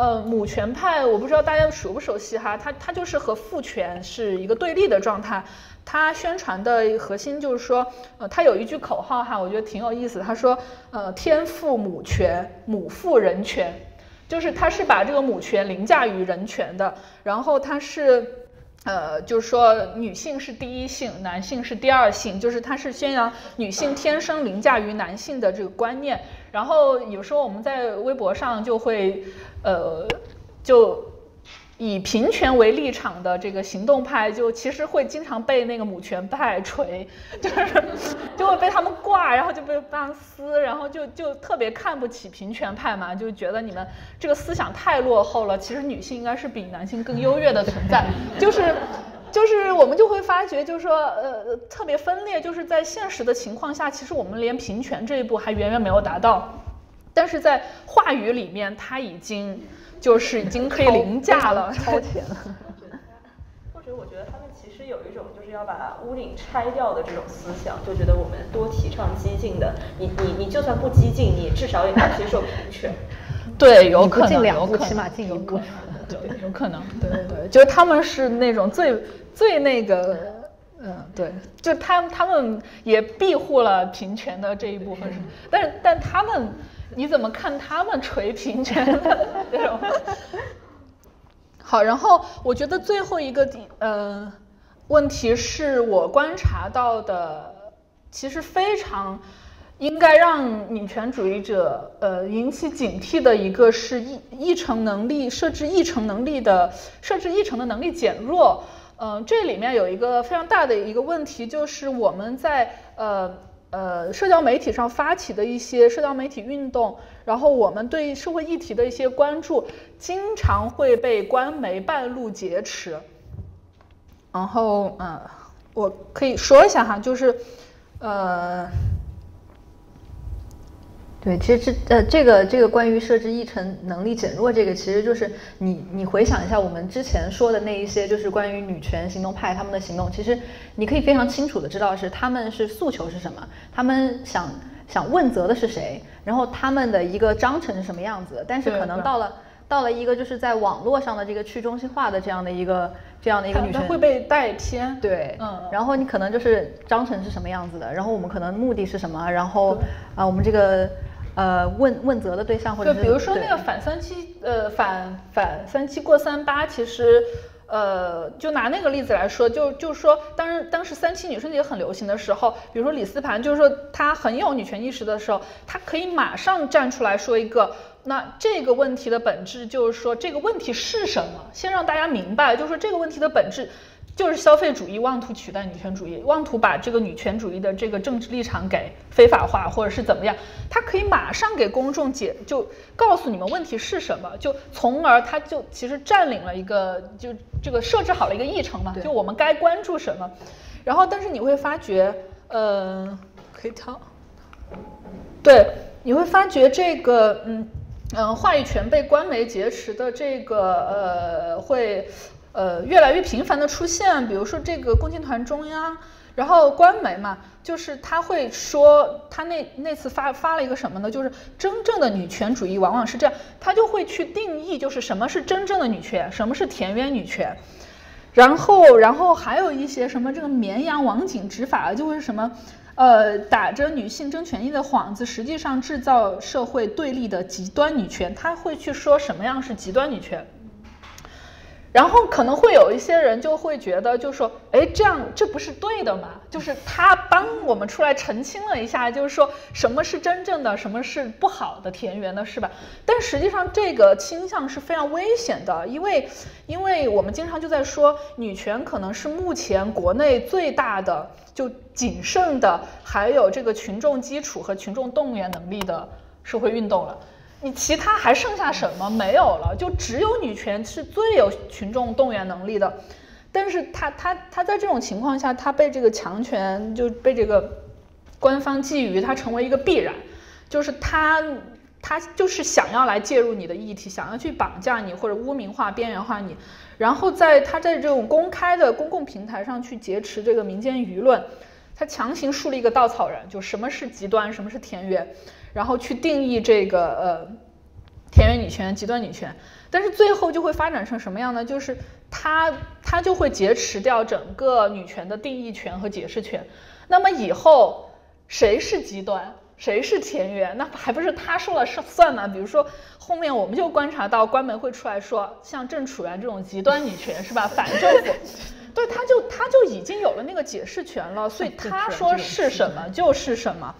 呃母权派我不知道大家熟不熟悉哈，它它就是和父权是一个对立的状态。他宣传的核心就是说，呃，他有一句口号哈，我觉得挺有意思。他说，呃，天赋母权，母赋人权，就是他是把这个母权凌驾于人权的。然后他是，呃，就是说女性是第一性，男性是第二性，就是他是宣扬女性天生凌驾于男性的这个观念。然后有时候我们在微博上就会，呃，就。以平权为立场的这个行动派，就其实会经常被那个母权派锤，就是就会被他们挂，然后就被棒撕，然后就就特别看不起平权派嘛，就觉得你们这个思想太落后了。其实女性应该是比男性更优越的存在，就是就是我们就会发觉，就是说呃特别分裂，就是在现实的情况下，其实我们连平权这一步还远远没有达到，但是在话语里面，他已经。就是已经可以凌驾了，超前了。或者我觉得他们其实有一种就是要把屋顶拆掉的这种思想，就觉得我们多提倡激进的，你你你就算不激进，你至少也要接受平权。对，有可能，有可能，起码进一步。对，有可能。对对对，就是他们是那种最最那个，嗯，对，就他他们也庇护了平权的这一部分，但是但他们。你怎么看他们锤平权的这种？好，然后我觉得最后一个地，呃，问题是我观察到的，其实非常应该让女权主义者呃引起警惕的一个是议议程能力设置议程能力的设置议程的能力减弱。嗯，这里面有一个非常大的一个问题，就是我们在呃。呃，社交媒体上发起的一些社交媒体运动，然后我们对社会议题的一些关注，经常会被官媒半路劫持。然后，嗯，我可以说一下哈，就是，呃。对，其实这呃，这个这个关于设置议程能力减弱，这个其实就是你你回想一下我们之前说的那一些，就是关于女权行动派他们的行动，其实你可以非常清楚的知道是他们是诉求是什么，他们想想问责的是谁，然后他们的一个章程是什么样子，但是可能到了到了一个就是在网络上的这个去中心化的这样的一个这样的一个女权会被带偏，对，嗯，然后你可能就是章程是什么样子的，然后我们可能目的是什么，然后啊我们这个。呃，问问责的对象，或者就比如说那个反三七，呃，反反三七过三八，其实，呃，就拿那个例子来说，就就是说，当当时三七女生节很流行的时候，比如说李思盘，就是说她很有女权意识的时候，她可以马上站出来说一个，那这个问题的本质就是说这个问题是什么，先让大家明白，就是说这个问题的本质。就是消费主义妄图取代女权主义，妄图把这个女权主义的这个政治立场给非法化，或者是怎么样，他可以马上给公众解，就告诉你们问题是什么，就从而他就其实占领了一个，就这个设置好了一个议程嘛，就我们该关注什么，然后但是你会发觉，呃，可以跳，对，你会发觉这个，嗯嗯，话语权被官媒劫持的这个，呃，会。呃，越来越频繁的出现，比如说这个共青团中央，然后官媒嘛，就是他会说，他那那次发发了一个什么呢？就是真正的女权主义往往是这样，他就会去定义，就是什么是真正的女权，什么是田园女权，然后然后还有一些什么这个绵羊网警执法，就是什么，呃，打着女性争权益的幌子，实际上制造社会对立的极端女权，他会去说什么样是极端女权。然后可能会有一些人就会觉得，就说，哎，这样这不是对的吗？就是他帮我们出来澄清了一下，就是说什么是真正的，什么是不好的田园的，是吧？但实际上这个倾向是非常危险的，因为因为我们经常就在说，女权可能是目前国内最大的就谨慎的，还有这个群众基础和群众动员能力的社会运动了。你其他还剩下什么没有了？就只有女权是最有群众动员能力的，但是他他他在这种情况下，他被这个强权就被这个官方觊觎，他成为一个必然，就是他他就是想要来介入你的议题，想要去绑架你或者污名化、边缘化你，然后在他在这种公开的公共平台上去劫持这个民间舆论，他强行树立一个稻草人，就什么是极端，什么是田园。然后去定义这个呃田园女权、极端女权，但是最后就会发展成什么样呢？就是它它就会劫持掉整个女权的定义权和解释权。那么以后谁是极端，谁是田园，那还不是他说了算吗？比如说后面我们就观察到官媒会出来说，像郑楚元这种极端女权是吧？反政府，对，他就他就已经有了那个解释权了，所以他说是什么就是什么。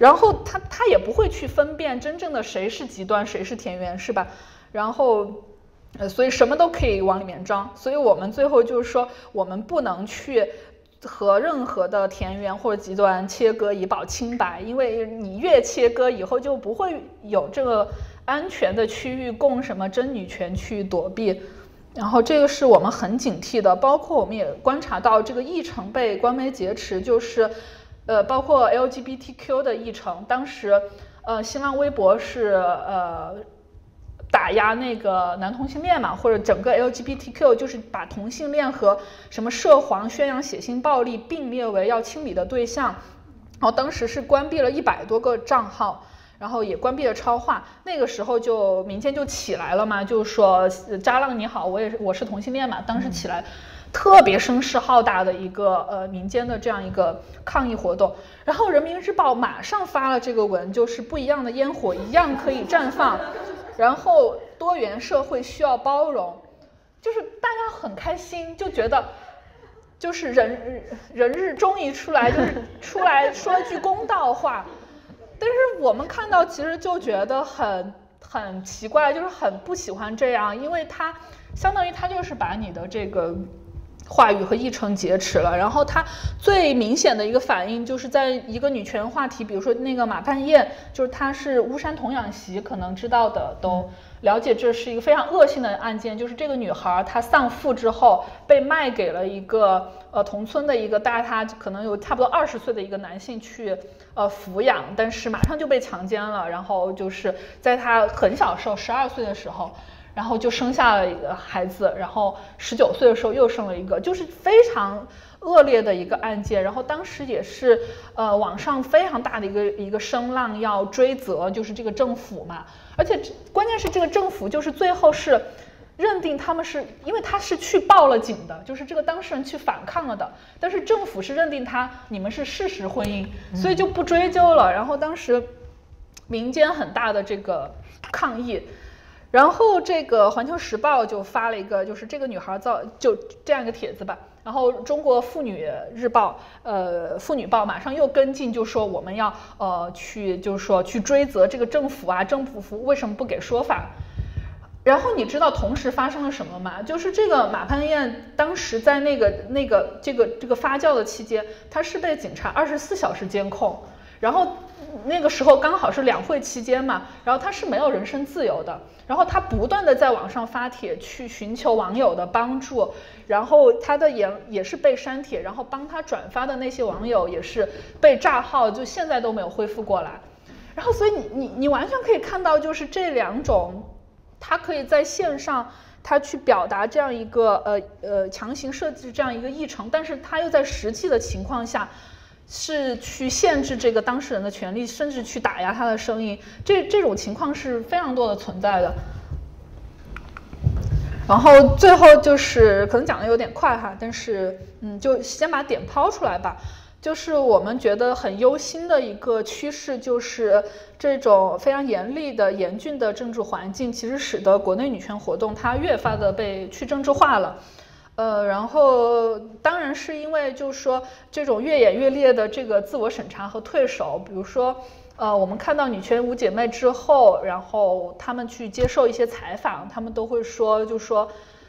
然后他他也不会去分辨真正的谁是极端，谁是田园，是吧？然后，呃，所以什么都可以往里面装。所以我们最后就是说，我们不能去和任何的田园或者极端切割以保清白，因为你越切割，以后就不会有这个安全的区域供什么真女权去躲避。然后这个是我们很警惕的，包括我们也观察到这个议程被官媒劫持，就是。呃，包括 LGBTQ 的议程，当时，呃，新浪微博是呃打压那个男同性恋嘛，或者整个 LGBTQ 就是把同性恋和什么涉黄、宣扬血腥暴力并列为要清理的对象，然后当时是关闭了一百多个账号，然后也关闭了超话，那个时候就民间就起来了嘛，就说渣浪你好，我也是我是同性恋嘛，当时起来。特别声势浩大的一个呃民间的这样一个抗议活动，然后人民日报马上发了这个文，就是不一样的烟火一样可以绽放，然后多元社会需要包容，就是大家很开心，就觉得就是人人日终于出来，就是出来说一句公道话，但是我们看到其实就觉得很很奇怪，就是很不喜欢这样，因为它相当于它就是把你的这个。话语和议程劫持了，然后他最明显的一个反应就是在一个女权话题，比如说那个马半燕，就是她是巫山童养媳，可能知道的都 了解，这是一个非常恶性的案件，就是这个女孩她丧父之后被卖给了一个呃同村的一个大她可能有差不多二十岁的一个男性去呃抚养，但是马上就被强奸了，然后就是在她很小时候十二岁的时候。然后就生下了一个孩子，然后十九岁的时候又生了一个，就是非常恶劣的一个案件。然后当时也是，呃，网上非常大的一个一个声浪要追责，就是这个政府嘛。而且关键是这个政府就是最后是认定他们是因为他是去报了警的，就是这个当事人去反抗了的。但是政府是认定他你们是事实婚姻，所以就不追究了。然后当时民间很大的这个抗议。然后这个《环球时报》就发了一个，就是这个女孩造就这样一个帖子吧。然后《中国妇女日报》呃，《妇女报》马上又跟进，就说我们要呃去，就是说去追责这个政府啊，政府服为什么不给说法？然后你知道同时发生了什么吗？就是这个马潘燕当时在那个那个这个这个发酵的期间，他是被警察二十四小时监控，然后那个时候刚好是两会期间嘛，然后他是没有人身自由的，然后他不断的在网上发帖去寻求网友的帮助，然后他的也也是被删帖，然后帮他转发的那些网友也是被炸号，就现在都没有恢复过来，然后所以你你你完全可以看到就是这两种。他可以在线上，他去表达这样一个呃呃强行设置这样一个议程，但是他又在实际的情况下，是去限制这个当事人的权利，甚至去打压他的声音，这这种情况是非常多的存在的。然后最后就是可能讲的有点快哈，但是嗯，就先把点抛出来吧。就是我们觉得很忧心的一个趋势，就是这种非常严厉的、严峻的政治环境，其实使得国内女权活动它越发的被去政治化了。呃，然后当然是因为就是说这种越演越烈的这个自我审查和退守，比如说呃，我们看到女权五姐妹之后，然后她们去接受一些采访，她们都会说，就说。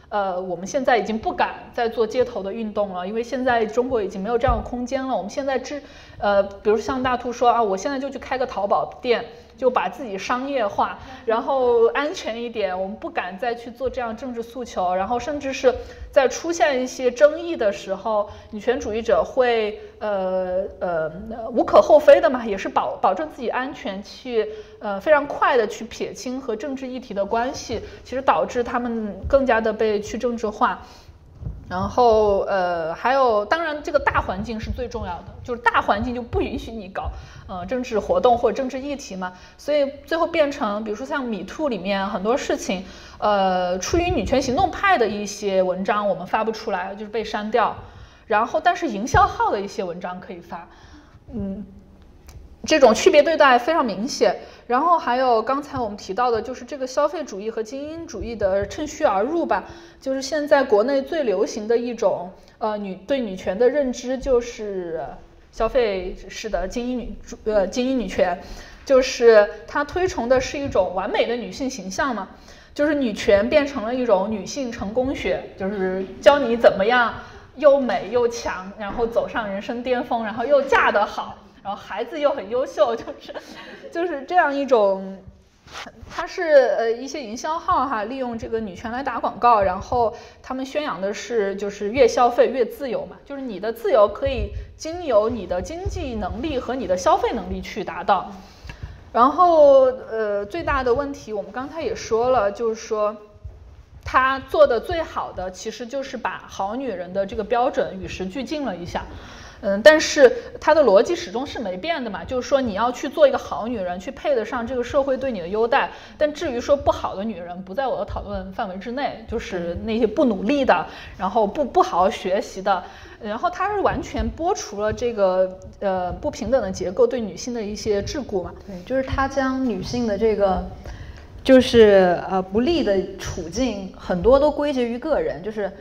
呃，我们现在已经不敢再做街头的运动了，因为现在中国已经没有这样的空间了。我们现在只，呃，比如像大兔说啊，我现在就去开个淘宝店。就把自己商业化，然后安全一点，我们不敢再去做这样政治诉求，然后甚至是在出现一些争议的时候，女权主义者会呃呃无可厚非的嘛，也是保保证自己安全，去呃非常快的去撇清和政治议题的关系，其实导致他们更加的被去政治化。然后，呃，还有，当然，这个大环境是最重要的，就是大环境就不允许你搞，呃，政治活动或者政治议题嘛。所以最后变成，比如说像米兔里面很多事情，呃，出于女权行动派的一些文章我们发不出来，就是被删掉。然后，但是营销号的一些文章可以发，嗯。这种区别对待非常明显，然后还有刚才我们提到的，就是这个消费主义和精英主义的趁虚而入吧。就是现在国内最流行的一种，呃，女对女权的认知就是消费式的精英女主，呃，精英女权，就是它推崇的是一种完美的女性形象嘛，就是女权变成了一种女性成功学，就是教你怎么样又美又强，然后走上人生巅峰，然后又嫁得好。然后孩子又很优秀，就是就是这样一种，它是呃一些营销号哈，利用这个女权来打广告，然后他们宣扬的是就是越消费越自由嘛，就是你的自由可以经由你的经济能力和你的消费能力去达到。然后呃最大的问题我们刚才也说了，就是说他做的最好的其实就是把好女人的这个标准与时俱进了一下。嗯，但是它的逻辑始终是没变的嘛，就是说你要去做一个好女人，去配得上这个社会对你的优待。但至于说不好的女人，不在我的讨论范围之内，就是那些不努力的，然后不不好好学习的，然后它是完全剥除了这个呃不平等的结构对女性的一些桎梏嘛。对，就是它将女性的这个就是呃不利的处境很多都归结于个人，就是。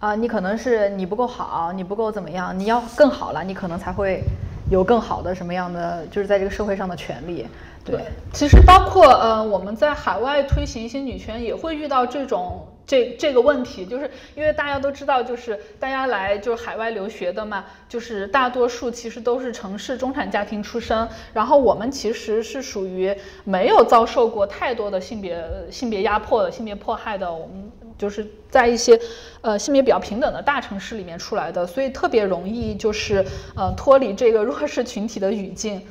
啊，你可能是你不够好，你不够怎么样？你要更好了，你可能才会有更好的什么样的，就是在这个社会上的权利。对，其实包括呃，我们在海外推行一些女权，也会遇到这种这这个问题，就是因为大家都知道，就是大家来就是海外留学的嘛，就是大多数其实都是城市中产家庭出身，然后我们其实是属于没有遭受过太多的性别性别压迫性别迫害的，我们。就是在一些，呃，性别比较平等的大城市里面出来的，所以特别容易就是呃脱离这个 弱势群体的语境，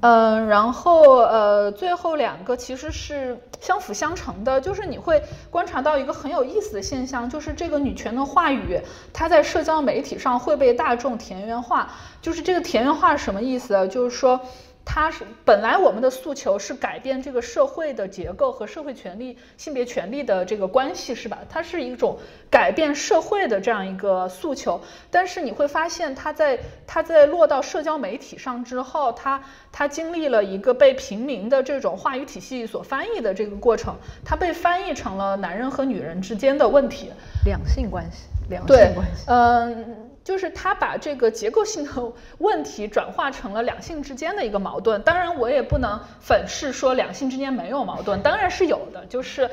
嗯，然后呃最后两个其实是相辅相成的，就是你会观察到一个很有意思的现象，就是这个女权的话语，它在社交媒体上会被大众田园化，就是这个田园化什么意思？就是说。它是本来我们的诉求是改变这个社会的结构和社会权利、性别权利的这个关系，是吧？它是一种改变社会的这样一个诉求。但是你会发现，它在它在落到社交媒体上之后，它它经历了一个被平民的这种话语体系所翻译的这个过程，它被翻译成了男人和女人之间的问题，两性关系，两性关系，嗯。就是他把这个结构性的 问题转化成了两性之间的一个矛盾。当然，我也不能粉饰说两性之间没有矛盾，当然是有的。就是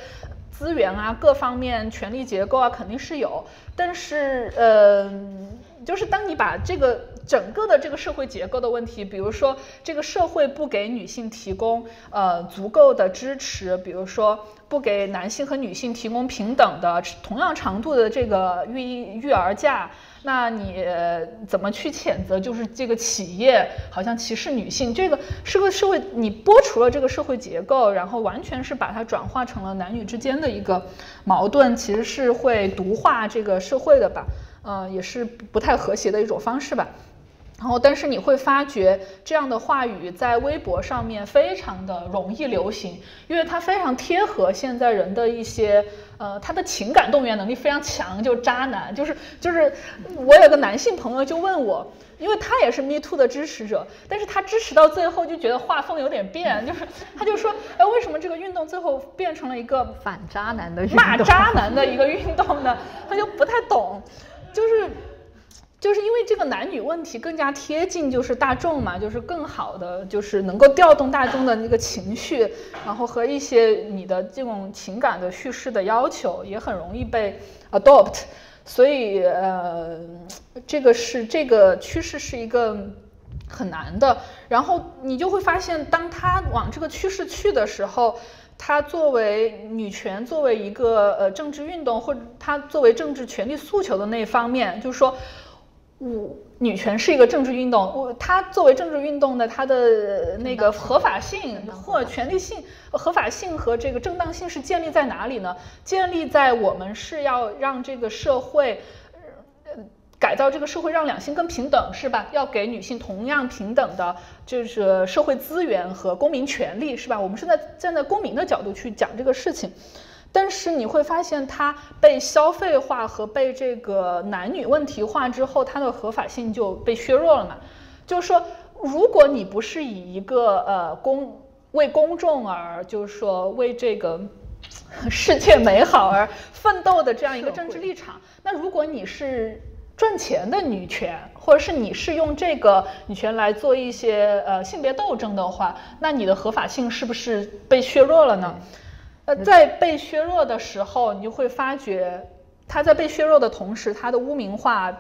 资源啊，各方面权力结构啊，肯定是有，但是呃，就是当你把这个。整个的这个社会结构的问题，比如说这个社会不给女性提供呃足够的支持，比如说不给男性和女性提供平等的同样长度的这个育育儿假，那你怎么去谴责？就是这个企业好像歧视女性，这个是个社会，你剥除了这个社会结构，然后完全是把它转化成了男女之间的一个矛盾，其实是会毒化这个社会的吧？呃，也是不太和谐的一种方式吧。然后，但是你会发觉这样的话语在微博上面非常的容易流行，因为它非常贴合现在人的一些，呃，他的情感动员能力非常强，就渣男，就是就是，我有个男性朋友就问我，因为他也是 Me Too 的支持者，但是他支持到最后就觉得画风有点变，就是他就说，哎，为什么这个运动最后变成了一个反渣男的骂渣男的一个运动呢？他就不太懂，就是。就是因为这个男女问题更加贴近，就是大众嘛，就是更好的，就是能够调动大众的那个情绪，然后和一些你的这种情感的叙事的要求，也很容易被 adopt。所以，呃，这个是这个趋势是一个很难的。然后你就会发现，当他往这个趋势去的时候，他作为女权，作为一个呃政治运动，或者他作为政治权利诉求的那一方面，就是说。五女权是一个政治运动，我它作为政治运动的它的那个合法性或权利性、合法性和这个正当性是建立在哪里呢？建立在我们是要让这个社会，呃，改造这个社会，让两性更平等，是吧？要给女性同样平等的，就是社会资源和公民权利，是吧？我们是在站在公民的角度去讲这个事情。但是你会发现，它被消费化和被这个男女问题化之后，它的合法性就被削弱了嘛？就是说，如果你不是以一个呃公为公众而，就是说为这个世界美好而奋斗的这样一个政治立场，那如果你是赚钱的女权，或者是你是用这个女权来做一些呃性别斗争的话，那你的合法性是不是被削弱了呢？呃，在被削弱的时候，你就会发觉，它在被削弱的同时，它的污名化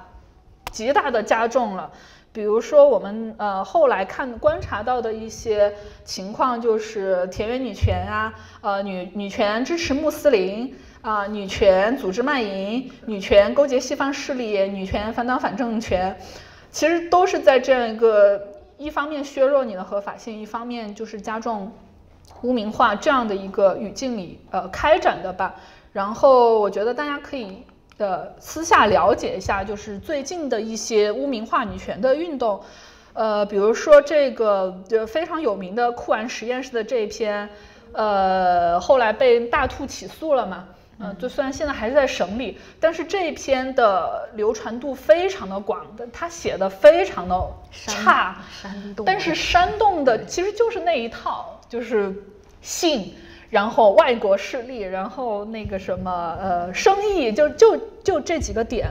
极大的加重了。比如说，我们呃后来看观察到的一些情况，就是田园女权啊，呃女女权支持穆斯林啊，女权组织卖淫，女权勾结西方势力，女权反党反政权，其实都是在这样一个一方面削弱你的合法性，一方面就是加重。污名化这样的一个语境里，呃，开展的吧。然后我觉得大家可以呃私下了解一下，就是最近的一些污名化女权的运动，呃，比如说这个就非常有名的酷玩实验室的这一篇，呃，后来被大兔起诉了嘛，嗯，就虽然现在还是在审理，但是这一篇的流传度非常的广，的他写的非常的差，但是煽动的其实就是那一套。就是性，然后外国势力，然后那个什么呃生意，就就就这几个点，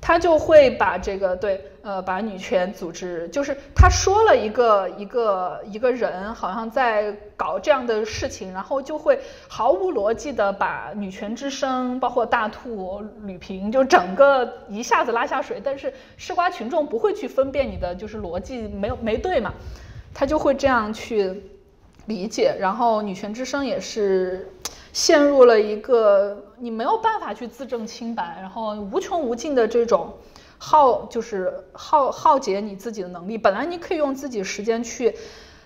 他就会把这个对呃把女权组织，就是他说了一个一个一个人好像在搞这样的事情，然后就会毫无逻辑的把女权之声，包括大兔、吕萍，就整个一下子拉下水，但是吃瓜群众不会去分辨你的就是逻辑没有没对嘛，他就会这样去。理解，然后女权之声也是陷入了一个你没有办法去自证清白，然后无穷无尽的这种耗，就是耗耗竭你自己的能力。本来你可以用自己时间去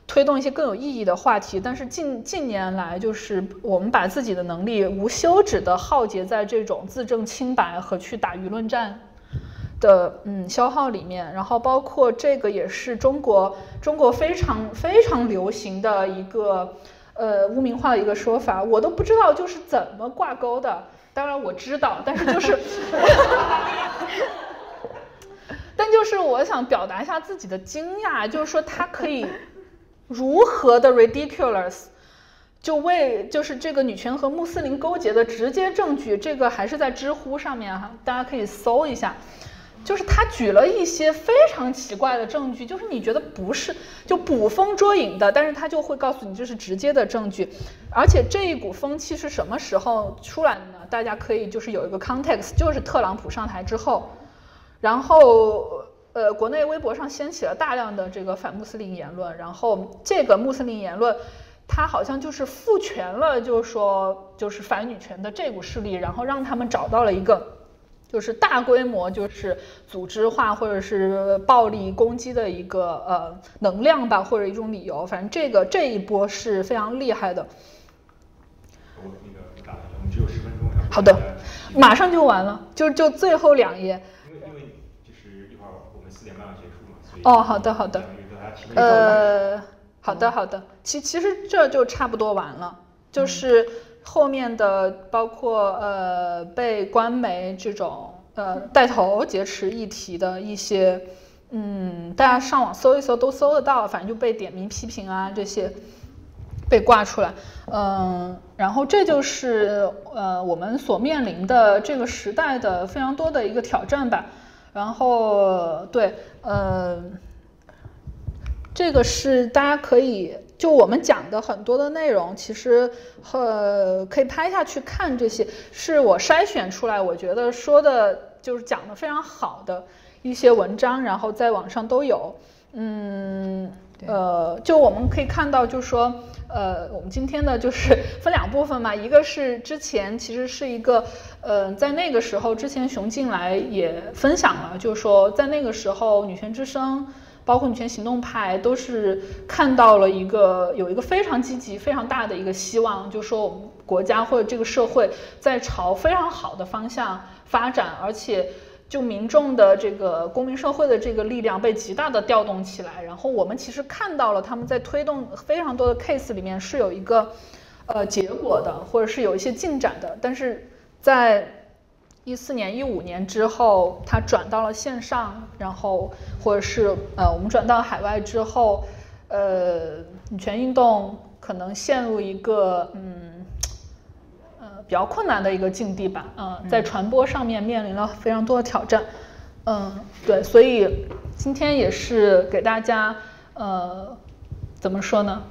推动一些更有意义的话题，但是近近年来就是我们把自己的能力无休止的耗竭在这种自证清白和去打舆论战。的嗯消耗里面，然后包括这个也是中国中国非常非常流行的一个呃污名化的一个说法，我都不知道就是怎么挂钩的。当然我知道，但是就是，但就是我想表达一下自己的惊讶，就是说他可以如何的 ridiculous，就为就是这个女权和穆斯林勾结的直接证据，这个还是在知乎上面哈，大家可以搜一下。就是他举了一些非常奇怪的证据，就是你觉得不是就捕风捉影的，但是他就会告诉你这是直接的证据。而且这一股风气是什么时候出来的呢？大家可以就是有一个 context，就是特朗普上台之后，然后呃，国内微博上掀起了大量的这个反穆斯林言论，然后这个穆斯林言论。他好像就是赋权了，就是说，就是反女权的这股势力，然后让他们找到了一个，就是大规模就是组织化或者是暴力攻击的一个呃能量吧，或者一种理由。反正这个这一波是非常厉害的。我那个打我们只有十分钟。好的，马上就完了，就就最后两页。因为因为就是一会儿我们四点半要结束嘛，所以哦，好的好的，呃。好的，好的，其其实这就差不多完了，就是后面的包括呃被官媒这种呃带头劫持议题的一些，嗯，大家上网搜一搜都搜得到，反正就被点名批评啊这些被挂出来，嗯，然后这就是呃我们所面临的这个时代的非常多的一个挑战吧，然后对，呃。这个是大家可以就我们讲的很多的内容，其实呃可以拍下去看。这些是我筛选出来，我觉得说的就是讲的非常好的一些文章，然后在网上都有。嗯，呃，就我们可以看到，就是说，呃，我们今天的就是分两部分嘛，一个是之前其实是一个，呃，在那个时候之前熊进来也分享了，就是说在那个时候女权之声。包括女权行动派都是看到了一个有一个非常积极、非常大的一个希望，就说我们国家或者这个社会在朝非常好的方向发展，而且就民众的这个公民社会的这个力量被极大的调动起来。然后我们其实看到了他们在推动非常多的 case 里面是有一个呃结果的，或者是有一些进展的，但是在。一四年、一五年之后，它转到了线上，然后或者是呃，我们转到海外之后，呃，女权运动可能陷入一个嗯呃比较困难的一个境地吧，嗯，在传播上面面临了非常多的挑战，嗯，对，所以今天也是给大家呃怎么说呢？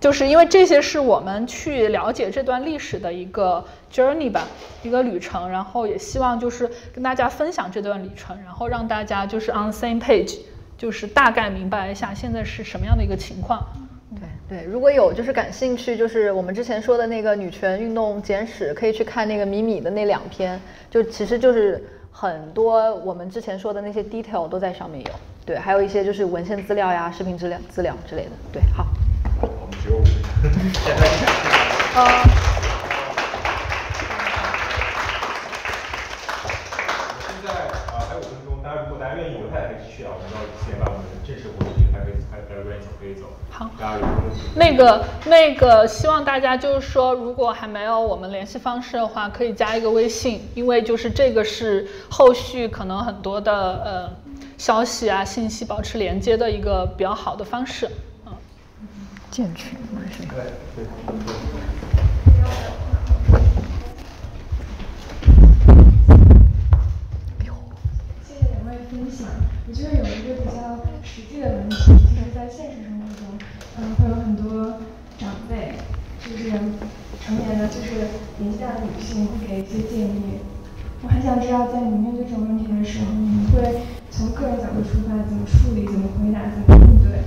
就是因为这些是我们去了解这段历史的一个 journey 吧，一个旅程，然后也希望就是跟大家分享这段旅程，然后让大家就是 on same page，就是大概明白一下现在是什么样的一个情况。对对，如果有就是感兴趣，就是我们之前说的那个女权运动简史，可以去看那个米米的那两篇，就其实就是很多我们之前说的那些 detail 都在上面有。对，还有一些就是文献资料呀、视频资料资料之类的。对，好。只有五分钟，现在啊。现在啊还有五分钟，大家如果大家愿意，我太太可以继续啊。我们到四点半，我们正式活动还可以，还还有愿意走可以走。好，大家有问题？那个那个，希望大家就是说，如果还没有我们联系方式的话，可以加一个微信，因为就是这个是后续可能很多的呃消息啊信息保持连接的一个比较好的方式。健全嘛是。对对。谢谢两位分享。我觉得有一个比较实际的问题，就是在现实生活中，嗯，会有很多长辈，就是成年的，就是年纪大的女性，会给一些建议。我很想知道，在你面对这种问题的时候，你会从个人角度出发，怎么处理，怎么回答，怎么应对？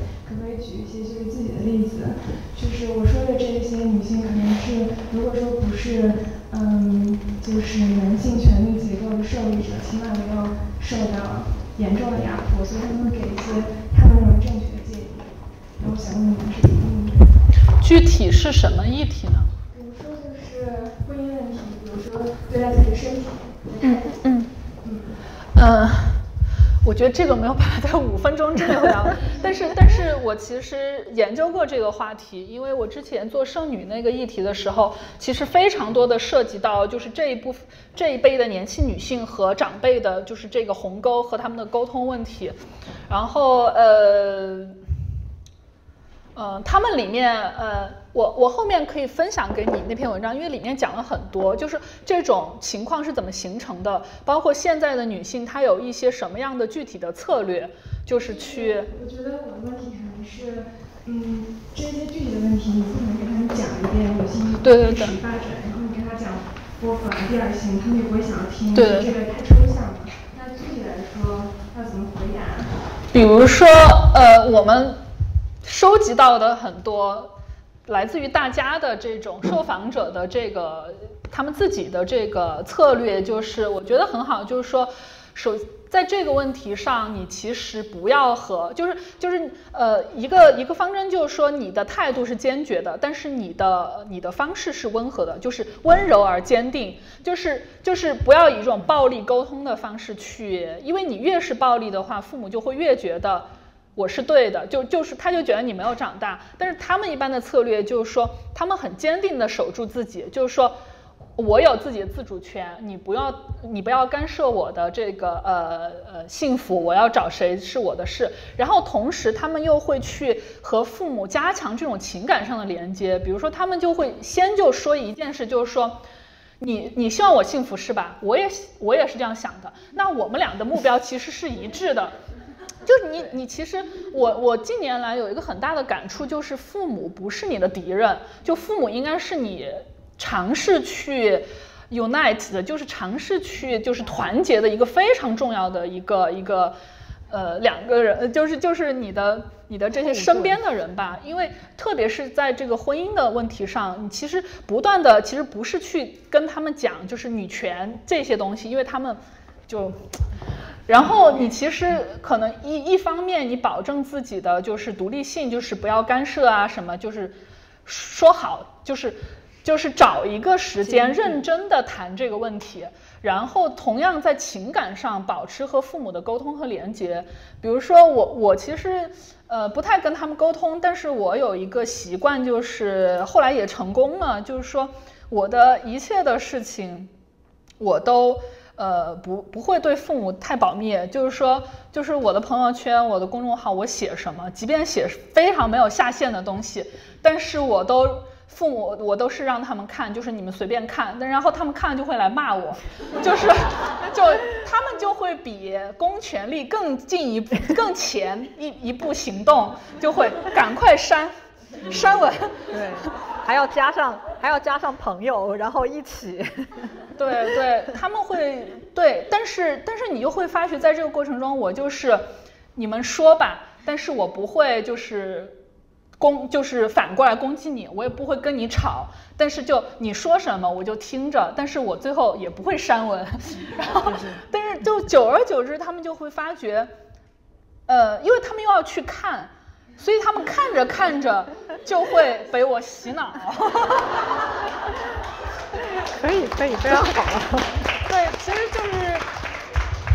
举一些就是自己的例子？就是我说的这些女性，可能是如果说不是，嗯，就是男性权力结构的受益者，起码没有受到严重的压迫，所以他们给一些他们认为正确的建议。然后想问你们是怎么应对？具体是什么议题呢？比如说就是婚姻问题，比如说对待自己的身体。嗯嗯嗯嗯。我觉得这个没有办法在五分钟之内聊，但是，但是我其实研究过这个话题，因为我之前做剩女那个议题的时候，其实非常多的涉及到就是这一部分这一辈的年轻女性和长辈的，就是这个鸿沟和他们的沟通问题，然后呃，呃，他们里面呃。我我后面可以分享给你那篇文章，因为里面讲了很多，就是这种情况是怎么形成的，包括现在的女性她有一些什么样的具体的策略，就是去。我觉得我的问题可能是，嗯，这些具体的问题你不能给他们讲一遍女性历史发展，然后你跟他讲波伏娃第二性，他们也不会想要听，这个太抽象了。那具体来说要怎么回答？比如说，呃，我们收集到的很多。来自于大家的这种受访者的这个他们自己的这个策略，就是我觉得很好，就是说，首在这个问题上，你其实不要和，就是就是呃一个一个方针，就是说你的态度是坚决的，但是你的你的方式是温和的，就是温柔而坚定，就是就是不要以这种暴力沟通的方式去，因为你越是暴力的话，父母就会越觉得。我是对的，就就是他就觉得你没有长大，但是他们一般的策略就是说，他们很坚定的守住自己，就是说我有自己的自主权，你不要你不要干涉我的这个呃呃幸福，我要找谁是我的事。然后同时他们又会去和父母加强这种情感上的连接，比如说他们就会先就说一件事，就是说你你希望我幸福是吧？我也我也是这样想的，那我们俩的目标其实是一致的。就是你，你其实我我近年来有一个很大的感触，就是父母不是你的敌人，就父母应该是你尝试去 unite 的，就是尝试去就是团结的一个非常重要的一个一个呃两个人，就是就是你的你的这些身边的人吧，因为特别是在这个婚姻的问题上，你其实不断的其实不是去跟他们讲就是女权这些东西，因为他们就。然后你其实可能一一方面你保证自己的就是独立性，就是不要干涉啊什么，就是说好就是就是找一个时间认真的谈这个问题，然后同样在情感上保持和父母的沟通和连接。比如说我我其实呃不太跟他们沟通，但是我有一个习惯，就是后来也成功了，就是说我的一切的事情我都。呃，不不会对父母太保密，就是说，就是我的朋友圈、我的公众号，我写什么，即便写非常没有下限的东西，但是我都父母我都是让他们看，就是你们随便看，但然后他们看了就会来骂我，就是就他们就会比公权力更进一步、更前一一步行动，就会赶快删删文，对，还要加上还要加上朋友，然后一起。对对，他们会对，但是但是你就会发觉，在这个过程中，我就是你们说吧，但是我不会就是攻，就是反过来攻击你，我也不会跟你吵，但是就你说什么我就听着，但是我最后也不会删文，然后但是就久而久之，他们就会发觉，呃，因为他们又要去看，所以他们看着看着就会被我洗脑。可以可以非常好。对，其实就是，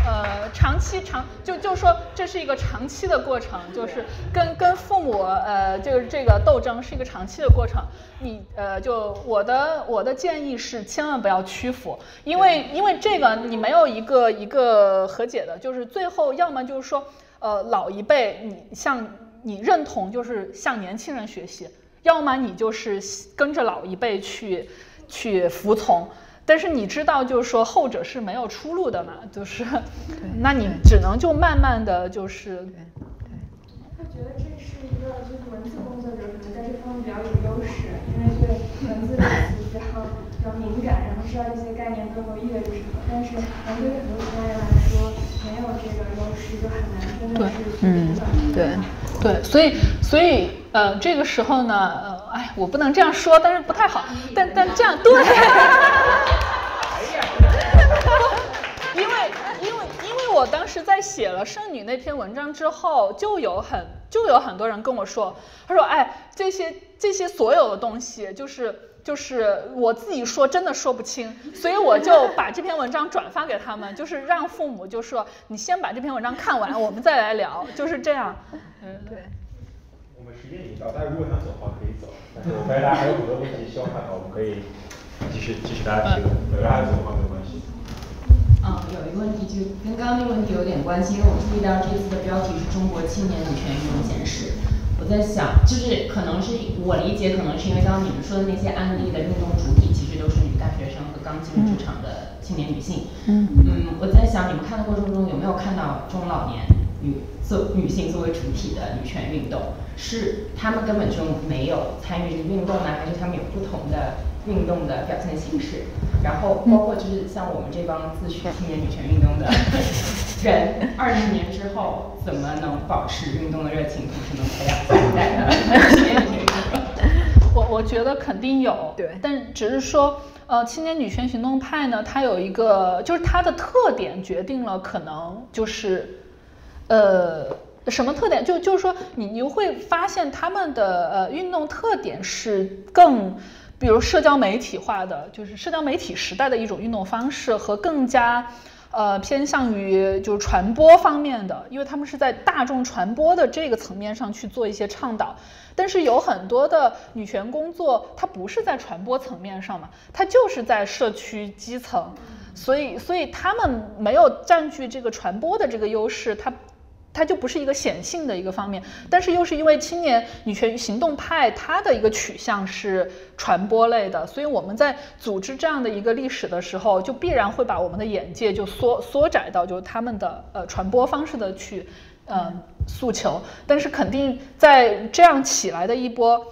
呃，长期长就就说这是一个长期的过程，就是跟跟父母呃就是这个斗争是一个长期的过程。你呃就我的我的建议是千万不要屈服，因为因为这个你没有一个一个和解的，就是最后要么就是说呃老一辈你向你认同就是向年轻人学习，要么你就是跟着老一辈去。去服从，但是你知道，就是说后者是没有出路的嘛，就是，那你只能就慢慢的就是，对，他觉得这是一个就是文字工作者可能在这方面比较有优势，因为对文字比较比较敏感，然后知道这些概念背后意味着什么，但是可能对于很多其他人来说没有这个优势，就很难真的是嗯，对，对，所以所以呃这个时候呢呃。哎，我不能这样说，但是不太好。但但这样对，因为因为因为我当时在写了剩女那篇文章之后，就有很就有很多人跟我说，他说哎，这些这些所有的东西，就是就是我自己说真的说不清，所以我就把这篇文章转发给他们，就是让父母就说你先把这篇文章看完，我们再来聊，就是这样。嗯，对。我们时间已经到，大家如果想走的话可以走。但是我发现大家还有很多问题需要探讨，我们可以继续继续大家提问。有大家走的话没有关系。嗯，有一个问题就跟刚刚那个问题有点关系，因为我注意到这次的标题是中国青年女权运动简史。我在想，就是可能是我理解，可能是因为刚刚你们说的那些案例的运动主体，其实都是女大学生和刚进入职场的青年女性。嗯嗯，我在想，你们看的过程中有没有看到中老年女作女性作为主体的女权运动？是她们根本就没有参与运动呢，还是她们有不同的运动的表现形式？然后包括就是像我们这帮自诩青年女权运动的人，二十年之后怎么能保持运动的热情，同时能培养下一代的青年女权运动？我我觉得肯定有，对，但只是说，呃，青年女权行动派呢，它有一个，就是它的特点决定了可能就是，呃，什么特点？就就是说，你你会发现他们的呃运动特点是更，比如社交媒体化的，就是社交媒体时代的一种运动方式和更加。呃，偏向于就是传播方面的，因为他们是在大众传播的这个层面上去做一些倡导。但是有很多的女权工作，它不是在传播层面上嘛，它就是在社区基层，所以所以他们没有占据这个传播的这个优势，它。它就不是一个显性的一个方面，但是又是因为青年女权行动派它的一个取向是传播类的，所以我们在组织这样的一个历史的时候，就必然会把我们的眼界就缩缩窄到就是他们的呃传播方式的去呃诉求，但是肯定在这样起来的一波，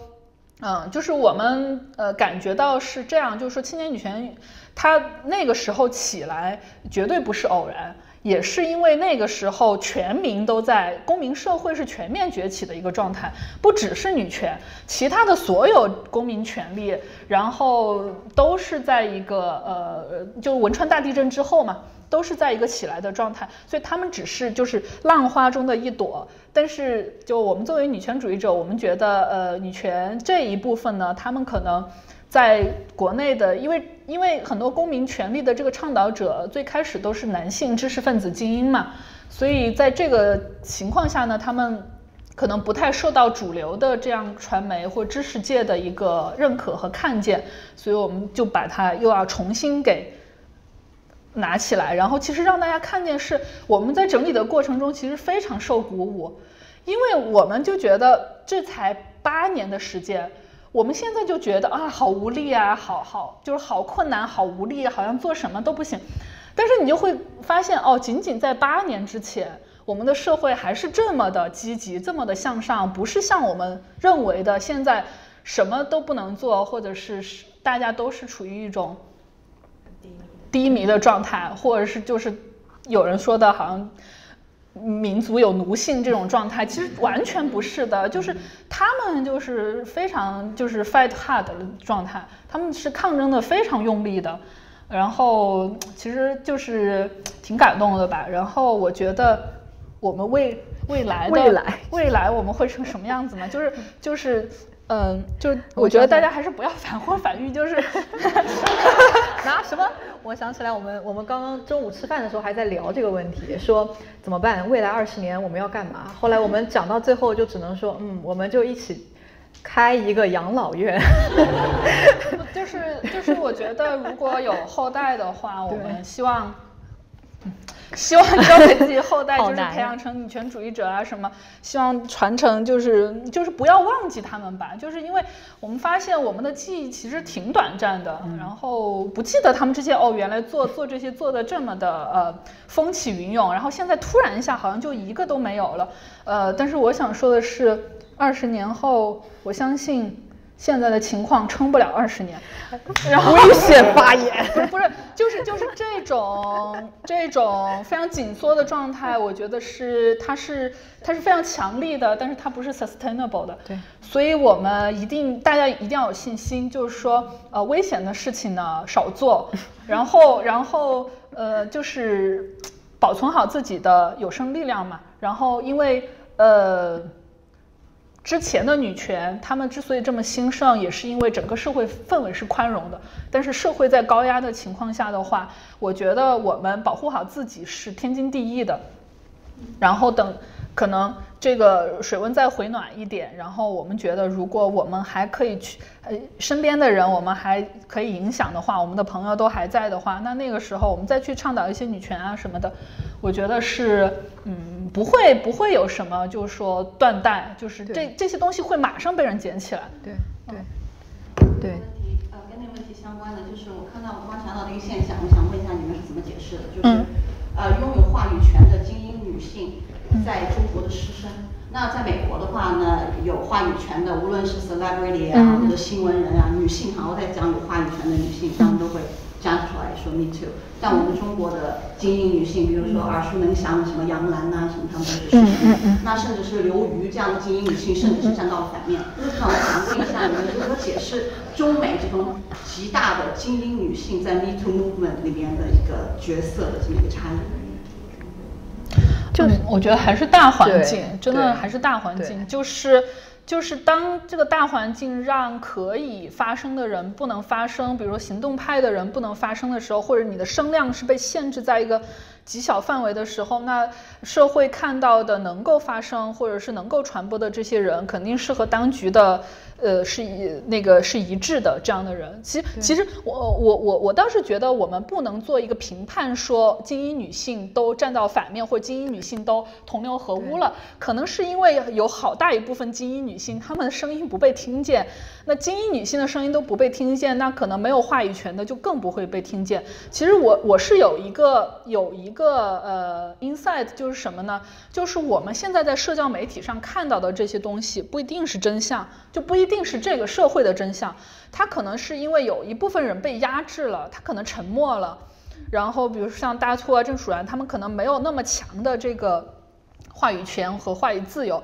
嗯，就是我们呃感觉到是这样，就是说青年女权它那个时候起来绝对不是偶然。也是因为那个时候全民都在公民社会是全面崛起的一个状态，不只是女权，其他的所有公民权利，然后都是在一个呃，就汶川大地震之后嘛，都是在一个起来的状态，所以他们只是就是浪花中的一朵。但是就我们作为女权主义者，我们觉得呃，女权这一部分呢，他们可能。在国内的，因为因为很多公民权利的这个倡导者最开始都是男性知识分子精英嘛，所以在这个情况下呢，他们可能不太受到主流的这样传媒或知识界的一个认可和看见，所以我们就把它又要重新给拿起来，然后其实让大家看见是我们在整理的过程中其实非常受鼓舞，因为我们就觉得这才八年的时间。我们现在就觉得啊，好无力啊，好好就是好困难，好无力，好像做什么都不行。但是你就会发现哦，仅仅在八年之前，我们的社会还是这么的积极，这么的向上，不是像我们认为的现在什么都不能做，或者是大家都是处于一种低迷的状态，或者是就是有人说的好像。民族有奴性这种状态，其实完全不是的，就是他们就是非常就是 fight hard 的状态，他们是抗争的非常用力的，然后其实就是挺感动的吧。然后我觉得我们未未来的未来未来我们会成什么样子呢？就是就是。嗯，就我觉得大家还是不要反婚反育，就是 拿什么？我想起来，我们我们刚刚中午吃饭的时候还在聊这个问题，说怎么办？未来二十年我们要干嘛？后来我们讲到最后，就只能说，嗯，我们就一起开一个养老院。就是就是，我觉得如果有后代的话，我们希望。希望教给自己后代，就是培养成女权主义者啊什么。希望传承，就是就是不要忘记他们吧。就是因为我们发现我们的记忆其实挺短暂的，然后不记得他们这些哦，原来做做这些做的这么的呃风起云涌，然后现在突然一下好像就一个都没有了。呃，但是我想说的是，二十年后，我相信。现在的情况撑不了二十年，然后危险发言，不是不是，就是就是这种这种非常紧缩的状态，我觉得是它是它是非常强力的，但是它不是 sustainable 的。对，所以我们一定大家一定要有信心，就是说呃危险的事情呢少做，然后然后呃就是保存好自己的有生力量嘛，然后因为呃。之前的女权，她们之所以这么兴盛，也是因为整个社会氛围是宽容的。但是社会在高压的情况下的话，我觉得我们保护好自己是天经地义的。然后等可能这个水温再回暖一点，然后我们觉得如果我们还可以去，呃，身边的人我们还可以影响的话，我们的朋友都还在的话，那那个时候我们再去倡导一些女权啊什么的，我觉得是，嗯。嗯，不会不会有什么，就是说断代，就是这这些东西会马上被人捡起来。对对对。问题呃，跟那个问题相关的，就是我看到我刚刚想到的一个现象，我想问一下你们是怎么解释的？就是呃，拥有话语权的精英女性在中国的师生。那在美国的话呢，有话语权的，无论是 celebrity 啊或者新闻人啊，女性哈，我在讲有话语权的女性，她们都会。站出来说 me too，但我们中国的精英女性，比如说耳熟能详的什么杨澜呐，什么她们都是。那甚至是刘瑜这样的精英女性，甚至是站到了反面。那我想问一下，你们如何解释中美这种极大的精英女性在 me too movement 里面的一个角色的这么一个差异？就是我觉得还是大环境，真的还是大环境，就是。就是当这个大环境让可以发声的人不能发声，比如说行动派的人不能发声的时候，或者你的声量是被限制在一个极小范围的时候，那社会看到的能够发声或者是能够传播的这些人，肯定是和当局的。呃，是一那个是一致的这样的人，其实其实我我我我倒是觉得我们不能做一个评判，说精英女性都站到反面，或精英女性都同流合污了，可能是因为有好大一部分精英女性，她们的声音不被听见。那精英女性的声音都不被听见，那可能没有话语权的就更不会被听见。其实我我是有一个有一个呃 insight，就是什么呢？就是我们现在在社交媒体上看到的这些东西不一定是真相，就不一定是这个社会的真相。他可能是因为有一部分人被压制了，他可能沉默了。然后比如像大错啊、郑楚然，他们可能没有那么强的这个话语权和话语自由。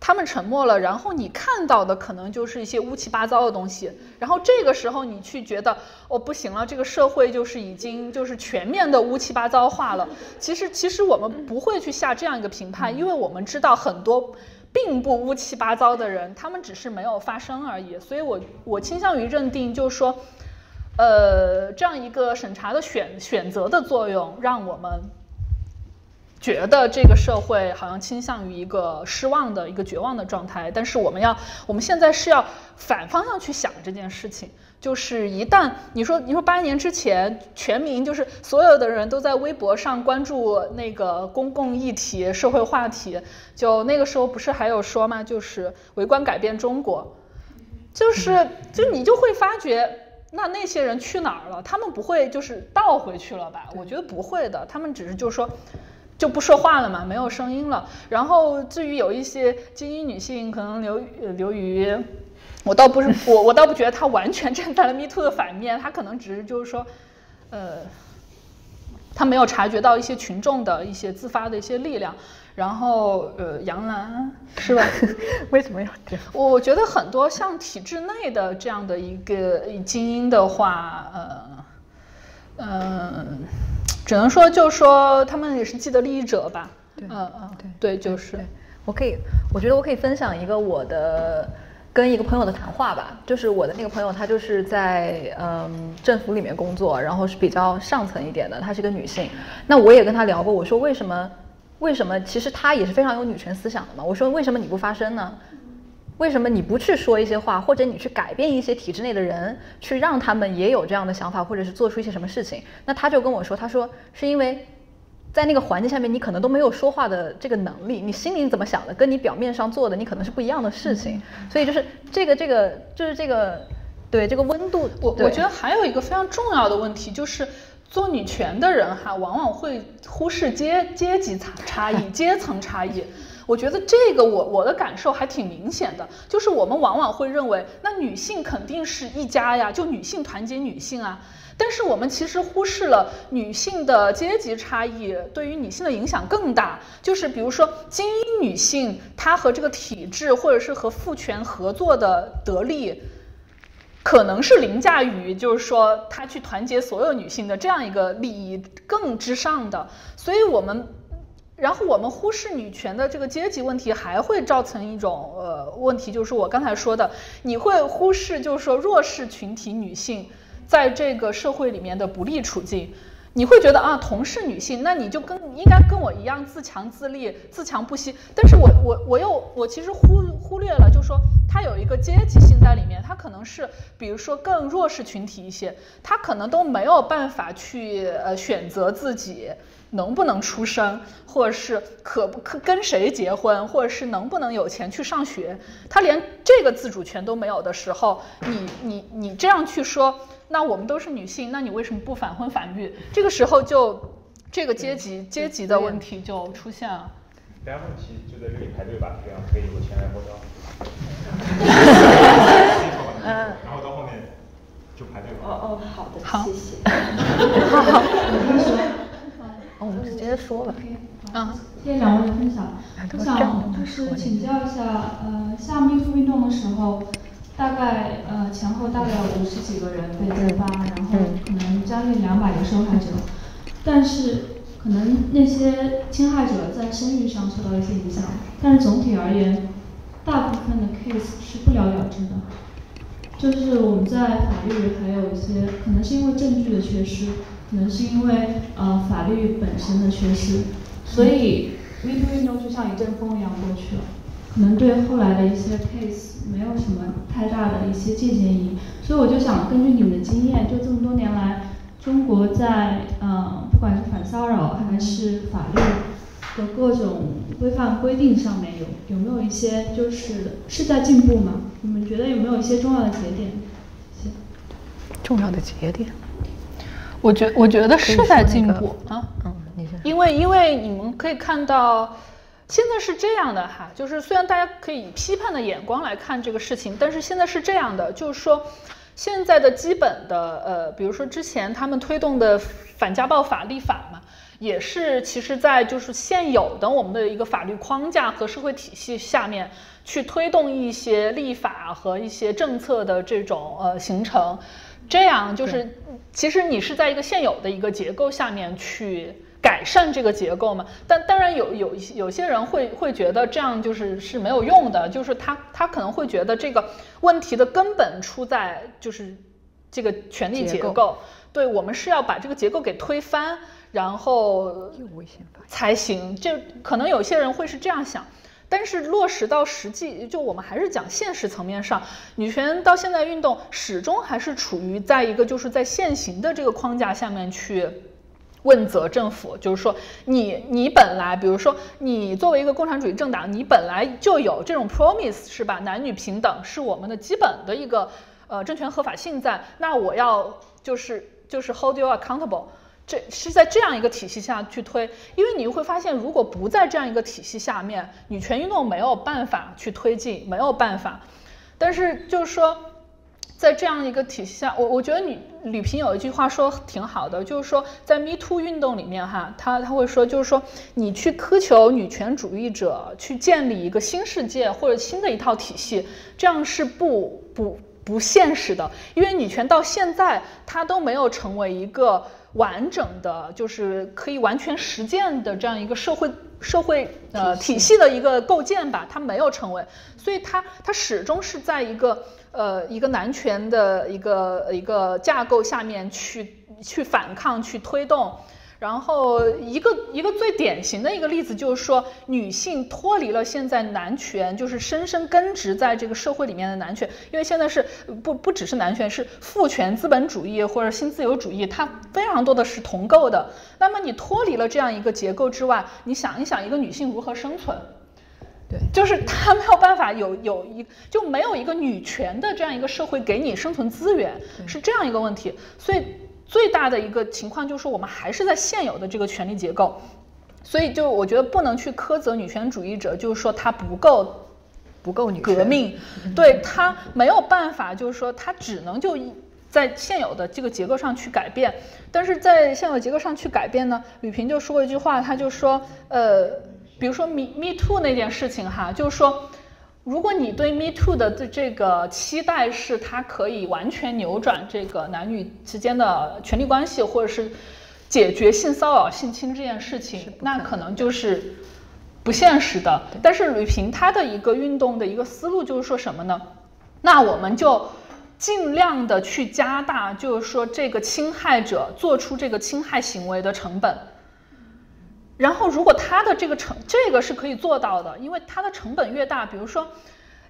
他们沉默了，然后你看到的可能就是一些乌七八糟的东西，然后这个时候你去觉得哦不行了，这个社会就是已经就是全面的乌七八糟化了。其实其实我们不会去下这样一个评判，因为我们知道很多并不乌七八糟的人，他们只是没有发生而已。所以我我倾向于认定，就是说，呃，这样一个审查的选选择的作用，让我们。觉得这个社会好像倾向于一个失望的一个绝望的状态，但是我们要，我们现在是要反方向去想这件事情，就是一旦你说你说八年之前全民就是所有的人都在微博上关注那个公共议题、社会话题，就那个时候不是还有说吗？就是围观改变中国，就是就你就会发觉，那那些人去哪儿了？他们不会就是倒回去了吧？我觉得不会的，他们只是就是说。就不说话了嘛，没有声音了。然后至于有一些精英女性，可能刘刘瑜，我倒不是我我倒不觉得他完全站在了 Me Too 的反面，他可能只是就是说，呃，他没有察觉到一些群众的一些自发的一些力量。然后呃，杨澜是吧？为什么要这样？我觉得很多像体制内的这样的一个精英的话，呃，嗯。只能说，就说他们也是既得利益者吧。对，嗯嗯，对对，就是。我可以，我觉得我可以分享一个我的跟一个朋友的谈话吧。就是我的那个朋友，她就是在嗯政府里面工作，然后是比较上层一点的，她是个女性。那我也跟她聊过，我说为什么为什么其实她也是非常有女权思想的嘛。我说为什么你不发声呢？为什么你不去说一些话，或者你去改变一些体制内的人，去让他们也有这样的想法，或者是做出一些什么事情？那她就跟我说，她说是因为在那个环境下面，你可能都没有说话的这个能力，你心里怎么想的，跟你表面上做的，你可能是不一样的事情。所以就是这个这个就是这个对这个温度，我我觉得还有一个非常重要的问题，就是做女权的人哈，往往会忽视阶阶级差差异、阶层差异。我觉得这个我我的感受还挺明显的，就是我们往往会认为，那女性肯定是一家呀，就女性团结女性啊。但是我们其实忽视了女性的阶级差异对于女性的影响更大。就是比如说精英女性，她和这个体制或者是和父权合作的得力，可能是凌驾于就是说她去团结所有女性的这样一个利益更之上的。所以我们。然后我们忽视女权的这个阶级问题，还会造成一种呃问题，就是我刚才说的，你会忽视就是说弱势群体女性在这个社会里面的不利处境。你会觉得啊，同是女性，那你就跟应该跟我一样自强自立、自强不息。但是我我我又我其实忽忽略了，就是说它有一个阶级性在里面，它可能是比如说更弱势群体一些，他可能都没有办法去呃选择自己能不能出生，或者是可不可跟谁结婚，或者是能不能有钱去上学，他连这个自主权都没有的时候，你你你这样去说。那我们都是女性，那你为什么不反婚反育？这个时候就这个阶级阶级的问题就出现了。大家问题就在这里排队吧，这样可以有前来后到。嗯。然后到后面就排队。哦哦，好的，好，谢谢。好好，我们直接说吧。嗯。谢谢两位的分享。我想就是请教一下，呃，像 Me Too 运动的时候。大概呃前后大概有五十几个人被揭发，然后可能将近两百个受害者，但是可能那些侵害者在声誉上受到一些影响，但是总体而言，大部分的 case 是不了了之的，就是我们在法律还有一些可能是因为证据的缺失，可能是因为呃法律本身的缺失，所以 Me Too 运动就像一阵风一样过去了，可能对后来的一些 case。没有什么太大的一些借鉴意义，所以我就想根据你们的经验，就这么多年来，中国在呃不管是反骚扰还是法律的各种规范规定上面，有有没有一些就是是在进步吗？你们觉得有没有一些重要的节点？重要的节点，我觉我觉得是在进步啊，嗯，你先。因为因为你们可以看到。现在是这样的哈，就是虽然大家可以以批判的眼光来看这个事情，但是现在是这样的，就是说现在的基本的呃，比如说之前他们推动的反家暴法立法嘛，也是其实在就是现有的我们的一个法律框架和社会体系下面去推动一些立法和一些政策的这种呃形成，这样就是其实你是在一个现有的一个结构下面去。改善这个结构嘛？但当然有有有些人会会觉得这样就是是没有用的，就是他他可能会觉得这个问题的根本出在就是这个权力结构。对我们是要把这个结构给推翻，然后才行。这可能有些人会是这样想，但是落实到实际，就我们还是讲现实层面上，女权到现在运动始终还是处于在一个就是在现行的这个框架下面去。问责政府，就是说，你你本来，比如说，你作为一个共产主义政党，你本来就有这种 promise 是吧？男女平等是我们的基本的一个呃政权合法性在。那我要就是就是 hold you accountable，这是在这样一个体系下去推，因为你会发现，如果不在这样一个体系下面，女权运动没有办法去推进，没有办法。但是就是说。在这样一个体系下，我我觉得女吕平有一句话说挺好的，就是说在 Me Too 运动里面哈，他他会说，就是说你去苛求女权主义者去建立一个新世界或者新的一套体系，这样是不不不现实的，因为女权到现在它都没有成为一个完整的，就是可以完全实践的这样一个社会社会呃体系的一个构建吧，它没有成为，所以它它始终是在一个。呃，一个男权的一个一个架构下面去去反抗、去推动，然后一个一个最典型的一个例子就是说，女性脱离了现在男权，就是深深根植在这个社会里面的男权，因为现在是不不只是男权，是父权资本主义或者新自由主义，它非常多的是同构的。那么你脱离了这样一个结构之外，你想一想，一个女性如何生存？对，就是她没有办法有有一就没有一个女权的这样一个社会给你生存资源，是这样一个问题。所以最大的一个情况就是说，我们还是在现有的这个权力结构。所以就我觉得不能去苛责女权主义者，就是说她不够不够女革命，对他没有办法，就是说他只能就在现有的这个结构上去改变。但是在现有结构上去改变呢，吕平就说过一句话，他就说，呃。比如说 Me Me Too 那件事情哈，就是说，如果你对 Me Too 的这这个期待是它可以完全扭转这个男女之间的权利关系，或者是解决性骚扰、性侵这件事情，那可能就是不现实的。但是吕平他的一个运动的一个思路就是说什么呢？那我们就尽量的去加大，就是说这个侵害者做出这个侵害行为的成本。然后，如果他的这个成这个是可以做到的，因为他的成本越大，比如说，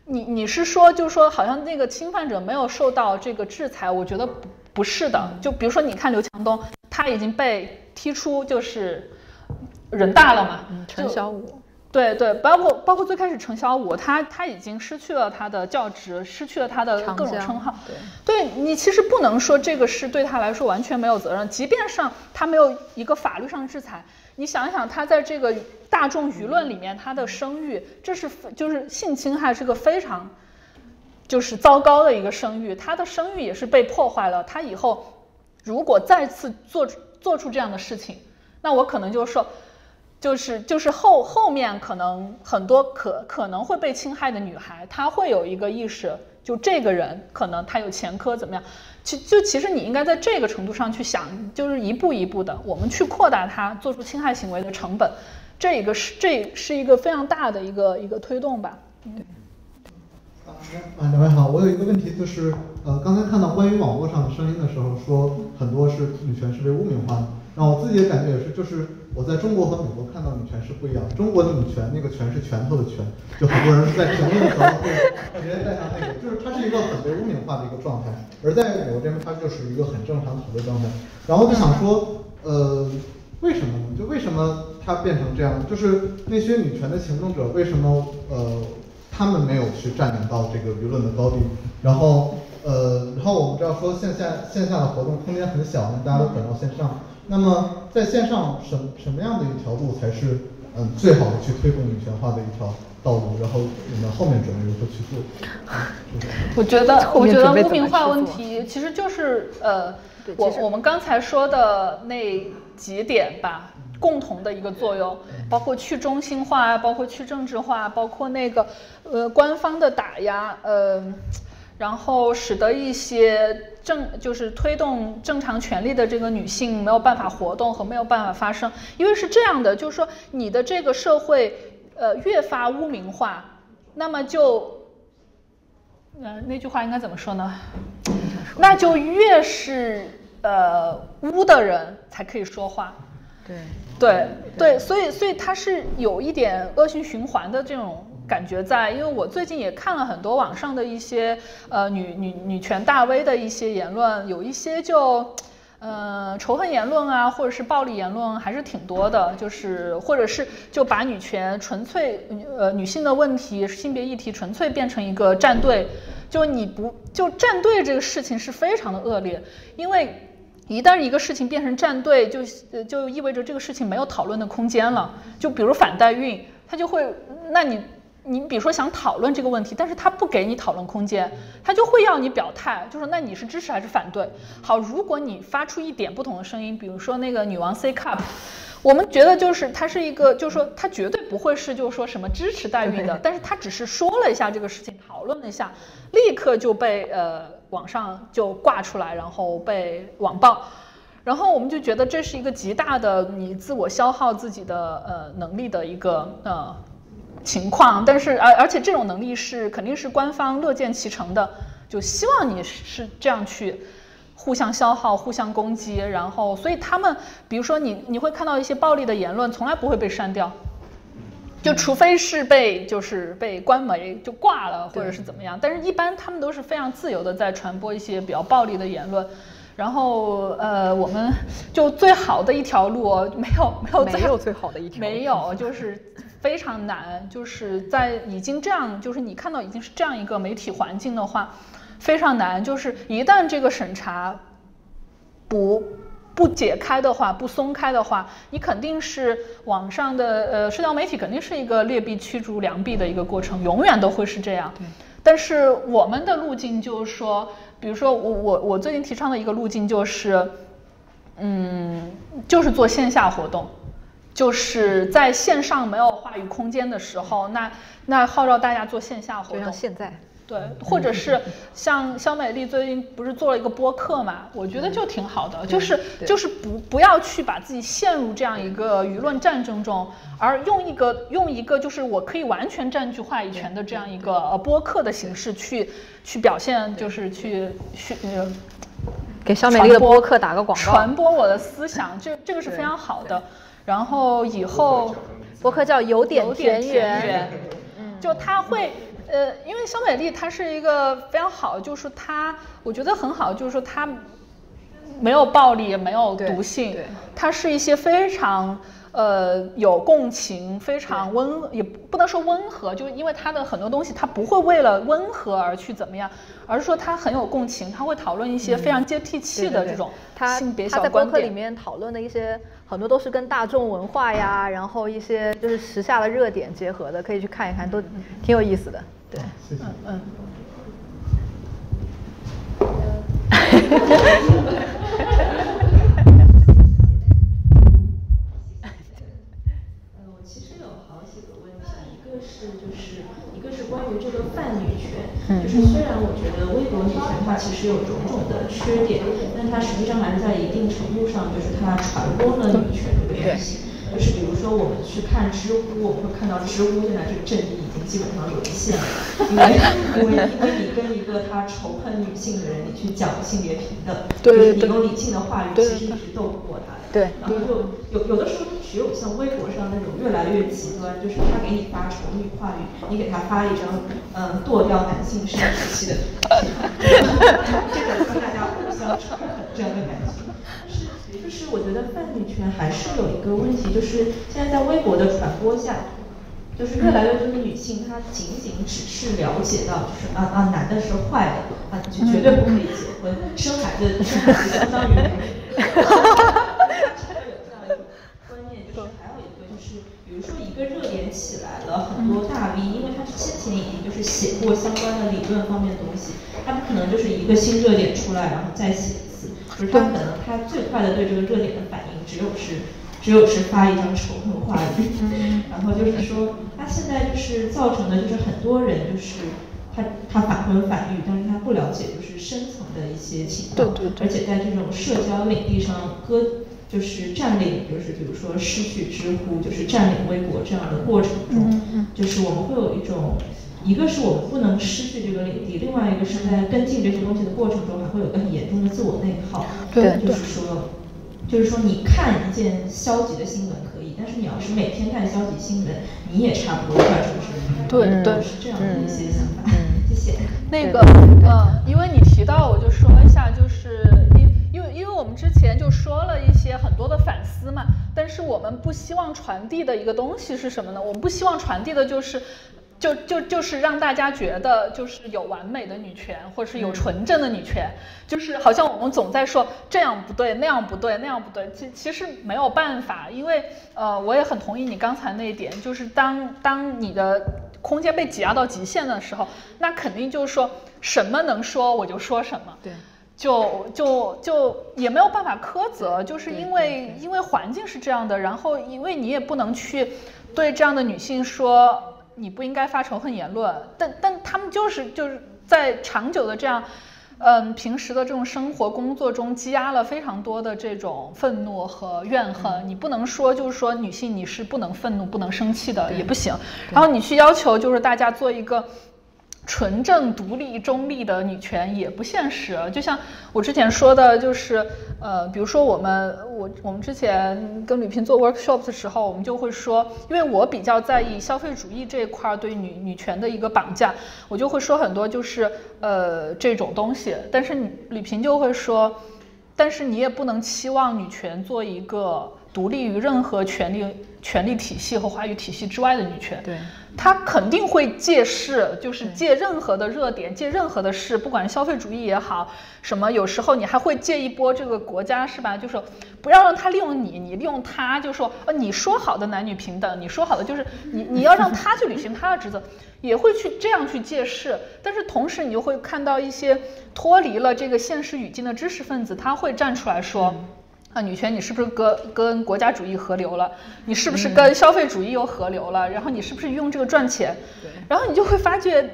你你是说，就是说，好像那个侵犯者没有受到这个制裁，我觉得不不是的。就比如说，你看刘强东，他已经被踢出就是人大了嘛，陈小武。对对，包括包括最开始陈小武，他他已经失去了他的教职，失去了他的各种称号。对，对你其实不能说这个是对他来说完全没有责任，即便上他没有一个法律上的制裁，你想想，他在这个大众舆论里面他的声誉，这是就是性侵害是个非常就是糟糕的一个声誉，他的声誉也是被破坏了。他以后如果再次做做出这样的事情，那我可能就说。就是就是后后面可能很多可可能会被侵害的女孩，她会有一个意识，就这个人可能他有前科怎么样？其就其实你应该在这个程度上去想，就是一步一步的，我们去扩大它做出侵害行为的成本，这个是这是一个非常大的一个一个推动吧。对。啊，两位好，我有一个问题就是，呃，刚才看到关于网络上的声音的时候，说很多是女权是被污名化的，然后我自己的感觉也是，就是。我在中国和美国看到女权是不一样，中国的女权那个权是拳头的拳，就很多人在评论的时候会直接带上那个，就是它是一个很被污名化的一个状态。而在美国这边，它就是一个很正常的状态。然后就想说，呃，为什么呢？就为什么它变成这样？就是那些女权的行动者为什么呃他们没有去占领到这个舆论的高地？然后呃，然后我们知道说线下线下的活动空间很小，大家都转到线上。那么在线上什什么样的一条路才是嗯最好的去推动女权化的一条道路？然后你们后面准备如何去做？我觉得我觉得污名化问题其实就是呃我我们刚才说的那几点吧，共同的一个作用，包括去中心化，包括去政治化，包括那个呃官方的打压，呃。然后使得一些正就是推动正常权利的这个女性没有办法活动和没有办法发声，因为是这样的，就是说你的这个社会呃越发污名化，那么就，呃那句话应该怎么说呢？那就越是呃污的人才可以说话。对对对，所以所以它是有一点恶性循环的这种。感觉在，因为我最近也看了很多网上的一些呃女女女权大 V 的一些言论，有一些就，呃仇恨言论啊，或者是暴力言论还是挺多的，就是或者是就把女权纯粹呃女性的问题性别议题纯粹变成一个站队，就你不就站队这个事情是非常的恶劣，因为一旦一个事情变成站队，就就意味着这个事情没有讨论的空间了，就比如反代孕，它就会那你。你比如说想讨论这个问题，但是他不给你讨论空间，他就会要你表态，就说那你是支持还是反对？好，如果你发出一点不同的声音，比如说那个女王 C cup，我们觉得就是他是一个，就是说他绝对不会是就是说什么支持代孕的，但是他只是说了一下这个事情，讨论了一下，立刻就被呃网上就挂出来，然后被网暴，然后我们就觉得这是一个极大的你自我消耗自己的呃能力的一个呃。情况，但是而而且这种能力是肯定是官方乐见其成的，就希望你是这样去互相消耗、互相攻击，然后所以他们，比如说你你会看到一些暴力的言论，从来不会被删掉，就除非是被就是被官媒就挂了或者是怎么样，但是一般他们都是非常自由的在传播一些比较暴力的言论，然后呃我们就最好的一条路没有没有没有最好的一条没有就是。非常难，就是在已经这样，就是你看到已经是这样一个媒体环境的话，非常难。就是一旦这个审查不不解开的话，不松开的话，你肯定是网上的呃社交媒体肯定是一个劣币驱逐良币的一个过程，永远都会是这样。但是我们的路径就是说，比如说我我我最近提倡的一个路径就是，嗯，就是做线下活动。就是在线上没有话语空间的时候，那那号召大家做线下活动。就像现在，对，或者是像肖美丽最近不是做了一个播客嘛？我觉得就挺好的，就是就是不不要去把自己陷入这样一个舆论战争中，而用一个用一个就是我可以完全占据话语权的这样一个呃播客的形式去去表现，就是去去呃给肖美丽的播客打个广告，传播我的思想，这这个是非常好的。然后以后播客叫有点田园，就他会。呃，因为肖美丽她是一个非常好，就是她，我觉得很好，就是说她没有暴力，也没有毒性，她是一些非常呃有共情，非常温，也不能说温和，就是因为她的很多东西，她不会为了温和而去怎么样，而是说她很有共情，她会讨论一些非常接地气的这种性别小观点。她在博客里面讨论的一些很多都是跟大众文化呀，然后一些就是时下的热点结合的，可以去看一看，都挺有意思的。对，嗯嗯。我其实有好几个问题，一个是就是一个是关于这个泛女权，就是虽然我觉得微博女权它其实有种种的缺点，但它实际上还是在一定程度上就是它传播了女权这个东西。就是比如说我们去看知乎，我们会看到知乎现在这个阵地已经基本上沦陷了，因为因为因为你跟一个他仇恨女性的人，你去讲性别平等，就是你用理性的话语，其实你是斗不过他的。对。然后就有有的时候，只有像微博上那种越来越极端，就是他给你发丑女话语，你给他发一张嗯剁掉男性生殖器的 这个跟大家互相仇恨这样的感觉。就是我觉得泛女权还是有一个问题，就是现在在微博的传播下，就是越来越多的女性，她仅仅只是了解到，就是啊啊，男的是坏的，啊就绝对不可以结婚，生孩子生孩子相当于没哈哈哈哈哈哈。有这样一个观念，就是还有一个就是，比如说一个热点起来了，很多大 V，因为他先前已经就是写过相关的理论方面的东西，他不可能就是一个新热点出来，然后再写。就是他可能他最快的对这个热点的反应只有是只有是发一张仇恨话语，然后就是说他现在就是造成的就是很多人就是他他反婚反育，但是他不了解就是深层的一些情况，对对对，而且在这种社交领地上割就是占领，就是比如说失去知乎，就是占领微博这样的过程中，就是我们会有一种。一个是我们不能失去这个领地，另外一个是在跟进这些东西的过程中，还会有个很严重的自我内耗。对，就是说，就是说，你看一件消极的新闻可以，但是你要是每天看消极新闻，你也差不多快出事。对对，是这样的一些想法。谢谢。那个，嗯，因为你提到，我就说一下，就是因因为因为我们之前就说了一些很多的反思嘛，但是我们不希望传递的一个东西是什么呢？我们不希望传递的就是。就就就是让大家觉得就是有完美的女权，或者是有纯正的女权，就是好像我们总在说这样不对，那样不对，那样不对。其其实没有办法，因为呃，我也很同意你刚才那一点，就是当当你的空间被挤压到极限的时候，那肯定就是说什么能说我就说什么，对，就就就也没有办法苛责，就是因为因为环境是这样的，然后因为你也不能去对这样的女性说。你不应该发仇恨言论，但但他们就是就是在长久的这样，嗯，平时的这种生活工作中积压了非常多的这种愤怒和怨恨。你不能说就是说女性你是不能愤怒、不能生气的也不行，然后你去要求就是大家做一个。纯正独立中立的女权也不现实，就像我之前说的，就是呃，比如说我们我我们之前跟吕萍做 workshop 的时候，我们就会说，因为我比较在意消费主义这一块对女女权的一个绑架，我就会说很多就是呃这种东西，但是吕萍就会说，但是你也不能期望女权做一个独立于任何权利权力体系和话语体系之外的女权。对。他肯定会借势，就是借任何的热点，借任何的事，不管是消费主义也好，什么有时候你还会借一波这个国家是吧？就是不要让他利用你，你利用他，就说呃你说好的男女平等，你说好的就是你你要让他去履行他的职责，也会去这样去借势。但是同时你就会看到一些脱离了这个现实语境的知识分子，他会站出来说。啊，女权你是不是跟跟国家主义合流了？你是不是跟消费主义又合流了？然后你是不是用这个赚钱？然后你就会发觉，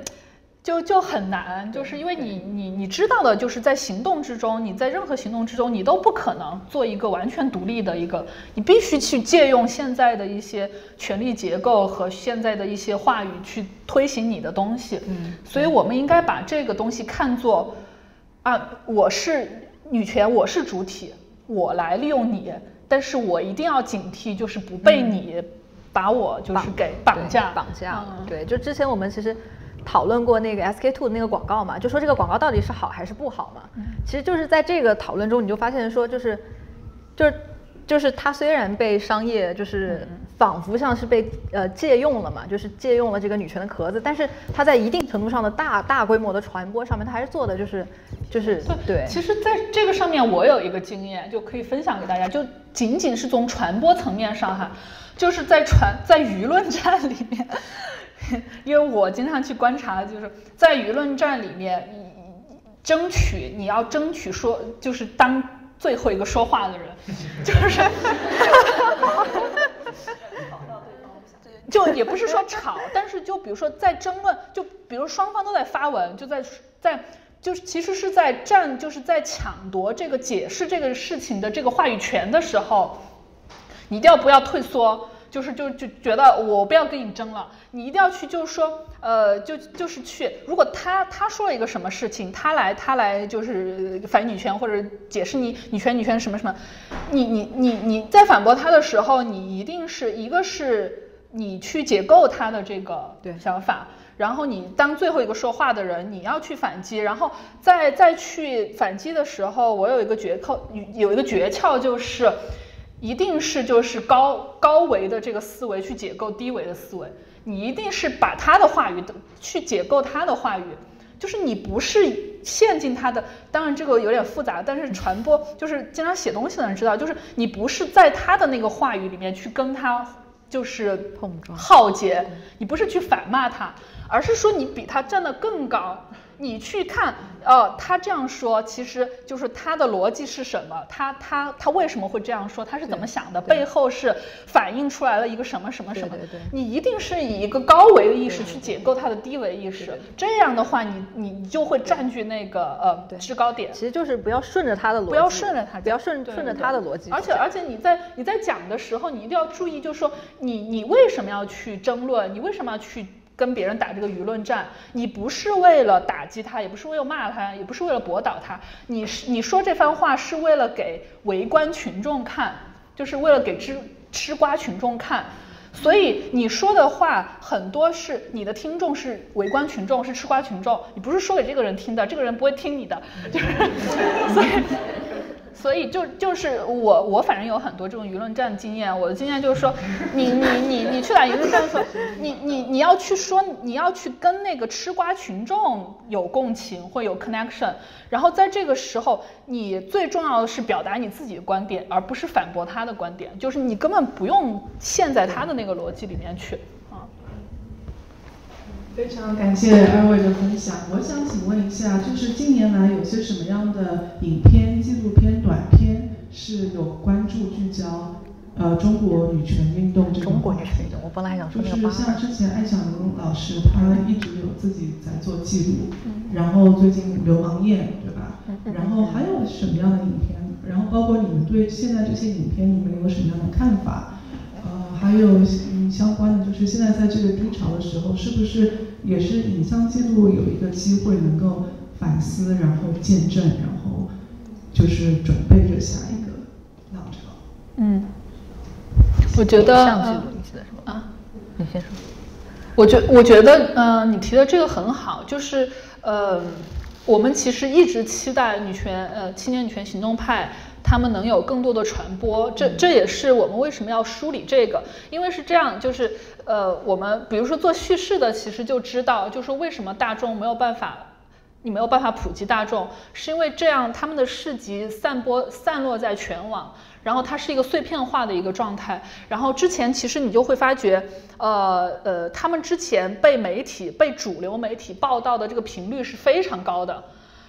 就就很难，就是因为你你你知道的，就是在行动之中，你在任何行动之中，你都不可能做一个完全独立的一个，你必须去借用现在的一些权力结构和现在的一些话语去推行你的东西。嗯，所以我们应该把这个东西看作，啊，我是女权，我是主体，我来利用你，但是我一定要警惕，就是不被你把我就是给绑架绑架。对，就之前我们其实。讨论过那个 SK two 的那个广告嘛，就说这个广告到底是好还是不好嘛？其实就是在这个讨论中，你就发现说，就是，就是，就是它虽然被商业就是仿佛像是被呃借用了嘛，就是借用了这个女权的壳子，但是它在一定程度上的大大规模的传播上面，它还是做的就是就是对。其实，在这个上面我有一个经验，就可以分享给大家，就仅仅是从传播层面上哈，就是在传在舆论战里面。因为我经常去观察，就是在舆论战里面，争取你要争取说，就是当最后一个说话的人，就是，就也不是说吵，但是就比如说在争论，就比如双方都在发文，就在在就是其实是在占，就是在抢夺这个解释这个事情的这个话语权的时候，你一定要不要退缩。就是就就觉得我不要跟你争了，你一定要去，就是说，呃，就就是去。如果他他说了一个什么事情，他来他来就是反女权或者解释你女权女权什么什么，你你你你在反驳他的时候，你一定是一个是你去解构他的这个想法，然后你当最后一个说话的人，你要去反击，然后再再去反击的时候，我有一个诀窍，有一个诀窍就是。一定是就是高高维的这个思维去解构低维的思维，你一定是把他的话语的去解构他的话语，就是你不是陷进他的，当然这个有点复杂，但是传播就是经常写东西的人知道，就是你不是在他的那个话语里面去跟他就是碰撞浩劫，你不是去反骂他，而是说你比他站得更高。你去看，呃，他这样说，其实就是他的逻辑是什么？他他他为什么会这样说？他是怎么想的？背后是反映出来了一个什么什么什么？对对对。你一定是以一个高维的意识去解构他的低维意识，这样的话，你你你就会占据那个呃制高点。其实就是不要顺着他的逻辑，不要顺着他，不要顺顺着他的逻辑。而且而且你在你在讲的时候，你一定要注意，就是说你你为什么要去争论？你为什么要去？跟别人打这个舆论战，你不是为了打击他，也不是为了骂他，也不是为了驳倒他，你是你说这番话是为了给围观群众看，就是为了给吃吃瓜群众看，所以你说的话很多是你的听众是围观群众，是吃瓜群众，你不是说给这个人听的，这个人不会听你的，就是 所以。所以就就是我我反正有很多这种舆论战经验，我的经验就是说，你你你你去打舆论战的时候，你你你要去说，你要去跟那个吃瓜群众有共情或有 connection，然后在这个时候，你最重要的是表达你自己的观点，而不是反驳他的观点，就是你根本不用陷在他的那个逻辑里面去。非常感谢二位的分享。我想请问一下，就是近年来有些什么样的影片、纪录片、短片是有关注聚焦呃中国女权运动这个话题的？我本来想说就是像之前艾小玲老师，她一直有自己在做记录，然后最近《流氓宴》，对吧？然后还有什么样的影片？然后包括你们对现在这些影片，你们有什么样的看法？呃，还有嗯。相关的就是现在在这个低潮的时候，是不是也是影像记录有一个机会能够反思，然后见证，然后就是准备着下一个浪潮？嗯，我觉得啊，你先说。我觉我觉得，嗯，你提的这个很好，就是呃，我们其实一直期待女权，呃，青年女权行动派。他们能有更多的传播，这这也是我们为什么要梳理这个，因为是这样，就是呃，我们比如说做叙事的，其实就知道，就是为什么大众没有办法，你没有办法普及大众，是因为这样他们的市集散播散落在全网，然后它是一个碎片化的一个状态，然后之前其实你就会发觉，呃呃，他们之前被媒体被主流媒体报道的这个频率是非常高的。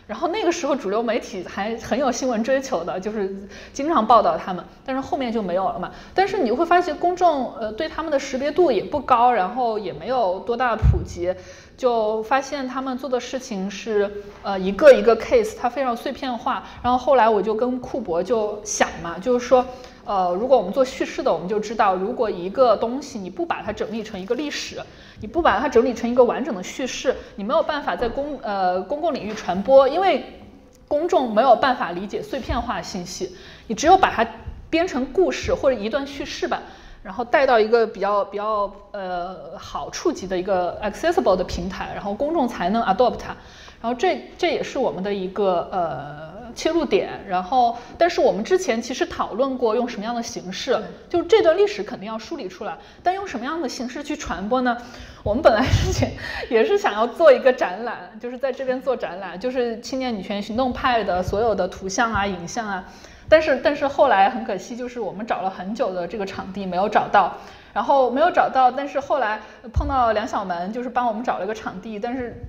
然后那个时候主流媒体还很有新闻追求的，就是经常报道他们，但是后面就没有了嘛。但是你会发现公众呃对他们的识别度也不高，然后也没有多大普及，就发现他们做的事情是呃一个一个 case，它非常碎片化。然后后来我就跟库博就想嘛，就是说。呃，如果我们做叙事的，我们就知道，如果一个东西你不把它整理成一个历史，你不把它整理成一个完整的叙事，你没有办法在公呃公共领域传播，因为公众没有办法理解碎片化信息。你只有把它编成故事或者一段叙事吧，然后带到一个比较比较呃好触及的一个 accessible 的平台，然后公众才能 adopt 它。然后这这也是我们的一个呃。切入点，然后，但是我们之前其实讨论过用什么样的形式，就这段历史肯定要梳理出来，但用什么样的形式去传播呢？我们本来之前 也是想要做一个展览，就是在这边做展览，就是青年女权行动派的所有的图像啊、影像啊，但是但是后来很可惜，就是我们找了很久的这个场地没有找到，然后没有找到，但是后来碰到梁小门，就是帮我们找了一个场地，但是。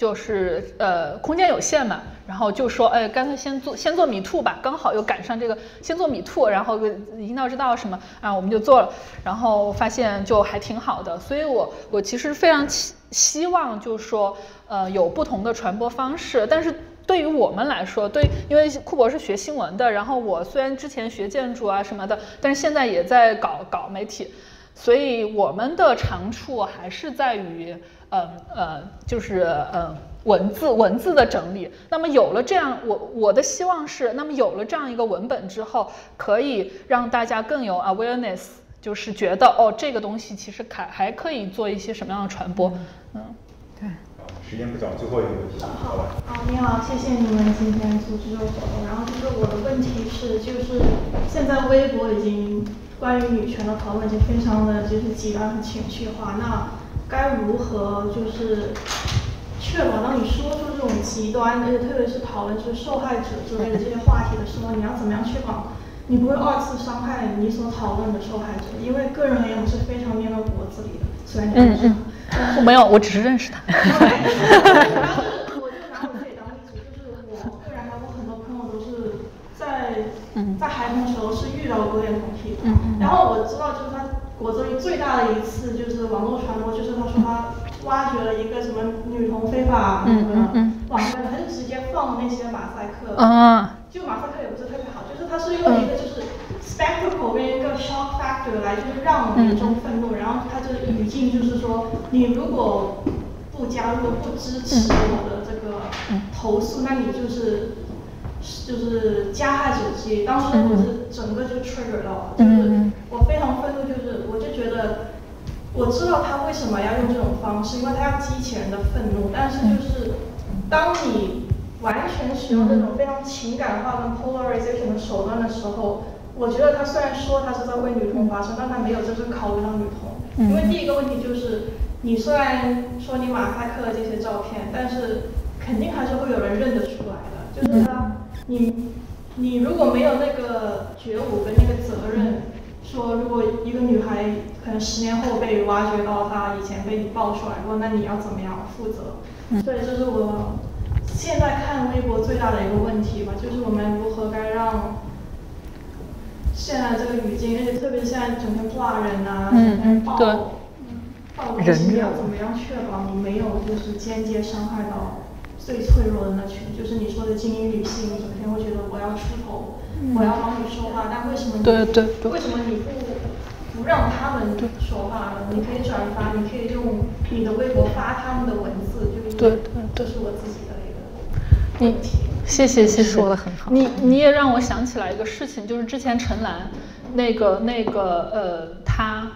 就是呃空间有限嘛，然后就说哎干脆先做先做米兔吧，刚好又赶上这个先做米兔，然后引导知道什么啊我们就做了，然后发现就还挺好的，所以我我其实非常希希望就是说呃有不同的传播方式，但是对于我们来说，对因为库博是学新闻的，然后我虽然之前学建筑啊什么的，但是现在也在搞搞媒体，所以我们的长处还是在于。嗯呃，就是呃文字文字的整理。那么有了这样，我我的希望是，那么有了这样一个文本之后，可以让大家更有 awareness，就是觉得哦，这个东西其实还还可以做一些什么样的传播。嗯，对。时间不早，最后一个问题。好吧。好，你好，谢谢你们今天组织这个活动。然后就是我的问题是，就是现在微博已经关于女权的讨论已经非常的就是极端和情绪化，那。该如何就是确保当你说出这种极端，而且特别是讨论是受害者之类的这些话题的时候，你要怎么样确保你不会二次伤害你所讨论的受害者？因为个人而言，我是非常念到骨子里的，虽然你认识他，我没有，我只是认识他。然后我就拿我自己当例子，就是我个人还有很多朋友都是在在孩童时候是遇到过恋童癖的，然后我知道就是他。果子狸最大的一次就是网络传播，就是他说他挖掘了一个什么女童非法那个网站，他就直接放那些马赛克，就马赛克也不是特别好，就是他是用一个就是 spectacle 跟一个 shock factor 来就是让民众愤怒，然后他这个语境就是说你如果不加入不支持我的这个投诉，那你就是就是加害者之一。当时我是整个就 trigger 到了，就是我非常愤怒，就是。我就觉得，我知道他为什么要用这种方式，因为他要激起人的愤怒。但是就是，当你完全使用这种非常情感化跟 polarization 的手段的时候，我觉得他虽然说他是在为女童发声，但他没有真正考虑到女童。因为第一个问题就是，你虽然说你马赛克了这些照片，但是肯定还是会有人认得出来的。就是他，你你如果没有那个觉悟跟那个责任。说，如果一个女孩可能十年后被挖掘到她以前被你爆出来过，那你要怎么样负责？所以这是我现在看微博最大的一个问题吧，就是我们如何该让现在这个语境，而且特别现在整天挂人啊，整天爆爆东西，要怎么样确保你没有就是间接伤害到最脆弱的那群，就是你说的精英女性，整天会觉得我要出头。我要帮你说话，但为什么你对对对为什么你不不让他们说话呢？你可以转发，你可以用你的微博发他们的文字，就对对，这是我自己的一个问题。谢谢谢谢，说的很好。你你也让我想起来一个事情，就是之前陈岚那个那个呃，她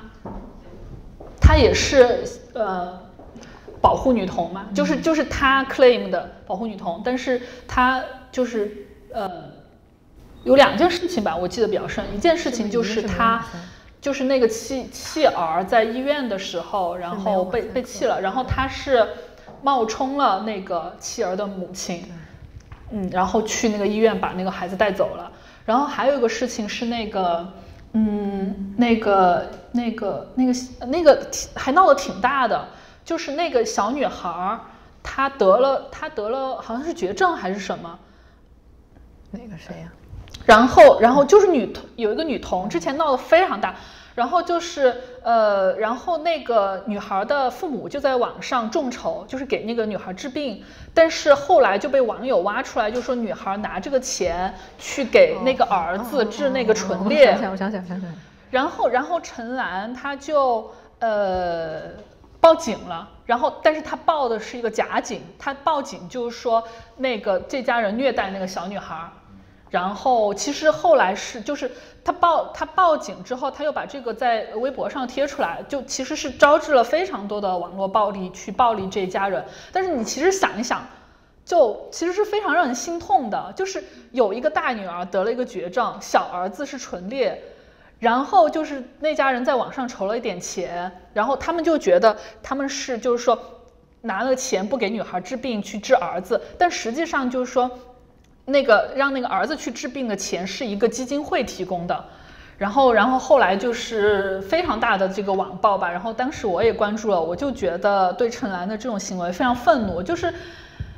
她也是呃保护女童嘛，就是就是他 claim 的保护女童，但是他就是呃。有两件事情吧，我记得比较深。一件事情就是他，就是那个弃弃儿在医院的时候，然后被被弃了，然后他是冒充了那个弃儿的母亲，嗯，然后去那个医院把那个孩子带走了。然后还有一个事情是那个，嗯，那个那个那个那个还闹得挺大的，就是那个小女孩儿。她得了她得了好像是绝症还是什么？哪个谁呀？然后然后就是女童有一个女童之前闹得非常大。然后就是呃，然后那个女孩的父母就在网上众筹，就是给那个女孩治病。但是后来就被网友挖出来，就说女孩拿这个钱去给那个儿子治那个唇裂。我想想，我想想，想想。然后，然后陈岚她就呃报警了。然后，但是他报的是一个假警，他报警就是说那个这家人虐待那个小女孩。然后其实后来是，就是他报他报警之后，他又把这个在微博上贴出来，就其实是招致了非常多的网络暴力去暴力这家人。但是你其实想一想，就其实是非常让人心痛的，就是有一个大女儿得了一个绝症，小儿子是唇裂，然后就是那家人在网上筹了一点钱，然后他们就觉得他们是就是说拿了钱不给女孩治病去治儿子，但实际上就是说。那个让那个儿子去治病的钱是一个基金会提供的，然后，然后后来就是非常大的这个网暴吧，然后当时我也关注了，我就觉得对陈岚的这种行为非常愤怒，就是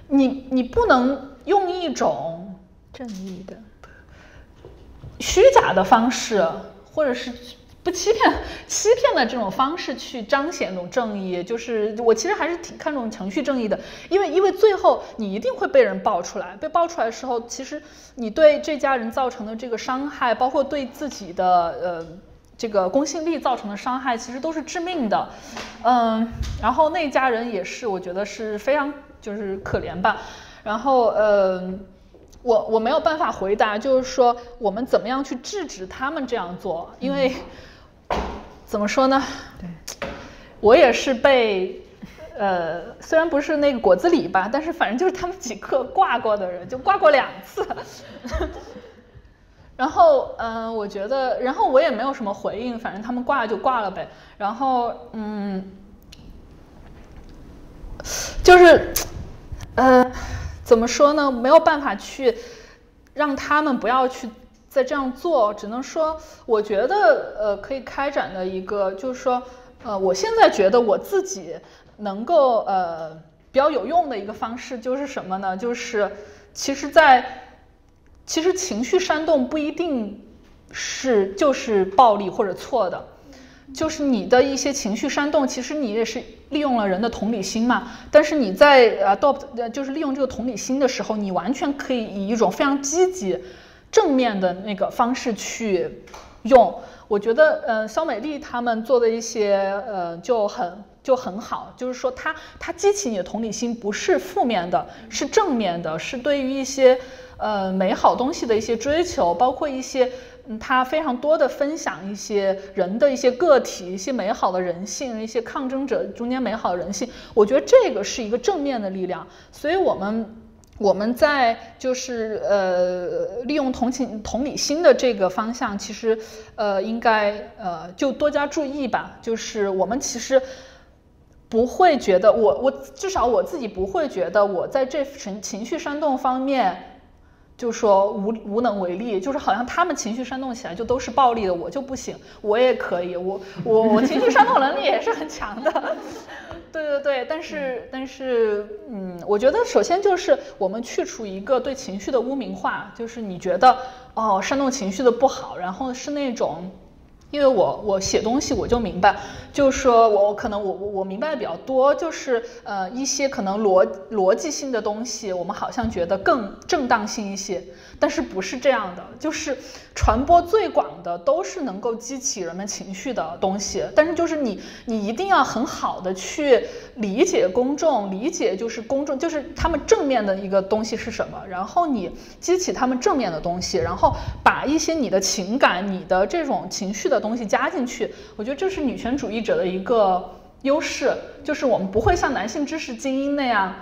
你你不能用一种正义的虚假的方式，或者是。不欺骗、欺骗的这种方式去彰显那种正义，就是我其实还是挺看重程序正义的，因为因为最后你一定会被人爆出来，被爆出来的时候，其实你对这家人造成的这个伤害，包括对自己的呃这个公信力造成的伤害，其实都是致命的。嗯，然后那家人也是，我觉得是非常就是可怜吧。然后呃。我我没有办法回答，就是说我们怎么样去制止他们这样做，因为。怎么说呢？对，我也是被，呃，虽然不是那个果子狸吧，但是反正就是他们几个挂过的人，就挂过两次。然后，嗯，我觉得，然后我也没有什么回应，反正他们挂就挂了呗。然后，嗯，就是，呃，怎么说呢？没有办法去让他们不要去。再这样做，只能说，我觉得，呃，可以开展的一个，就是说，呃，我现在觉得我自己能够，呃，比较有用的一个方式就是什么呢？就是，其实，在，其实情绪煽动不一定是就是暴力或者错的，就是你的一些情绪煽动，其实你也是利用了人的同理心嘛。但是你在呃 adopt，就是利用这个同理心的时候，你完全可以以一种非常积极。正面的那个方式去用，我觉得，呃，肖美丽他们做的一些，呃，就很就很好，就是说，他他激起你的同理心，不是负面的，是正面的，是对于一些，呃，美好东西的一些追求，包括一些，嗯，他非常多的分享一些人的一些个体，一些美好的人性，一些抗争者中间美好的人性，我觉得这个是一个正面的力量，所以我们。我们在就是呃利用同情同理心的这个方向，其实呃应该呃就多加注意吧。就是我们其实不会觉得我我至少我自己不会觉得我在这情情绪煽动方面就说无无能为力，就是好像他们情绪煽动起来就都是暴力的，我就不行，我也可以，我我我情绪煽动能力也是很强的。对对对，但是但是，嗯，我觉得首先就是我们去除一个对情绪的污名化，就是你觉得哦煽动情绪的不好，然后是那种。因为我我写东西我就明白，就是说我可能我我我明白的比较多，就是呃一些可能逻逻辑性的东西，我们好像觉得更正当性一些，但是不是这样的，就是传播最广的都是能够激起人们情绪的东西，但是就是你你一定要很好的去理解公众，理解就是公众就是他们正面的一个东西是什么，然后你激起他们正面的东西，然后把一些你的情感、你的这种情绪的。东西加进去，我觉得这是女权主义者的一个优势，就是我们不会像男性知识精英那样，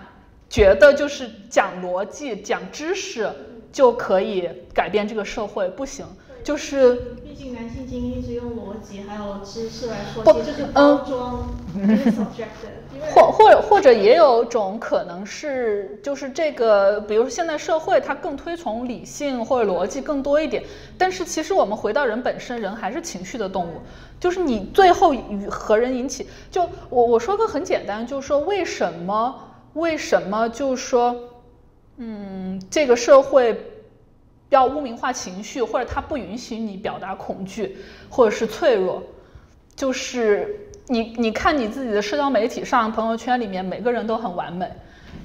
觉得就是讲逻辑、讲知识就可以改变这个社会，不行。就是，毕竟男性精英一直用逻辑还有知识来说，其实就是包装，或或或者也有种可能是，就是这个，比如现在社会它更推崇理性或者逻辑更多一点，但是其实我们回到人本身，人还是情绪的动物，就是你最后与和人引起，就我我说个很简单，就是说为什么为什么就是说，嗯，这个社会要污名化情绪，或者它不允许你表达恐惧或者是脆弱，就是你你看你自己的社交媒体上、朋友圈里面，每个人都很完美，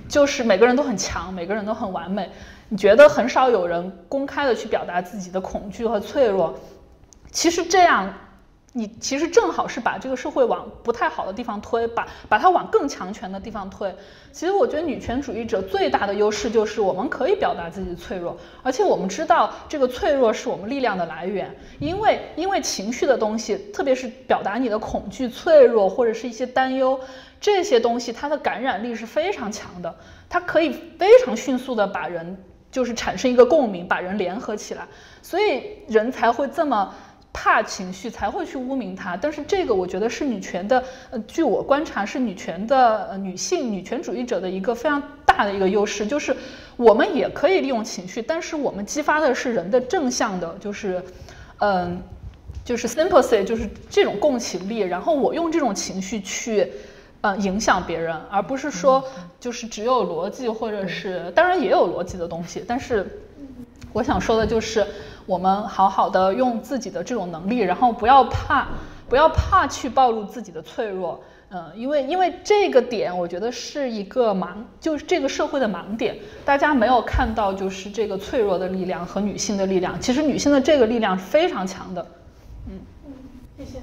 就是每个人都很强，每个人都很完美，你觉得很少有人公开的去表达自己的恐惧和脆弱，其实这样。你其实正好是把这个社会往不太好的地方推，把把它往更强权的地方推。其实我觉得女权主义者最大的优势就是我们可以表达自己的脆弱，而且我们知道这个脆弱是我们力量的来源。因为因为情绪的东西，特别是表达你的恐惧、脆弱或者是一些担忧这些东西，它的感染力是非常强的，它可以非常迅速的把人就是产生一个共鸣，把人联合起来，所以人才会这么。怕情绪才会去污名他，但是这个我觉得是女权的，呃，据我观察是女权的呃女性女权主义者的一个非常大的一个优势，就是我们也可以利用情绪，但是我们激发的是人的正向的，就是，嗯，就是 sympathy，就是这种共情力，然后我用这种情绪去，呃，影响别人，而不是说就是只有逻辑或者是，当然也有逻辑的东西，但是我想说的就是。我们好好的用自己的这种能力，然后不要怕，不要怕去暴露自己的脆弱，嗯，因为因为这个点，我觉得是一个盲，就是这个社会的盲点，大家没有看到就是这个脆弱的力量和女性的力量，其实女性的这个力量是非常强的，嗯，嗯谢谢。